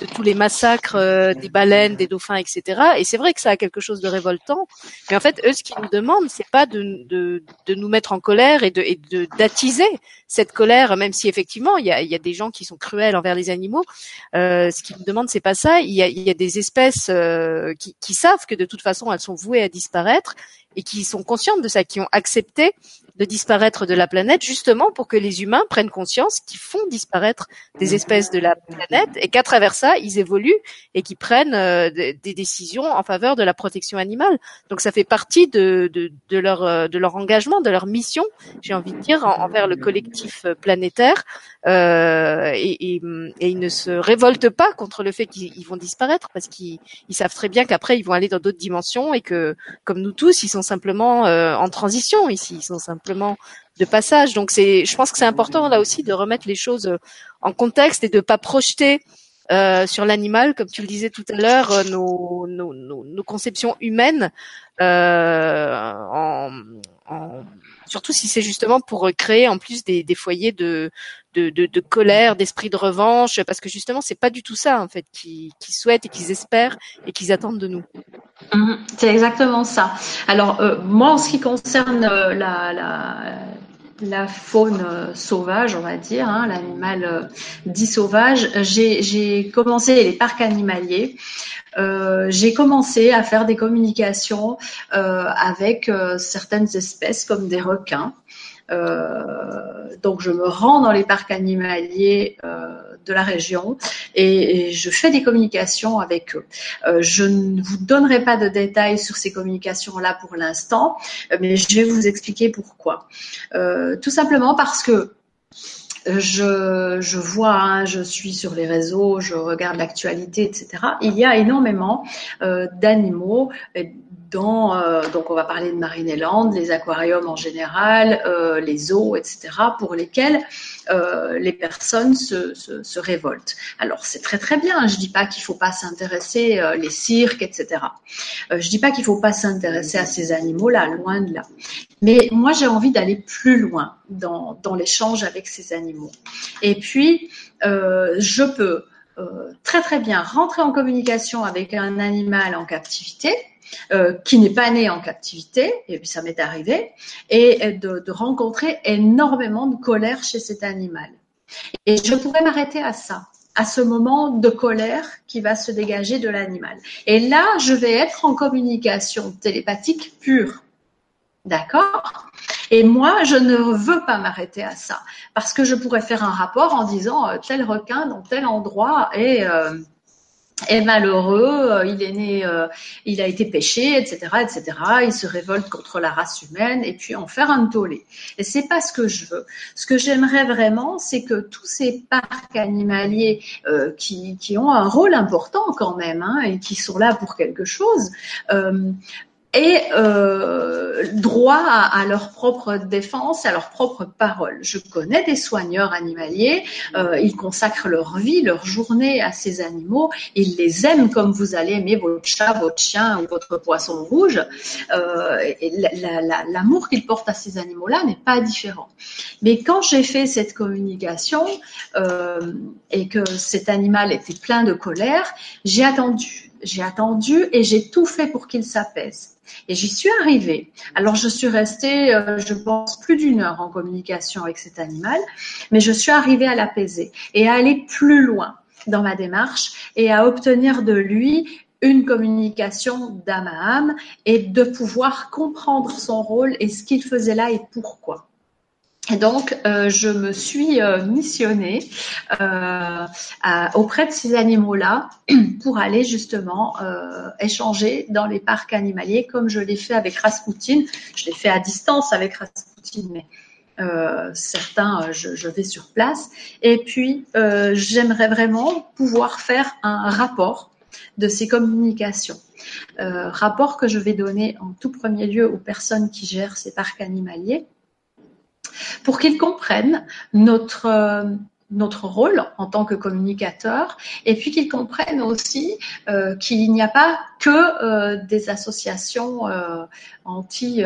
de tous les massacres euh, des baleines, des dauphins, etc. Et c'est vrai que ça a quelque chose de révoltant. Mais en fait, eux, ce qu'ils nous demandent, c'est pas de, de, de, nous mettre en colère et de d'attiser cette colère, même si effectivement il y a, des gens qui sont cruels envers les animaux. Euh, ce qu'ils nous demandent, c'est pas ça. Il y a, des espèces euh, qui savent que de toute façon elles sont vouées à disparaître et qui sont conscientes de ça, qui ont accepté de disparaître de la planète, justement pour que les humains prennent conscience qu'ils font disparaître des espèces de la planète et qu'à travers ça, ils évoluent et qu'ils prennent euh, des décisions en faveur de la protection animale. Donc ça fait partie de, de, de leur, euh, de leur engagement, de leur mission, j'ai envie de dire, envers le collectif euh, planétaire. Euh, et, et, et, ils ne se révoltent pas contre le fait qu'ils vont disparaître parce qu'ils savent très bien qu'après ils vont aller dans d'autres dimensions et que, comme nous tous, ils sont simplement euh, en transition ici, ils sont simplement de passage. Donc c'est, je pense que c'est important là aussi de remettre les choses en contexte et de pas projeter euh, sur l'animal, comme tu le disais tout à l'heure, euh, nos, conceptions humaines, surtout si c'est justement pour créer en plus des foyers de, de, colère, d'esprit de revanche, parce que justement c'est pas du tout ça en fait qu'ils qui souhaitent et qu'ils espèrent et qu'ils attendent de nous. Mmh, c'est exactement ça. Alors euh, moi en ce qui concerne euh, la, faune euh, sauvage, on va dire, hein, l'animal dit sauvage, j'ai commencé les parcs animaliers. J'ai commencé à faire des communications avec certaines espèces comme des requins. Euh, donc je me rends dans les parcs animaliers euh, de la région et, je fais des communications avec eux. Euh, je ne vous donnerai pas de détails sur ces communications-là pour l'instant, mais je vais vous expliquer pourquoi. Tout simplement parce que je, je, vois, hein, je suis sur les réseaux, je regarde l'actualité, etc. Il y a énormément euh, d'animaux dans, euh, donc on va parler de Marineland, les aquariums en général, euh, les zoos, etc., pour lesquels euh, les personnes se, révoltent. Alors c'est très très bien, je dis pas qu'il faut pas s'intéresser les cirques, etc. Je dis pas qu'il faut pas s'intéresser à ces animaux-là, loin de là. Mais moi j'ai envie d'aller plus loin dans, l'échange avec ces animaux. Et puis je peux très très bien rentrer en communication avec un animal en captivité, euh, qui n'est pas né en captivité, et puis ça m'est arrivé, et de, de, rencontrer énormément de colère chez cet animal. Et je pourrais m'arrêter à ça, à ce moment de colère qui va se dégager de l'animal. Et là, je vais être en communication télépathique pure. D'accord? Et moi, je ne veux pas m'arrêter à ça, parce que je pourrais faire un rapport en disant euh, tel requin dans tel endroit est... Euh, est malheureux, euh, il est né, euh, il a été péché, etc., etc. Il se révolte contre la race humaine et puis en faire un tollé. Et c'est pas ce que je veux. Ce que j'aimerais vraiment, c'est que tous ces parcs animaliers euh, qui, qui, ont un rôle important quand même hein, et qui sont là pour quelque chose, euh, et euh, droit à, leur propre défense, à leur propre parole. Je connais des soigneurs animaliers, euh, ils consacrent leur vie, leur journée à ces animaux, ils les aiment comme vous allez aimer votre chat, votre chien ou votre poisson rouge. Euh, L'amour la, qu'ils portent à ces animaux-là n'est pas différent. Mais quand j'ai fait cette communication euh, et que cet animal était plein de colère, j'ai attendu j'ai attendu et j'ai tout fait pour qu'il s'apaise. Et j'y suis arrivée. Alors je suis restée, euh, je pense, plus d'une heure en communication avec cet animal, mais je suis arrivée à l'apaiser et à aller plus loin dans ma démarche et à obtenir de lui une communication d'âme à âme et de pouvoir comprendre son rôle et ce qu'il faisait là et pourquoi. Et donc, euh, je me suis euh, missionnée euh, auprès de ces animaux-là pour aller justement euh, échanger dans les parcs animaliers, comme je l'ai fait avec Rasputin. Je l'ai fait à distance avec Rasputin, mais certains, je, vais sur place. Et puis, j'aimerais vraiment pouvoir faire un rapport de ces communications. rapport que je vais donner en tout premier lieu aux personnes qui gèrent ces parcs animaliers pour qu'ils comprennent notre notre rôle en tant que communicateur et puis qu'ils comprennent aussi euh, qu'il n'y a pas que euh, des associations euh, anti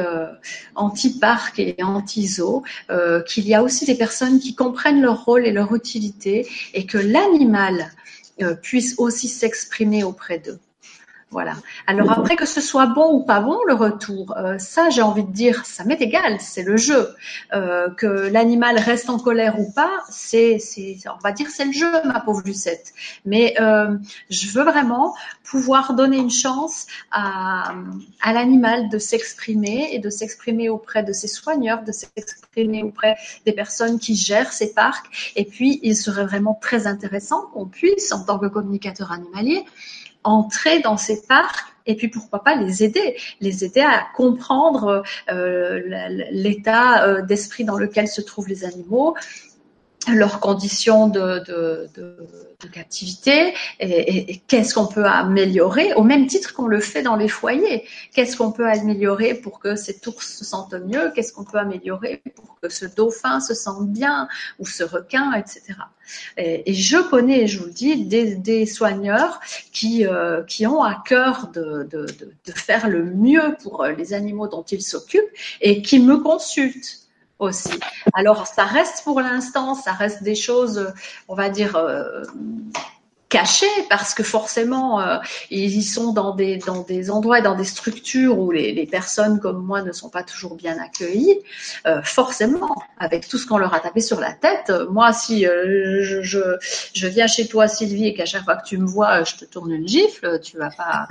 anti et anti zoo qu'il y a aussi des personnes qui comprennent leur rôle et leur utilité et que l'animal puisse aussi s'exprimer auprès d'eux. Voilà. Alors après que ce soit bon ou pas bon le retour, euh, ça j'ai envie de dire, ça m'est égal, c'est le jeu. Euh, que l'animal reste en colère ou pas, c'est, on va dire c'est le jeu, ma pauvre Lucette. Mais euh, je veux vraiment pouvoir donner une chance à, à l'animal de s'exprimer et de s'exprimer auprès de ses soigneurs, de s'exprimer auprès des personnes qui gèrent ces parcs. Et puis il serait vraiment très intéressant qu'on puisse, en tant que communicateur animalier, entrer dans ces parcs et puis pourquoi pas les aider, les aider à comprendre euh, l'état euh, d'esprit dans lequel se trouvent les animaux, leurs conditions de, de, de, de captivité et, qu'est-ce qu'on peut améliorer au même titre qu'on le fait dans les foyers? Qu'est-ce qu'on peut améliorer pour que cet ours se sente mieux? Qu'est-ce qu'on peut améliorer pour que ce dauphin se sente bien ou ce requin, etc. Et, je connais, je vous le dis, des, des soigneurs qui, euh, qui ont à cœur de, de, de faire le mieux pour les animaux dont ils s'occupent et qui me consultent aussi. Alors, ça reste pour l'instant, ça reste des choses, on va dire, euh, cachées parce que forcément, euh, ils sont dans des, dans des endroits et dans des structures où les, les personnes comme moi ne sont pas toujours bien accueillies. Euh, forcément, avec tout ce qu'on leur a tapé sur la tête, moi, si je, je, je, viens chez toi, Sylvie, et qu'à chaque fois que tu me vois, je te tourne une gifle, tu vas pas.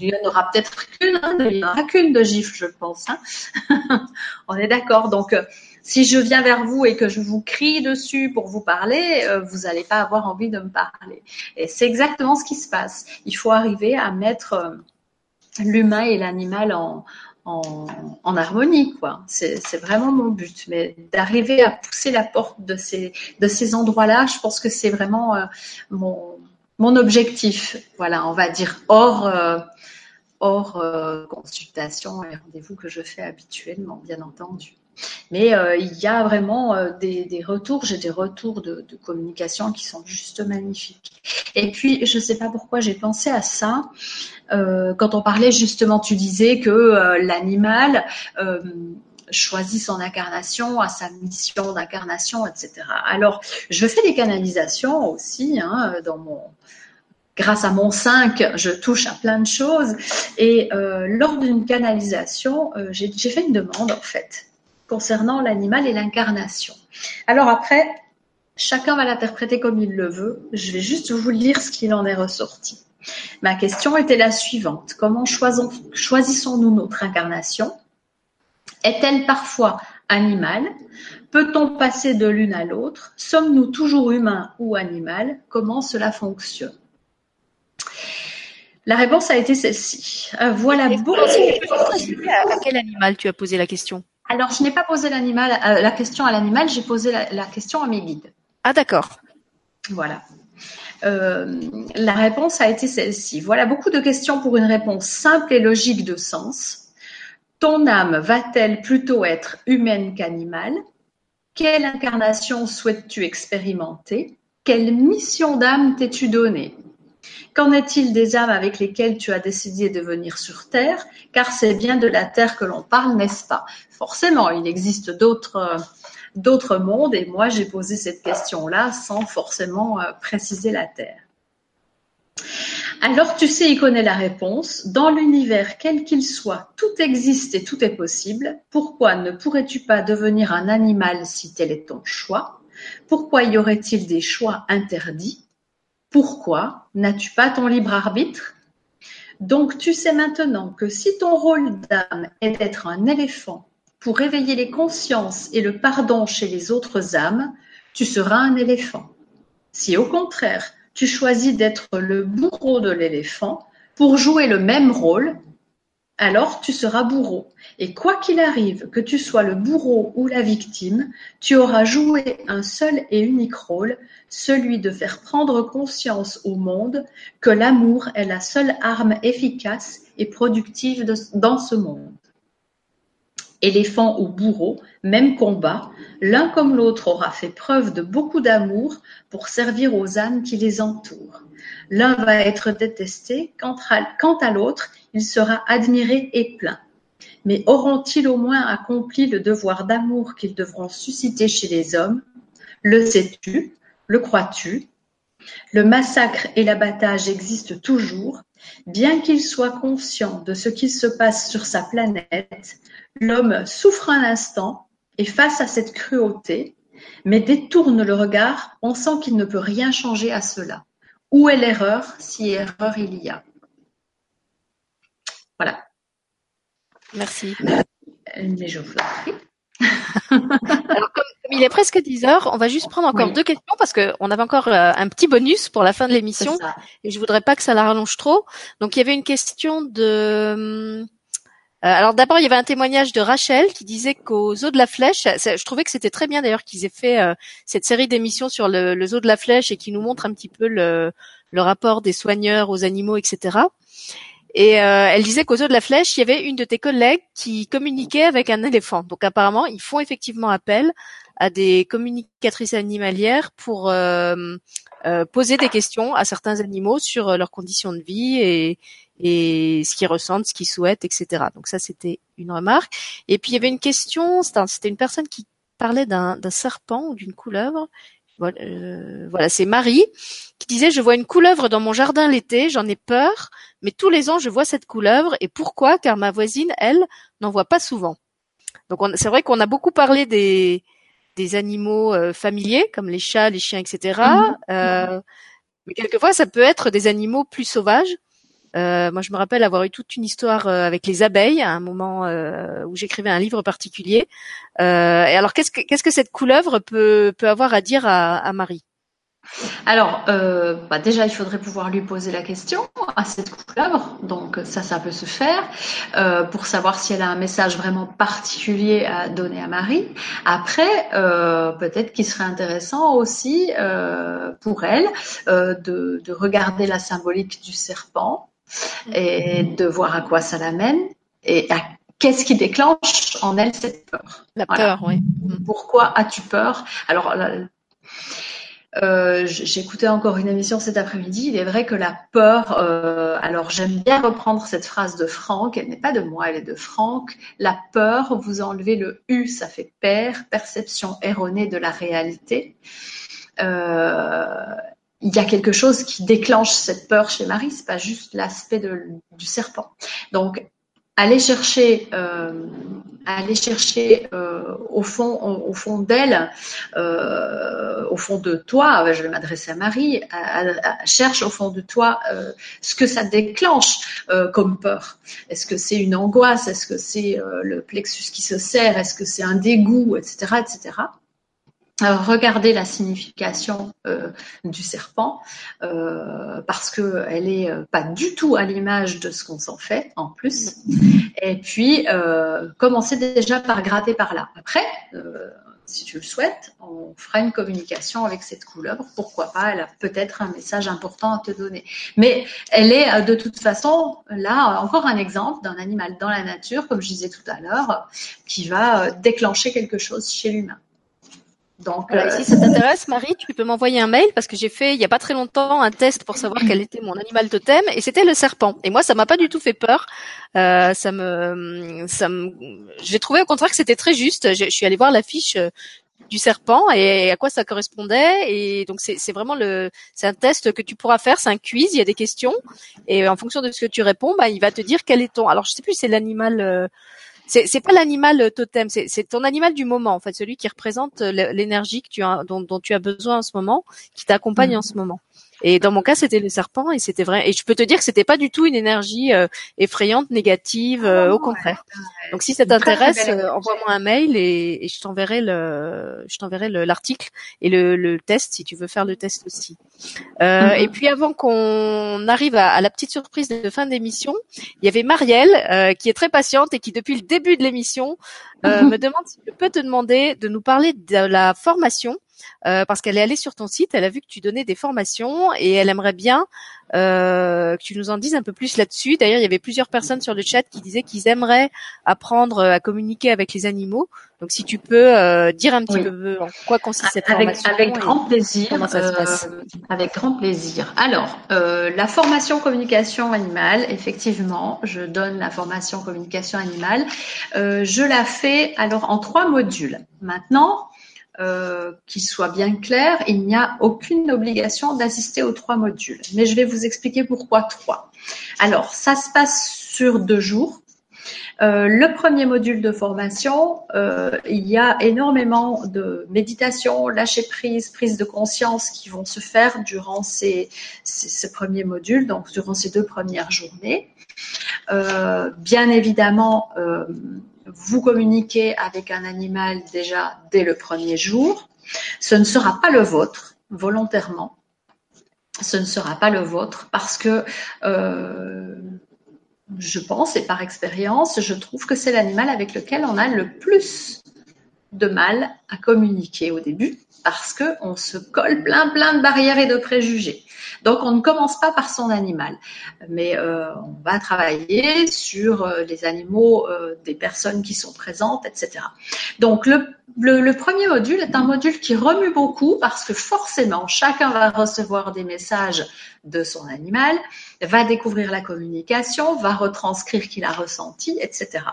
il y en aura peut-être qu'une, hein, il aura qu'une de gifle, je pense. Hein. On est d'accord. Donc, si je viens vers vous et que je vous crie dessus pour vous parler, euh, vous n'allez pas avoir envie de me parler. Et c'est exactement ce qui se passe. Il faut arriver à mettre euh, l'humain et l'animal en, harmonie, quoi. C'est vraiment mon but. Mais d'arriver à pousser la porte de ces, endroits-là, je pense que c'est vraiment euh, mon, objectif. Voilà, on va dire hors, consultation et rendez-vous que je fais habituellement, bien entendu. Mais euh, il y a vraiment euh, des, retours, j'ai des retours de, communication qui sont juste magnifiques. Et puis, je ne sais pas pourquoi j'ai pensé à ça. Euh, quand on parlait justement, tu disais que l'animal choisit son incarnation, à sa mission d'incarnation, etc. Alors, je fais des canalisations aussi hein, dans mon grâce à mon 5, je touche à plein de choses. Et lors d'une canalisation, j'ai fait une demande en fait concernant l'animal et l'incarnation. Alors après, chacun va l'interpréter comme il le veut. Je vais juste vous lire ce qu'il en est ressorti. Ma question était la suivante. Comment choisissons-nous notre incarnation? Est-elle parfois animale? Peut-on passer de l'une à l'autre? Sommes-nous toujours humains ou animal Comment cela fonctionne? La réponse a été celle-ci. Euh, voilà beaucoup. À quel animal tu as posé la question? Alors, je n'ai pas posé l'animal, euh, la question à l'animal, j'ai posé la, la, question à mes guides. Ah, d'accord. Voilà. Euh, la réponse a été celle-ci. Voilà beaucoup de questions pour une réponse simple et logique de sens. Ton âme va-t-elle plutôt être humaine qu'animale? Quelle incarnation souhaites-tu expérimenter? Quelle mission d'âme t'es-tu donnée? Qu'en est-il des âmes avec lesquelles tu as décidé de venir sur Terre? Car c'est bien de la Terre que l'on parle, n'est-ce pas? Forcément, il existe d'autres d'autres mondes et moi j'ai posé cette question-là sans forcément euh, préciser la Terre. Alors tu sais y connaît la réponse. Dans l'univers, quel qu'il soit, tout existe et tout est possible. Pourquoi ne pourrais-tu pas devenir un animal si tel est ton choix? Pourquoi y aurait-il des choix interdits? Pourquoi n'as-tu pas ton libre arbitre? Donc tu sais maintenant que si ton rôle d'âme est d'être un éléphant pour réveiller les consciences et le pardon chez les autres âmes, tu seras un éléphant. Si au contraire tu choisis d'être le bourreau de l'éléphant pour jouer le même rôle, alors tu seras bourreau. Et quoi qu'il arrive, que tu sois le bourreau ou la victime, tu auras joué un seul et unique rôle, celui de faire prendre conscience au monde que l'amour est la seule arme efficace et productive dans ce monde. Éléphant ou bourreau, même combat, l'un comme l'autre aura fait preuve de beaucoup d'amour pour servir aux âmes qui les entourent. L'un va être détesté, quant à, l'autre, il sera admiré et plaint. Mais auront-ils au moins accompli le devoir d'amour qu'ils devront susciter chez les hommes? Le sais-tu? Le crois-tu? Le massacre et l'abattage existent toujours. Bien qu'il soit conscient de ce qu'il se passe sur sa planète, l'homme souffre un instant et face à cette cruauté, mais détourne le regard, pensant qu'il ne peut rien changer à cela. Où est l'erreur, si erreur il y a? Voilà. Merci. Mais je vous Alors, comme, il est presque 10 heures, on va juste prendre encore deux questions parce qu'on avait encore euh, un petit bonus pour la fin de l'émission et je voudrais pas que ça la rallonge trop. Donc, il y avait une question de... Euh, alors d'abord, il y avait un témoignage de Rachel qui disait qu'aux eaux de la flèche, je trouvais que c'était très bien d'ailleurs qu'ils aient fait euh, cette série d'émissions sur le, le zoo de la flèche et qui nous montre un petit peu le, le rapport des soigneurs aux animaux, etc. Et euh, elle disait qu'aux eaux de la flèche, il y avait une de tes collègues qui communiquait avec un éléphant. Donc apparemment, ils font effectivement appel à des communicatrices animalières pour euh, euh, poser des questions à certains animaux sur leurs conditions de vie et, et ce qu'ils ressentent, ce qu'ils souhaitent, etc. Donc ça, c'était une remarque. Et puis il y avait une question, c'était une personne qui parlait d'un serpent ou d'une couleuvre. Euh, voilà, c'est Marie qui disait je vois une couleuvre dans mon jardin l'été, j'en ai peur, mais tous les ans je vois cette couleuvre et pourquoi? Car ma voisine, elle, n'en voit pas souvent. Donc c'est vrai qu'on a beaucoup parlé des des animaux euh, familiers comme les chats, les chiens, etc. Mhm. Euh, mais quelquefois ça peut être des animaux plus sauvages. Euh, moi, je me rappelle avoir eu toute une histoire euh, avec les abeilles à un moment euh, où j'écrivais un livre particulier. et alors, qu'est-ce que qu'est-ce que cette couleuvre peut peut avoir à dire à, à Marie? Alors, euh, bah déjà, il faudrait pouvoir lui poser la question à cette couleuvre. Donc, ça, ça peut se faire euh, pour savoir si elle a un message vraiment particulier à donner à Marie. Après, euh, peut-être qu'il serait intéressant aussi pour elle de, de, regarder la symbolique du serpent et de voir à quoi ça l'amène et à qu'est-ce qui déclenche en elle cette peur. La peur, oui. Pourquoi as-tu peur? Alors, euh, J'écoutais encore une émission cet après-midi. Il est vrai que la peur, euh, alors j'aime bien reprendre cette phrase de Franck, elle n'est pas de moi, elle est de Franck. La peur, vous enlevez le U, ça fait père, perception erronée de la réalité. Euh, il y a quelque chose qui déclenche cette peur chez Marie, c'est pas juste l'aspect du serpent. Donc, aller chercher, euh, aller chercher euh, au fond, au, fond d'elle, euh, au fond de toi. Je vais m'adresser à Marie. cherche au fond de toi ce que ça déclenche comme peur. Est-ce que c'est une angoisse? Est-ce que c'est le plexus qui se serre? Est-ce que c'est un dégoût, etc., etc regarder la signification euh, du serpent euh, parce que elle est euh, pas du tout à l'image de ce qu'on s'en fait en plus. Et puis euh, commencer déjà par gratter par là. Après si tu le souhaites on fera une communication avec cette couleuvre. Pourquoi pas? Elle a peut-être un message important à te donner. Mais elle est de toute façon là encore un exemple d'un animal dans la nature comme je disais tout à l'heure qui va déclencher quelque chose chez l'humain donc, euh, si ça t'intéresse, Marie, tu peux m'envoyer un mail parce que j'ai fait il y a pas très longtemps un test pour savoir quel était mon animal totem et c'était le serpent. Et moi, ça m'a pas du tout fait peur. Euh, ça me, ça me, j'ai trouvé au contraire que c'était très juste. Je, suis allée voir la fiche euh, du serpent et à quoi ça correspondait. Et donc c'est vraiment le, c'est un test que tu pourras faire. C'est un quiz. Il y a des questions et en fonction de ce que tu réponds, bah, il va te dire quel est ton. Alors je sais plus, c'est l'animal. Euh, c'est c'est pas l'animal euh, totem, c'est c'est ton animal du moment en fait, celui qui représente euh, l'énergie que tu as dont, dont tu as besoin en ce moment, qui t'accompagne en ce moment. Et dans mon cas, c'était le serpent et c'était vrai. Et je peux te dire que c'était pas du tout une énergie euh, effrayante, négative, euh, au contraire. Donc si ça t'intéresse, euh, envoie-moi un mail et, et je t'enverrai le, je t'enverrai l'article et le, le, test si tu veux faire le test aussi. Mm-hmm. Et puis avant qu'on arrive à, à, la petite surprise de fin d'émission, il y avait Marielle qui est très patiente et qui depuis le début de l'émission mm-hmm. me demande si je peux te demander de nous parler de la formation euh, parce qu'elle est allée sur ton site, elle a vu que tu donnais des formations et elle aimerait bien euh, que tu nous en dises un peu plus là-dessus. D'ailleurs, il y avait plusieurs personnes sur le chat qui disaient qu'ils aimeraient apprendre à communiquer avec les animaux. Donc, si tu peux euh, dire un petit peu en quoi consiste cette avec, formation. Avec grand plaisir. avec grand plaisir. Alors, la formation communication animale, effectivement, je donne la formation communication animale. je la fais alors en trois modules. Maintenant, euh, qui soit bien clair, il n'y a aucune obligation d'assister aux trois modules. Mais je vais vous expliquer pourquoi trois. Alors, ça se passe sur deux jours. Euh, le premier module de formation, euh, il y a énormément de méditation, lâcher prise, prise de conscience qui vont se faire durant ces, ces, premiers modules, donc durant ces deux premières journées. bien évidemment, vous communiquez avec un animal déjà dès le premier jour. Ce ne sera pas le vôtre, volontairement. Ce ne sera pas le vôtre parce que euh, je pense, et par expérience, je trouve que c'est l'animal avec lequel on a le plus de mal à communiquer au début parce qu'on se colle plein plein de barrières et de préjugés. Donc on ne commence pas par son animal, mais euh, on va travailler sur euh, les animaux euh, des personnes qui sont présentes, etc. Donc le, le, premier module est un module qui remue beaucoup parce que forcément chacun va recevoir des messages de son animal, va découvrir la communication, va retranscrire qu'il a ressenti, etc.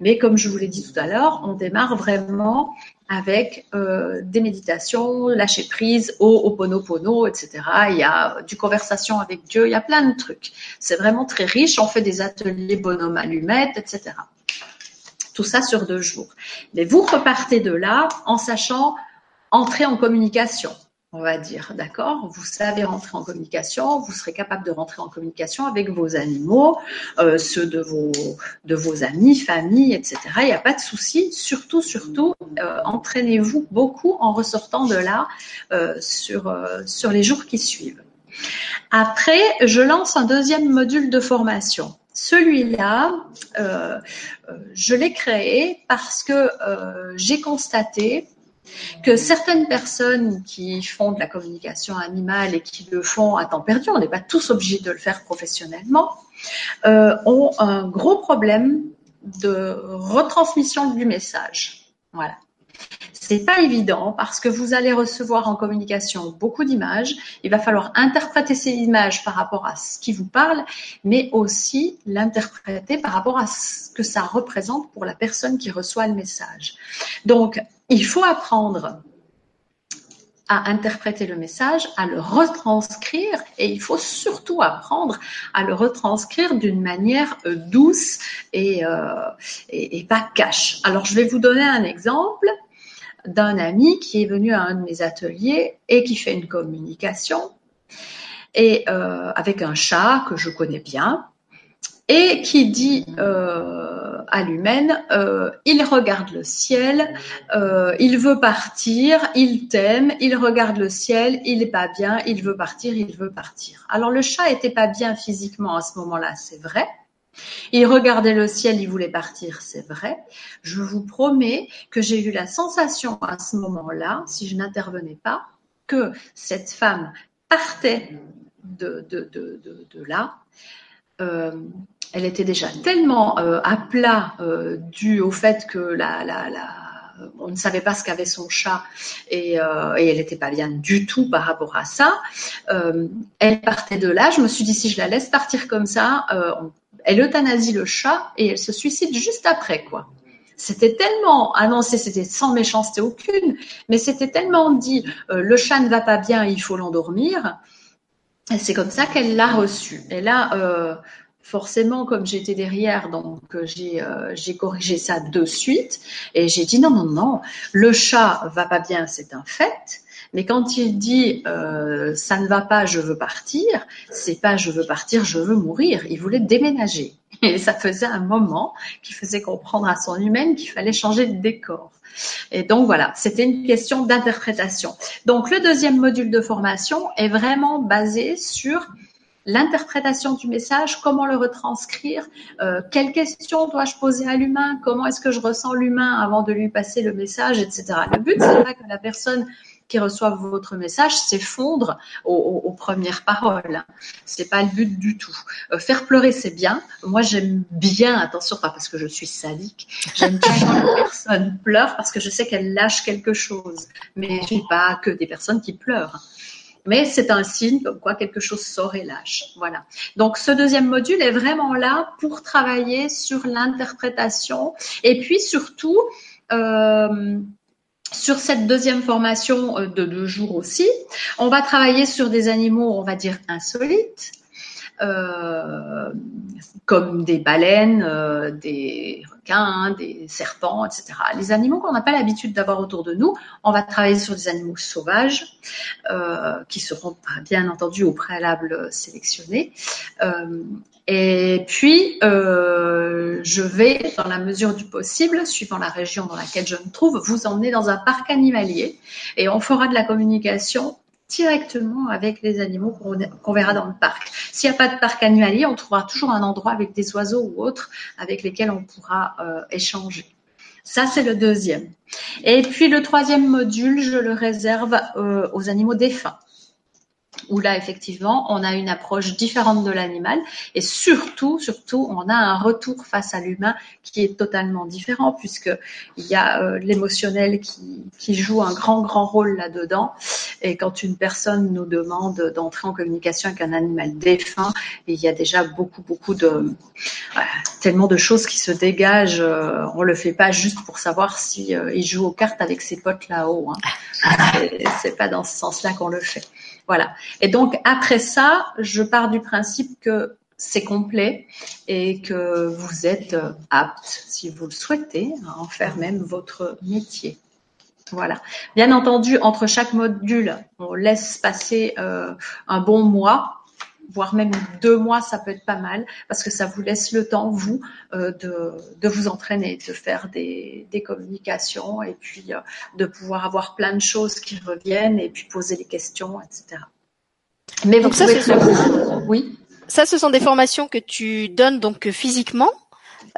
Mais comme je vous l'ai dit tout à l'heure, on démarre vraiment avec euh, des méditations, lâcher prise, au ponopono, etc. Il y a du conversation avec Dieu, il y a plein de trucs. C'est vraiment très riche. On fait des ateliers bonhomme allumette, etc. Tout ça sur deux jours. Mais vous repartez de là en sachant entrer en communication on va dire, d'accord Vous savez rentrer en communication, vous serez capable de rentrer en communication avec vos animaux, euh, ceux de vos, de vos amis, familles, etc. Il n'y a pas de souci. Surtout, surtout, euh, entraînez-vous beaucoup en ressortant de là euh, sur, sur les jours qui suivent. Après, je lance un deuxième module de formation. Celui-là, je l'ai créé parce que j'ai constaté que certaines personnes qui font de la communication animale et qui le font à temps perdu, on n'est pas tous obligés de le faire professionnellement, euh, ont un gros problème de retransmission du message. Voilà. C'est pas évident parce que vous allez recevoir en communication beaucoup d'images. Il va falloir interpréter ces images par rapport à ce qui vous parle, mais aussi l'interpréter par rapport à ce que ça représente pour la personne qui reçoit le message. Donc, il faut apprendre à interpréter le message, à le retranscrire et il faut surtout apprendre à le retranscrire d'une manière euh, douce et, euh, et, pas cash. Alors je vais vous donner un exemple d'un ami qui est venu à un de mes ateliers et qui fait une communication et euh, avec un chat que je connais bien et qui dit euh, à l'humaine, euh, il regarde le ciel, euh, il veut partir, il t'aime, il regarde le ciel, il n'est pas bien, il veut partir, il veut partir. Alors le chat était pas bien physiquement à ce moment-là, c'est vrai. Il regardait le ciel, il voulait partir, c'est vrai. Je vous promets que j'ai eu la sensation à ce moment-là, si je n'intervenais pas, que cette femme partait de, là. Euh, elle était déjà tellement euh, à plat euh, dû au fait que on ne savait pas ce qu'avait son chat et, euh, elle n'était pas bien du tout par rapport à ça. Elle partait de là. Je me suis dit si je la laisse partir comme ça, euh, elle euthanasie le chat et elle se suicide juste après quoi. C'était tellement annoncé, c'était sans méchanceté aucune, mais c'était tellement dit le chat ne va pas bien, il faut l'endormir. C'est comme ça qu'elle l'a reçu. Et là, forcément, comme j'étais derrière, donc euh, euh, j'ai corrigé ça de suite et j'ai dit non non non, le chat va pas bien, c'est un fait. Mais quand il dit euh, ça ne va pas, je veux partir, c'est pas je veux partir, je veux mourir. Il voulait déménager et ça faisait un moment qui faisait comprendre à son humaine qu'il fallait changer de décor. Et donc voilà, c'était une question d'interprétation. Donc le deuxième module de formation est vraiment basé sur l'interprétation du message, comment le retranscrire, euh, quelles questions dois-je poser à l'humain, comment est-ce que je ressens l'humain avant de lui passer le message, etc. Le but, c'est pas que la personne qui reçoivent votre message s'effondrent aux, premières paroles. C'est pas le but du tout. Euh, faire pleurer, c'est bien. Moi, j'aime bien, attention, pas parce que je suis sadique, j'aime bien quand une personne pleure parce que je sais qu'elle lâche quelque chose. Mais je n'ai pas que des personnes qui pleurent mais c'est un signe comme quoi quelque chose sort et lâche. Voilà. Donc ce deuxième module est vraiment là pour travailler sur l'interprétation et puis surtout euh, sur cette deuxième formation euh, de deux jours aussi, on va travailler sur des animaux, on va dire insolites, euh, comme des baleines, euh, des requins, des serpents, etc. Les animaux qu'on n'a pas l'habitude d'avoir autour de nous, on va travailler sur des animaux sauvages euh, qui seront bien entendu au préalable sélectionnés. et puis, je vais, dans la mesure du possible, suivant la région dans laquelle je me trouve, vous emmener dans un parc animalier et on fera de la communication directement avec les animaux qu'on verra dans le parc. S'il n'y a pas de parc animalier, on trouvera toujours un endroit avec des oiseaux ou autres avec lesquels on pourra euh, échanger. Ça, c'est le deuxième. Et puis le troisième module, je le réserve euh, aux animaux défunts où là, effectivement, on a une approche différente de l'animal et surtout, surtout, on a un retour face à l'humain qui est totalement différent puisque il y a euh, l'émotionnel qui, qui joue un grand, grand rôle là-dedans. Et quand une personne nous demande d'entrer en communication avec un animal défunt, il y a déjà beaucoup, beaucoup de, tellement de choses qui se dégagent. Euh, on le fait pas juste pour savoir si euh, il joue aux cartes avec ses potes là-haut. Hein. C'est pas dans ce sens-là qu'on le fait. Voilà. Et donc après ça, je pars du principe que c'est complet et que vous êtes apte, si vous le souhaitez, à en faire même votre métier. Voilà. Bien entendu, entre chaque module, on laisse passer euh, un bon mois voire même deux mois, ça peut être pas mal, parce que ça vous laisse le temps, vous, euh, de, de, vous entraîner, de faire des, des communications et puis euh, de pouvoir avoir plein de choses qui reviennent et puis poser les questions, etc. Mais donc ça, ce oui. Ça, ce sont des formations que tu donnes donc physiquement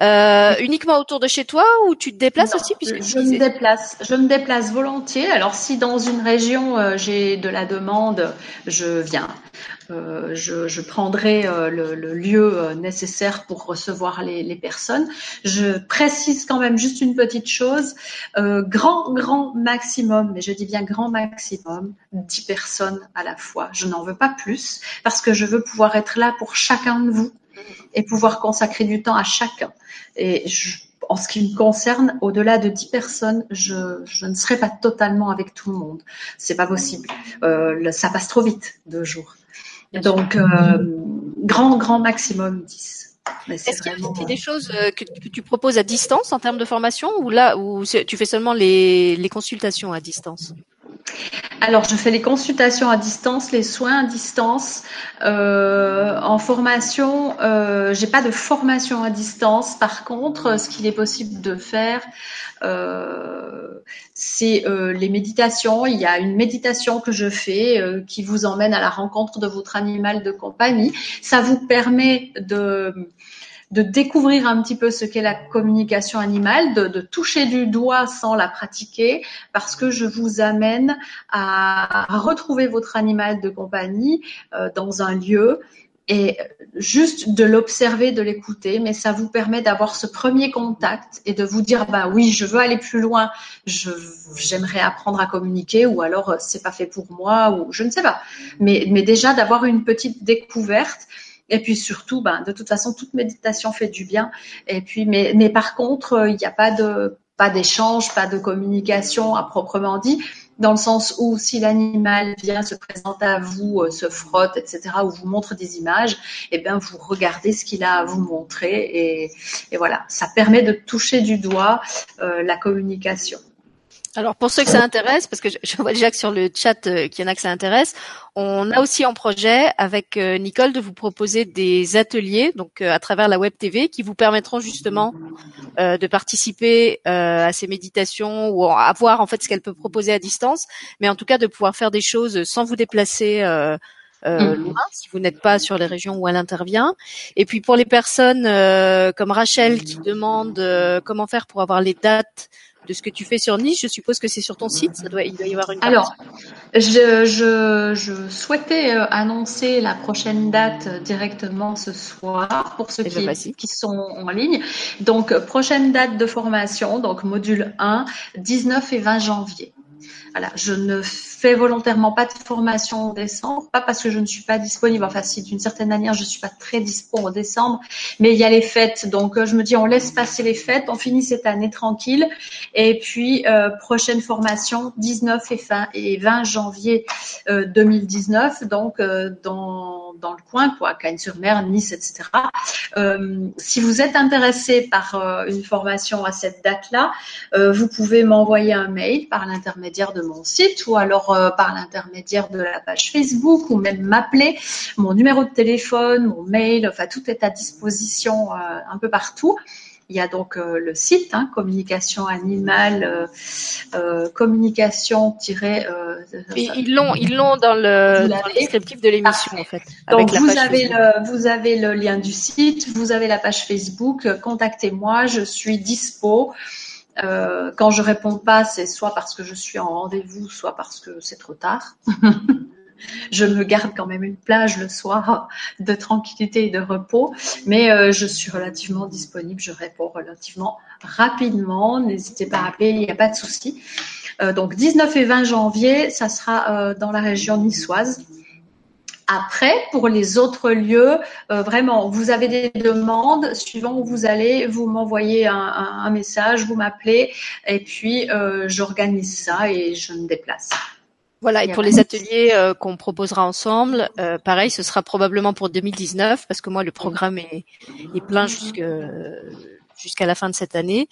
euh, uniquement autour de chez toi ou tu te déplaces aussi puisque Je me déplace, je me déplace volontiers. Alors si dans une région euh, j'ai de la demande, je viens. Euh, je, je, prendrai euh, le, le, lieu nécessaire pour recevoir les, les, personnes. Je précise quand même juste une petite chose. grand, grand maximum, mais je dis bien grand maximum, 10 personnes à la fois. Je n'en veux pas plus parce que je veux pouvoir être là pour chacun de vous et pouvoir consacrer du temps à chacun. Et en ce qui me concerne, au-delà de 10 personnes, je, je, ne serai pas totalement avec tout le monde. C'est pas possible. Euh, ça passe trop vite, deux jours. Donc, euh, grand, grand maximum 10. Est-ce qu'il y a des choses euh, que, tu proposes à distance en termes de formation ou là où tu fais seulement les, les consultations à distance? Alors, je fais les consultations à distance, les soins à distance. Euh, en formation, euh, j'ai pas de formation à distance. Par contre, ce qu'il est possible de faire, euh, c'est euh, les méditations. Il y a une méditation que je fais euh, qui vous emmène à la rencontre de votre animal de compagnie. Ça vous permet de de découvrir un petit peu ce qu'est la communication animale, de, de, toucher du doigt sans la pratiquer, parce que je vous amène à, retrouver votre animal de compagnie euh, dans un lieu et juste de l'observer, de l'écouter, mais ça vous permet d'avoir ce premier contact et de vous dire bah oui, je veux aller plus loin, j'aimerais apprendre à communiquer ou alors euh, c'est pas fait pour moi ou je ne sais pas. Mais, mais déjà d'avoir une petite découverte et puis surtout, ben, de toute façon, toute méditation fait du bien. Et puis, mais, mais par contre, euh, il n'y a pas de pas d'échange, pas de communication à proprement dit, dans le sens où si l'animal vient se présenter à vous, euh, se frotte, etc., ou vous montre des images, eh bien vous regardez ce qu'il a à vous montrer et, et, voilà, ça permet de toucher du doigt euh, la communication. Alors pour ceux que ça intéresse, parce que je vois déjà que sur le chat euh, qu'il y en a que ça intéresse, on a aussi en projet avec euh, Nicole de vous proposer des ateliers, donc euh, à travers la web TV, qui vous permettront justement de participer à ces méditations ou à voir en fait ce qu'elle peut proposer à distance, mais en tout cas de pouvoir faire des choses sans vous déplacer. Euh, mmh. loin, si vous n'êtes pas sur les régions où elle intervient. Et puis pour les personnes comme Rachel qui demande comment faire pour avoir les dates de ce que tu fais sur Nice. Je suppose que c'est sur ton site. Ça doit, il doit y avoir une. Alors, je, je, je, souhaitais euh, annoncer la prochaine date directement ce soir pour ceux eh ben, qui, qui, sont en ligne. Donc, prochaine date de formation, donc module 1, 19 et 20 janvier. Voilà, je ne fais volontairement pas de formation en décembre, pas parce que je ne suis pas disponible. Enfin, si d'une certaine manière je suis pas très dispo en décembre, mais il y a les fêtes, donc euh, je me dis on laisse passer les fêtes, on finit cette année tranquille, et puis euh, prochaine formation 19 et fin et 20 janvier 2019, euh, donc dans dans le coin, quoi, Cagnes-sur-Mer, Nice, etc. si vous êtes intéressé par une formation à cette date-là, vous pouvez m'envoyer un mail par l'intermédiaire de mon site ou alors par l'intermédiaire de la page Facebook ou même m'appeler. Mon numéro de téléphone, mon mail, enfin tout est à disposition euh, un peu partout. Il y a donc euh, le site hein, communication animale, communication ils l'ont, ils l'ont dans le, descriptif de l'émission en fait. Donc vous avez le, vous avez le lien du site, vous avez la page Facebook. Contactez-moi, je suis dispo. Euh, quand je réponds pas, c'est soit parce que je suis en rendez-vous, soit parce que c'est trop tard. je me garde quand même une plage le soir de tranquillité et de repos, mais euh, je suis relativement disponible, je réponds relativement rapidement. N'hésitez pas à appeler, il n'y a pas de souci. Euh, donc 19 et 20 janvier, ça sera dans la région niçoise. Après, pour les autres lieux, euh, vraiment, vous avez des demandes, suivant où vous allez, vous m'envoyez un, message, vous m'appelez, et puis euh, j'organise ça et je me déplace. Voilà, et pour les ateliers euh, qu'on proposera ensemble, pareil, ce sera probablement pour 2019, parce que moi, le programme est, est plein jusque jusqu'à la fin de cette année.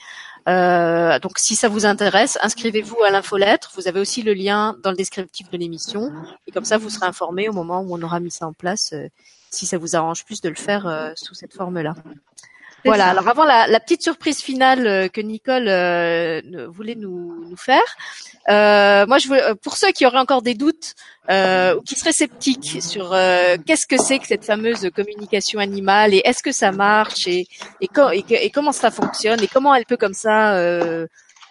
Euh, donc si ça vous intéresse, inscrivez-vous à l'infolettre. Vous avez aussi le lien dans le descriptif de l'émission. Et comme ça, vous serez informé au moment où on aura mis ça en place, euh, si ça vous arrange plus de le faire euh, sous cette forme-là. Voilà. Alors avant la, la, petite surprise finale euh, que Nicole euh, voulait nous, nous faire, euh, moi je veux, pour ceux qui auraient encore des doutes euh, ou qui seraient sceptiques sur qu'est-ce que c'est que cette fameuse communication animale et est-ce que ça marche et, et, et, comment ça fonctionne et comment elle peut comme ça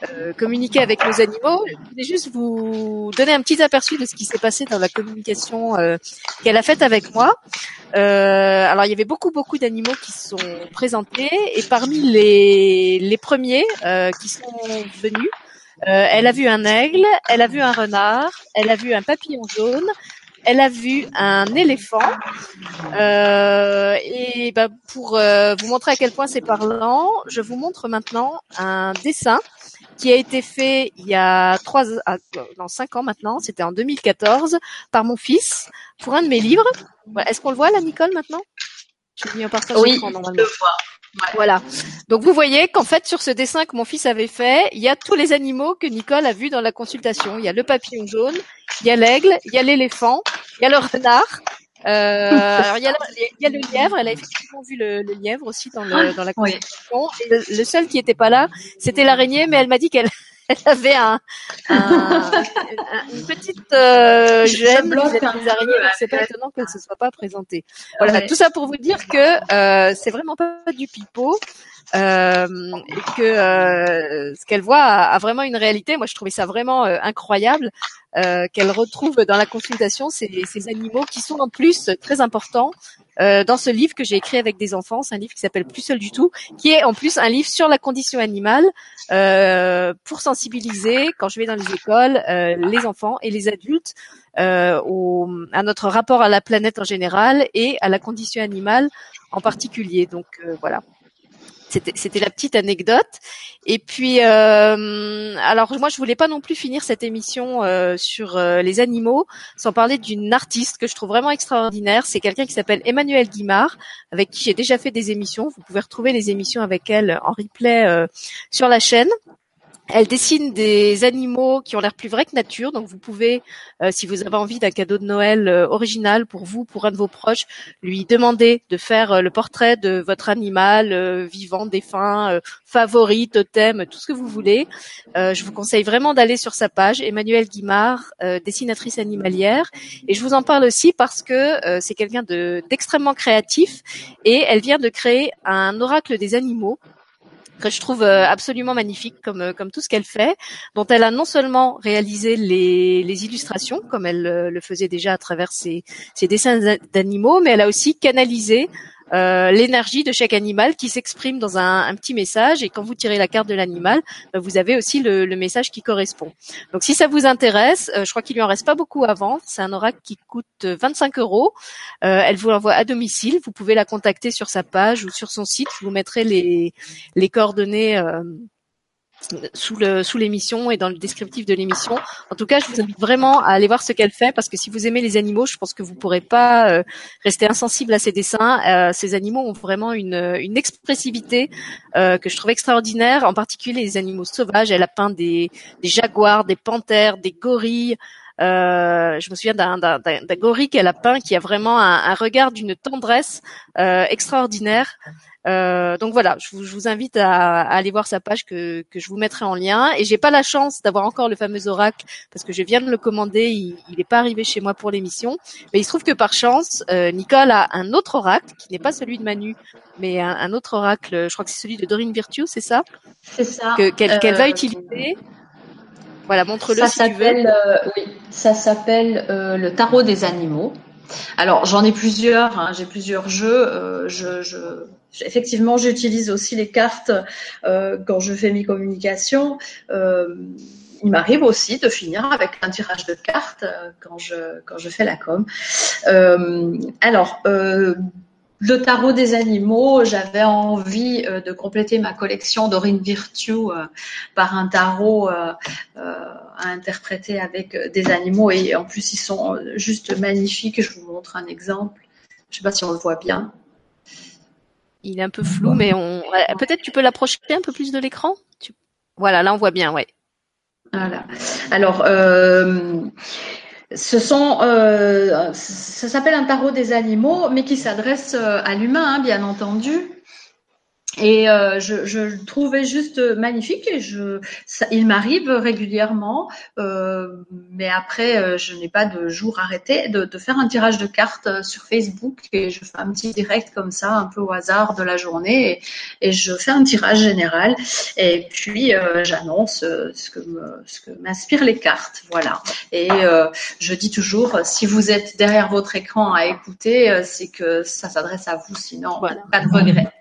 euh, communiquer avec nos animaux. Je voulais juste vous donner un petit aperçu de ce qui s'est passé dans la communication euh, qu'elle a faite avec moi. Euh, alors il y avait beaucoup beaucoup d'animaux qui sont présentés et parmi les, les premiers euh, qui sont venus, elle a vu un aigle, elle a vu un renard, elle a vu un papillon jaune, elle a vu un éléphant. Euh, et ben, pour euh, vous montrer à quel point c'est parlant, je vous montre maintenant un dessin qui a été fait il y a trois, ah, dans cinq ans maintenant. C'était en 2014 par mon fils pour un de mes livres. Est-ce qu'on le voit là, Nicole, maintenant? Je suis mis en partage oui, normalement. Je le vois. Voilà. Donc vous voyez qu'en fait sur ce dessin que mon fils avait fait, il y a tous les animaux que Nicole a vus dans la consultation. Il y a le papillon jaune, il y a l'aigle, il y a l'éléphant, il y a le renard. Euh, alors il y, a le, il y, a le, lièvre, elle a effectivement vu le, le lièvre aussi dans, le, dans la consultation. Et le, seul qui était pas là, c'était l'araignée, mais elle m'a dit qu'elle elle avait un, un, une petite euh, gêne vis-à-vis des araignées, donc c'est pas étonnant qu'elle se soit pas présentée. Voilà, tout ça pour vous dire que euh, c'est vraiment pas du pipeau. Euh, et que euh, ce qu'elle voit a, vraiment une réalité. Moi, je trouvais ça vraiment euh, incroyable euh, qu'elle retrouve dans la consultation ces, ces, animaux qui sont en plus très importants euh, dans ce livre que j'ai écrit avec des enfants. C'est un livre qui s'appelle Plus seul du tout, qui est en plus un livre sur la condition animale euh, pour sensibiliser, quand je vais dans les écoles, euh, les enfants et les adultes au, à notre rapport à la planète en général et à la condition animale en particulier. Donc voilà. C'était la petite anecdote. Et puis, euh, alors moi, je voulais pas non plus finir cette émission euh, sur euh, les animaux sans parler d'une artiste que je trouve vraiment extraordinaire. C'est quelqu'un qui s'appelle Emmanuel Guimard, avec qui j'ai déjà fait des émissions. Vous pouvez retrouver les émissions avec elle en replay sur la chaîne. Elle dessine des animaux qui ont l'air plus vrais que nature, donc vous pouvez, euh, si vous avez envie d'un cadeau de Noël euh, original pour vous, pour un de vos proches, lui demander de faire euh, le portrait de votre animal vivant, défunt, favori, totem, tout ce que vous voulez. je vous conseille vraiment d'aller sur sa page, Emmanuelle Guimard, dessinatrice animalière. Et je vous en parle aussi parce que c'est quelqu'un d'extrêmement créatif et elle vient de créer un oracle des animaux que je trouve euh, absolument magnifique comme euh, comme tout ce qu'elle fait, dont elle a non seulement réalisé les, les illustrations comme elle le faisait déjà à travers ses, ses dessins d'animaux, mais elle a aussi canalisé euh, l'énergie de chaque animal qui s'exprime dans un, petit message et quand vous tirez la carte de l'animal, bah, vous avez aussi le, le, message qui correspond. Donc si ça vous intéresse, euh, je crois qu'il lui en reste pas beaucoup vendre. C'est un oracle qui coûte 25 euros. Euh, elle vous l'envoie à domicile. Vous pouvez la contacter sur sa page ou sur son site. Je vous mettrai les, les coordonnées sous le sous l'émission et dans le descriptif de l'émission. En tout cas, je vous invite vraiment à aller voir ce qu'elle fait parce que si vous aimez les animaux, je pense que vous pourrez pas euh, rester insensible à ces dessins. Euh, ces animaux ont vraiment une, expressivité euh, que je trouve extraordinaire, en particulier les animaux sauvages. Elle a peint des jaguars, des panthères, des gorilles. Euh, je me souviens d'un, gorille qu'elle a peint qui a vraiment un, un regard d'une tendresse euh, extraordinaire. Euh, donc voilà, je vous, je vous invite à, à, aller voir sa page que, que je vous mettrai en lien. Et j'ai pas la chance d'avoir encore le fameux oracle parce que je viens de le commander. Il n'est pas arrivé chez moi pour l'émission, mais il se trouve que par chance, euh, Nicole a un autre oracle qui n'est pas celui de Manu, mais un, un, autre oracle. Je crois que c'est celui de Dorine Virtue, c'est ça? C'est ça. qu'elle, qu'elle va euh, utiliser. Voilà, montre-le si tu veux. Euh, oui, ça s'appelle euh, le tarot des animaux. Alors j'en ai plusieurs, hein, j'ai plusieurs jeux. Euh, je, je, effectivement, j'utilise aussi les cartes euh, quand je fais mes communications. Euh, il m'arrive aussi de finir avec un tirage de cartes euh, quand je quand je fais la com. alors le tarot des animaux, j'avais envie euh, de compléter ma collection d'Orine Virtue euh, par un tarot euh, à interpréter avec des animaux et en plus ils sont juste magnifiques. Je vous montre un exemple. Je sais pas si on le voit bien. Il est un peu flou, mais on peut-être tu peux l'approcher un peu plus de l'écran. Voilà, là on voit bien, ouais. Voilà. Alors. Euh ce sont, euh, ça s'appelle un tarot des animaux, mais qui s'adresse euh, à l'humain, hein, bien entendu. Et euh, je, je, le trouvais juste magnifique et je, ça, il m'arrive régulièrement, euh, mais après euh, je n'ai pas de jour arrêté, de, de, faire un tirage de cartes euh, sur Facebook et je fais un petit direct comme ça, un peu au hasard de la journée et, et je fais un tirage général et puis euh, j'annonce ce que me, ce que m'inspirent les cartes, voilà. Et je dis toujours, si vous êtes derrière votre écran à écouter, c'est que ça s'adresse à vous, sinon voilà. pas de regret.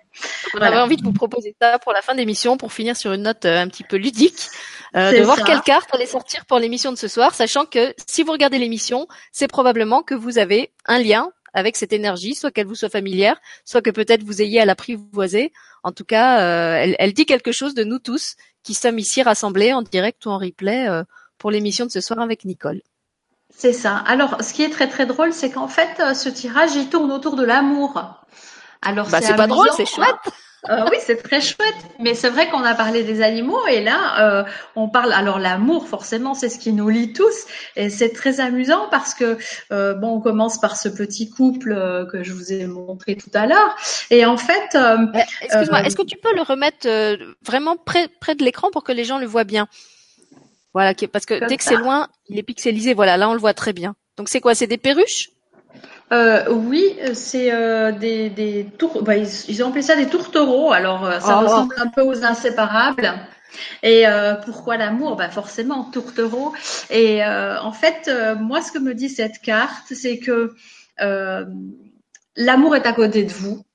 On avait envie de vous proposer ça pour la fin d'émission, pour finir sur une note euh, un petit peu ludique, euh, de voir quelle carte allait sortir pour l'émission de ce soir, sachant que si vous regardez l'émission, c'est probablement que vous avez un lien avec cette énergie, soit qu'elle vous soit familière, soit que peut-être vous ayez à l'apprivoiser. En tout cas, euh, elle, elle, dit quelque chose de nous tous qui sommes ici rassemblés en direct ou en replay euh, pour l'émission de ce soir avec Nicole. C'est ça. Alors, ce qui est très très drôle, c'est qu'en fait, ce tirage, il tourne autour de l'amour. Alors bah, c'est pas drôle, c'est chouette. Euh, oui, c'est très chouette. Mais c'est vrai qu'on a parlé des animaux et là, euh, on parle. Alors l'amour, forcément, c'est ce qui nous lie tous et c'est très amusant parce que euh, bon, on commence par ce petit couple euh, que je vous ai montré tout à l'heure et en fait. Euh, excuse-moi, est-ce que tu peux le remettre vraiment près près de l'écran pour que les gens le voient bien? Voilà, parce que dès que c'est loin, il est pixelisé. Voilà, là on le voit très bien. Donc c'est quoi? C'est des perruches? Euh, oui, c'est euh, des, des. Bah, ils, ils, ont appelé ça des tourtereaux. Alors, euh, ça oh. ressemble un peu aux inséparables. Et euh, pourquoi l'amour? Bah Forcément, tourtereau. Et euh, en fait, moi, ce que me dit cette carte, c'est que l'amour est à côté de vous,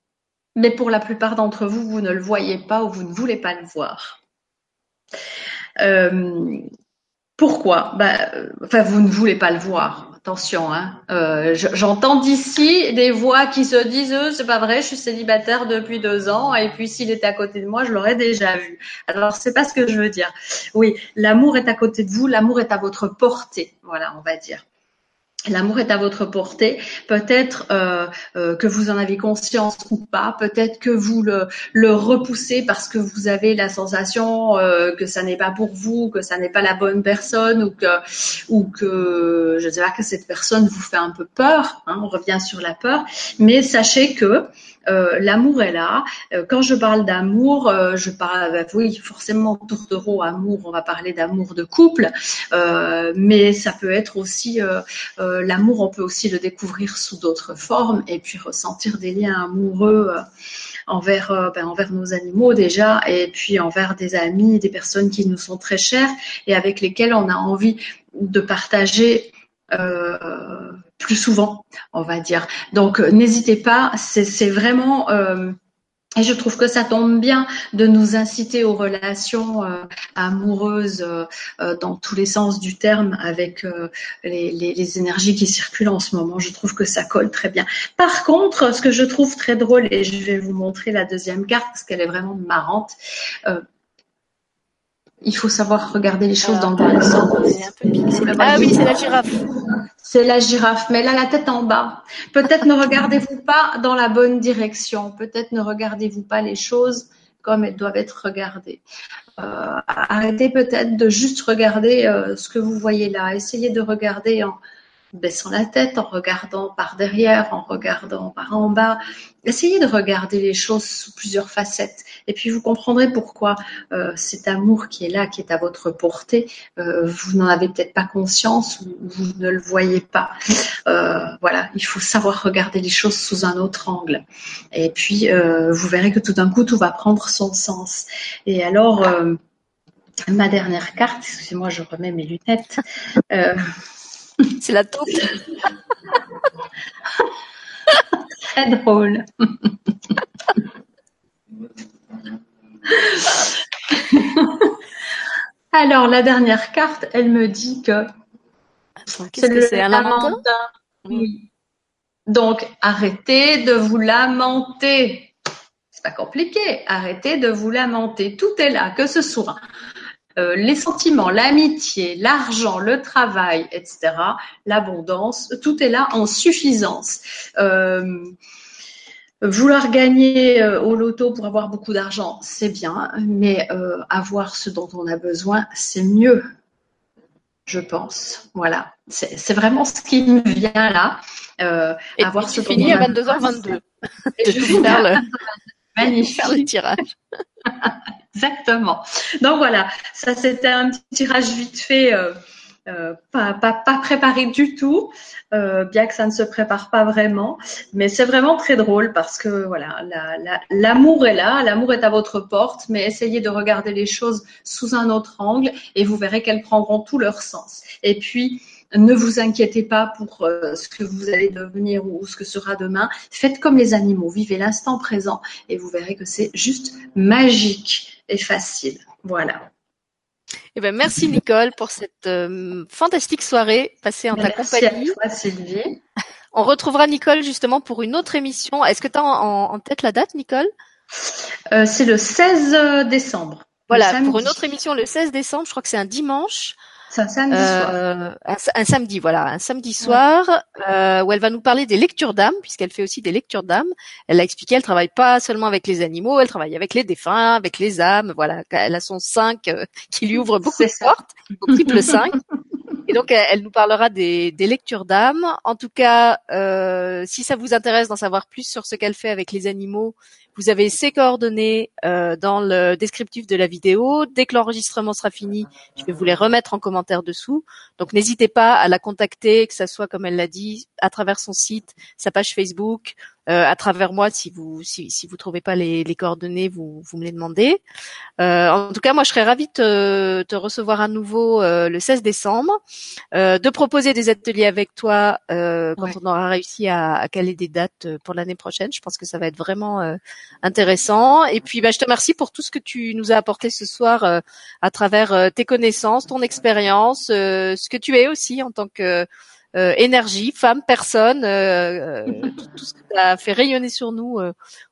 mais pour la plupart d'entre vous, vous ne le voyez pas ou vous ne voulez pas le voir. pourquoi? Bah, Enfin, vous ne voulez pas le voir Attention, hein. Euh, j'entends d'ici des voix qui se disent euh, c'est pas vrai, je suis célibataire depuis deux ans et puis s'il était à côté de moi, je l'aurais déjà vu. Alors c'est pas ce que je veux dire. Oui, l'amour est à côté de vous, l'amour est à votre portée. Voilà, on va dire. L'amour est à votre portée. Peut-être euh, euh, que vous en avez conscience ou pas. Peut-être que vous le, repoussez parce que vous avez la sensation euh, que ça n'est pas pour vous, que ça n'est pas la bonne personne, ou que, ou que je pas que cette personne vous fait un peu peur. Hein, on revient sur la peur. Mais sachez que euh, l'amour est là. Euh, quand je parle d'amour, euh, je parle, oui, forcément tourtereau, amour. On va parler d'amour de couple, mais ça peut être aussi l'amour. On peut aussi le découvrir sous d'autres formes et puis ressentir des liens amoureux envers, ben, envers nos animaux déjà, et puis envers des amis, des personnes qui nous sont très chères et avec lesquelles on a envie de partager plus souvent, on va dire. Donc, n'hésitez pas, c'est vraiment et je trouve que ça tombe bien de nous inciter aux relations euh, amoureuses euh, euh, dans tous les sens du terme avec les, énergies qui circulent en ce moment. Je trouve que ça colle très bien. Par contre, ce que je trouve très drôle, et je vais vous montrer la deuxième carte parce qu'elle est vraiment marrante, il faut savoir regarder les choses dans le bon sens. Ah oui, c'est la girafe. C'est la girafe, mais elle a la tête en bas. Peut-être ne regardez-vous pas dans la bonne direction. Peut-être ne regardez-vous pas les choses comme elles doivent être regardées. Euh, arrêtez peut-être de juste regarder euh, ce que vous voyez là. Essayez de regarder en, baissant la tête, en regardant par derrière, en regardant par en bas. Essayez de regarder les choses sous plusieurs facettes. Et puis vous comprendrez pourquoi euh, cet amour qui est là, qui est à votre portée, euh, vous n'en avez peut-être pas conscience ou vous ne le voyez pas. Euh, voilà, il faut savoir regarder les choses sous un autre angle. Et puis vous verrez que tout d'un coup, tout va prendre son sens. Et alors, ma dernière carte, excusez-moi, je remets mes lunettes. C'est la taupe. Très drôle. Alors, la dernière carte, elle me dit que c'est le un lamentin. Oui. Donc, arrêtez de vous lamenter. C'est pas compliqué. Arrêtez de vous lamenter. Tout est là, que ce soit euh, les sentiments, l'amitié, l'argent, le travail, etc., l'abondance, tout est là en suffisance. Euh, vouloir gagner euh, au loto pour avoir beaucoup d'argent, c'est bien, mais avoir ce dont on a besoin, c'est mieux, je pense. Voilà, c'est vraiment ce qui me vient là. Et avoir ce fini à 22h22 Magnifique. Faire le tirage. Exactement. Donc voilà, ça c'était un petit tirage vite fait, euh, euh, pas, pas, pas, préparé du tout, euh, bien que ça ne se prépare pas vraiment. Mais c'est vraiment très drôle parce que voilà, l'amour est là, l'amour est à votre porte, mais essayez de regarder les choses sous un autre angle et vous verrez qu'elles prendront tout leur sens. Et puis, ne vous inquiétez pas pour euh, ce que vous allez devenir ou ce que sera demain. Faites comme les animaux, vivez l'instant présent et vous verrez que c'est juste magique et facile. Voilà. Eh ben, merci Nicole pour cette euh, fantastique soirée passée en ta compagnie. À toi, Sylvie. On retrouvera Nicole justement pour une autre émission. Est-ce que tu as en, tête la date, Nicole? Euh, C'est le 16 décembre. Voilà, pour une autre émission le 16 décembre, je crois que c'est un dimanche. C'est un samedi soir. Euh, un, samedi, voilà, un samedi soir euh, où elle va nous parler des lectures d'âme, puisqu'elle fait aussi des lectures d'âme. Elle a expliqué, elle travaille pas seulement avec les animaux, elle travaille avec les défunts, avec les âmes. Voilà, elle a son 5 euh, qui lui ouvre beaucoup de portes, au triple 5. Et donc, elle, nous parlera des, des lectures d'âme. En tout cas, euh, si ça vous intéresse d'en savoir plus sur ce qu'elle fait avec les animaux, vous avez ses coordonnées euh, dans le descriptif de la vidéo. Dès que l'enregistrement sera fini, je vais vous les remettre en commentaire dessous. Donc n'hésitez pas à la contacter, que ça soit comme elle l'a dit, à travers son site, sa page Facebook, euh, à travers moi si vous si, si vous trouvez pas les, les coordonnées vous vous me les demandez euh, en tout cas moi je serais ravie de te, recevoir à nouveau euh, le 16 décembre euh, de proposer des ateliers avec toi euh, quand on aura réussi à, à, caler des dates pour l'année prochaine je pense que ça va être vraiment intéressant et puis bah, je te remercie pour tout ce que tu nous as apporté ce soir à travers tes connaissances ton expérience ce que tu es aussi en tant que euh, énergie, femme, personne, euh, euh, tout, ce que tu as fait rayonner sur nous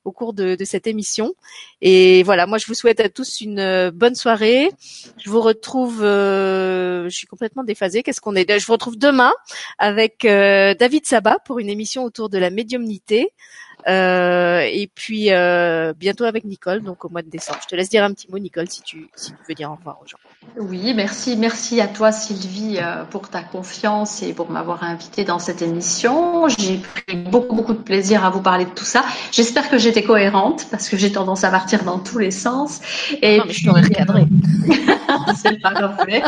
au cours de, de, cette émission. Et voilà, moi je vous souhaite à tous une bonne soirée. Je vous retrouve, je suis complètement déphasée. Qu'est-ce qu'on est Je vous retrouve demain avec David Sabat pour une émission autour de la médiumnité. Euh, et puis euh, bientôt avec Nicole, donc au mois de décembre. Je te laisse dire un petit mot, Nicole, si tu, si tu veux dire au revoir aux gens. Oui, merci, merci à toi, Sylvie, euh, pour ta confiance et pour m'avoir invité dans cette émission. J'ai pris beaucoup, beaucoup de plaisir à vous parler de tout ça. J'espère que j'étais cohérente parce que j'ai tendance à partir dans tous les sens. Et non, mais je t'aurais recadré. C'est pas vrai.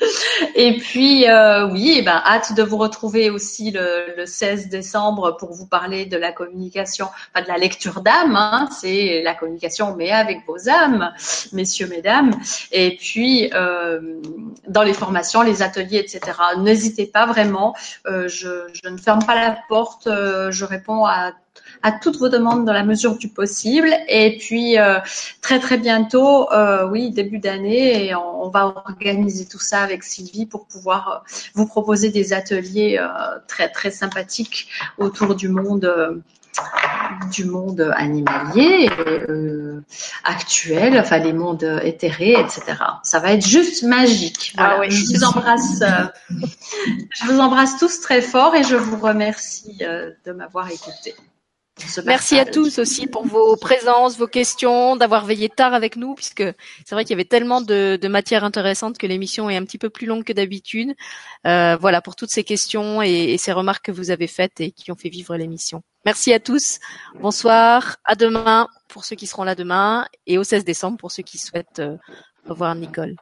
Et puis, euh, oui, eh ben, hâte de vous retrouver aussi le, le, 16 décembre pour vous parler de la communication, pas de la lecture d'âme, hein, c'est la communication, mais avec vos âmes, messieurs, mesdames. Et puis, euh, dans les formations, les ateliers, etc. N'hésitez pas vraiment, euh, je, je, ne ferme pas la porte, euh, je réponds à à toutes vos demandes dans la mesure du possible. Et puis euh, très très bientôt, euh, oui, début d'année, et on, on, va organiser tout ça avec Sylvie pour pouvoir euh, vous proposer des ateliers euh, très très sympathiques autour du monde euh, du monde animalier euh, actuel, enfin les mondes éthérés, etc. Ça va être juste magique. Voilà. Ah oui, je vous embrasse, euh, je vous embrasse tous très fort et je vous remercie euh, de m'avoir écouté. Merci à tous aussi pour vos présences, vos questions, d'avoir veillé tard avec nous, puisque c'est vrai qu'il y avait tellement de, de matières intéressantes que l'émission est un petit peu plus longue que d'habitude. Euh, voilà pour toutes ces questions et, et, ces remarques que vous avez faites et qui ont fait vivre l'émission. Merci à tous. Bonsoir. À demain pour ceux qui seront là demain et au 16 décembre pour ceux qui souhaitent euh, revoir Nicole.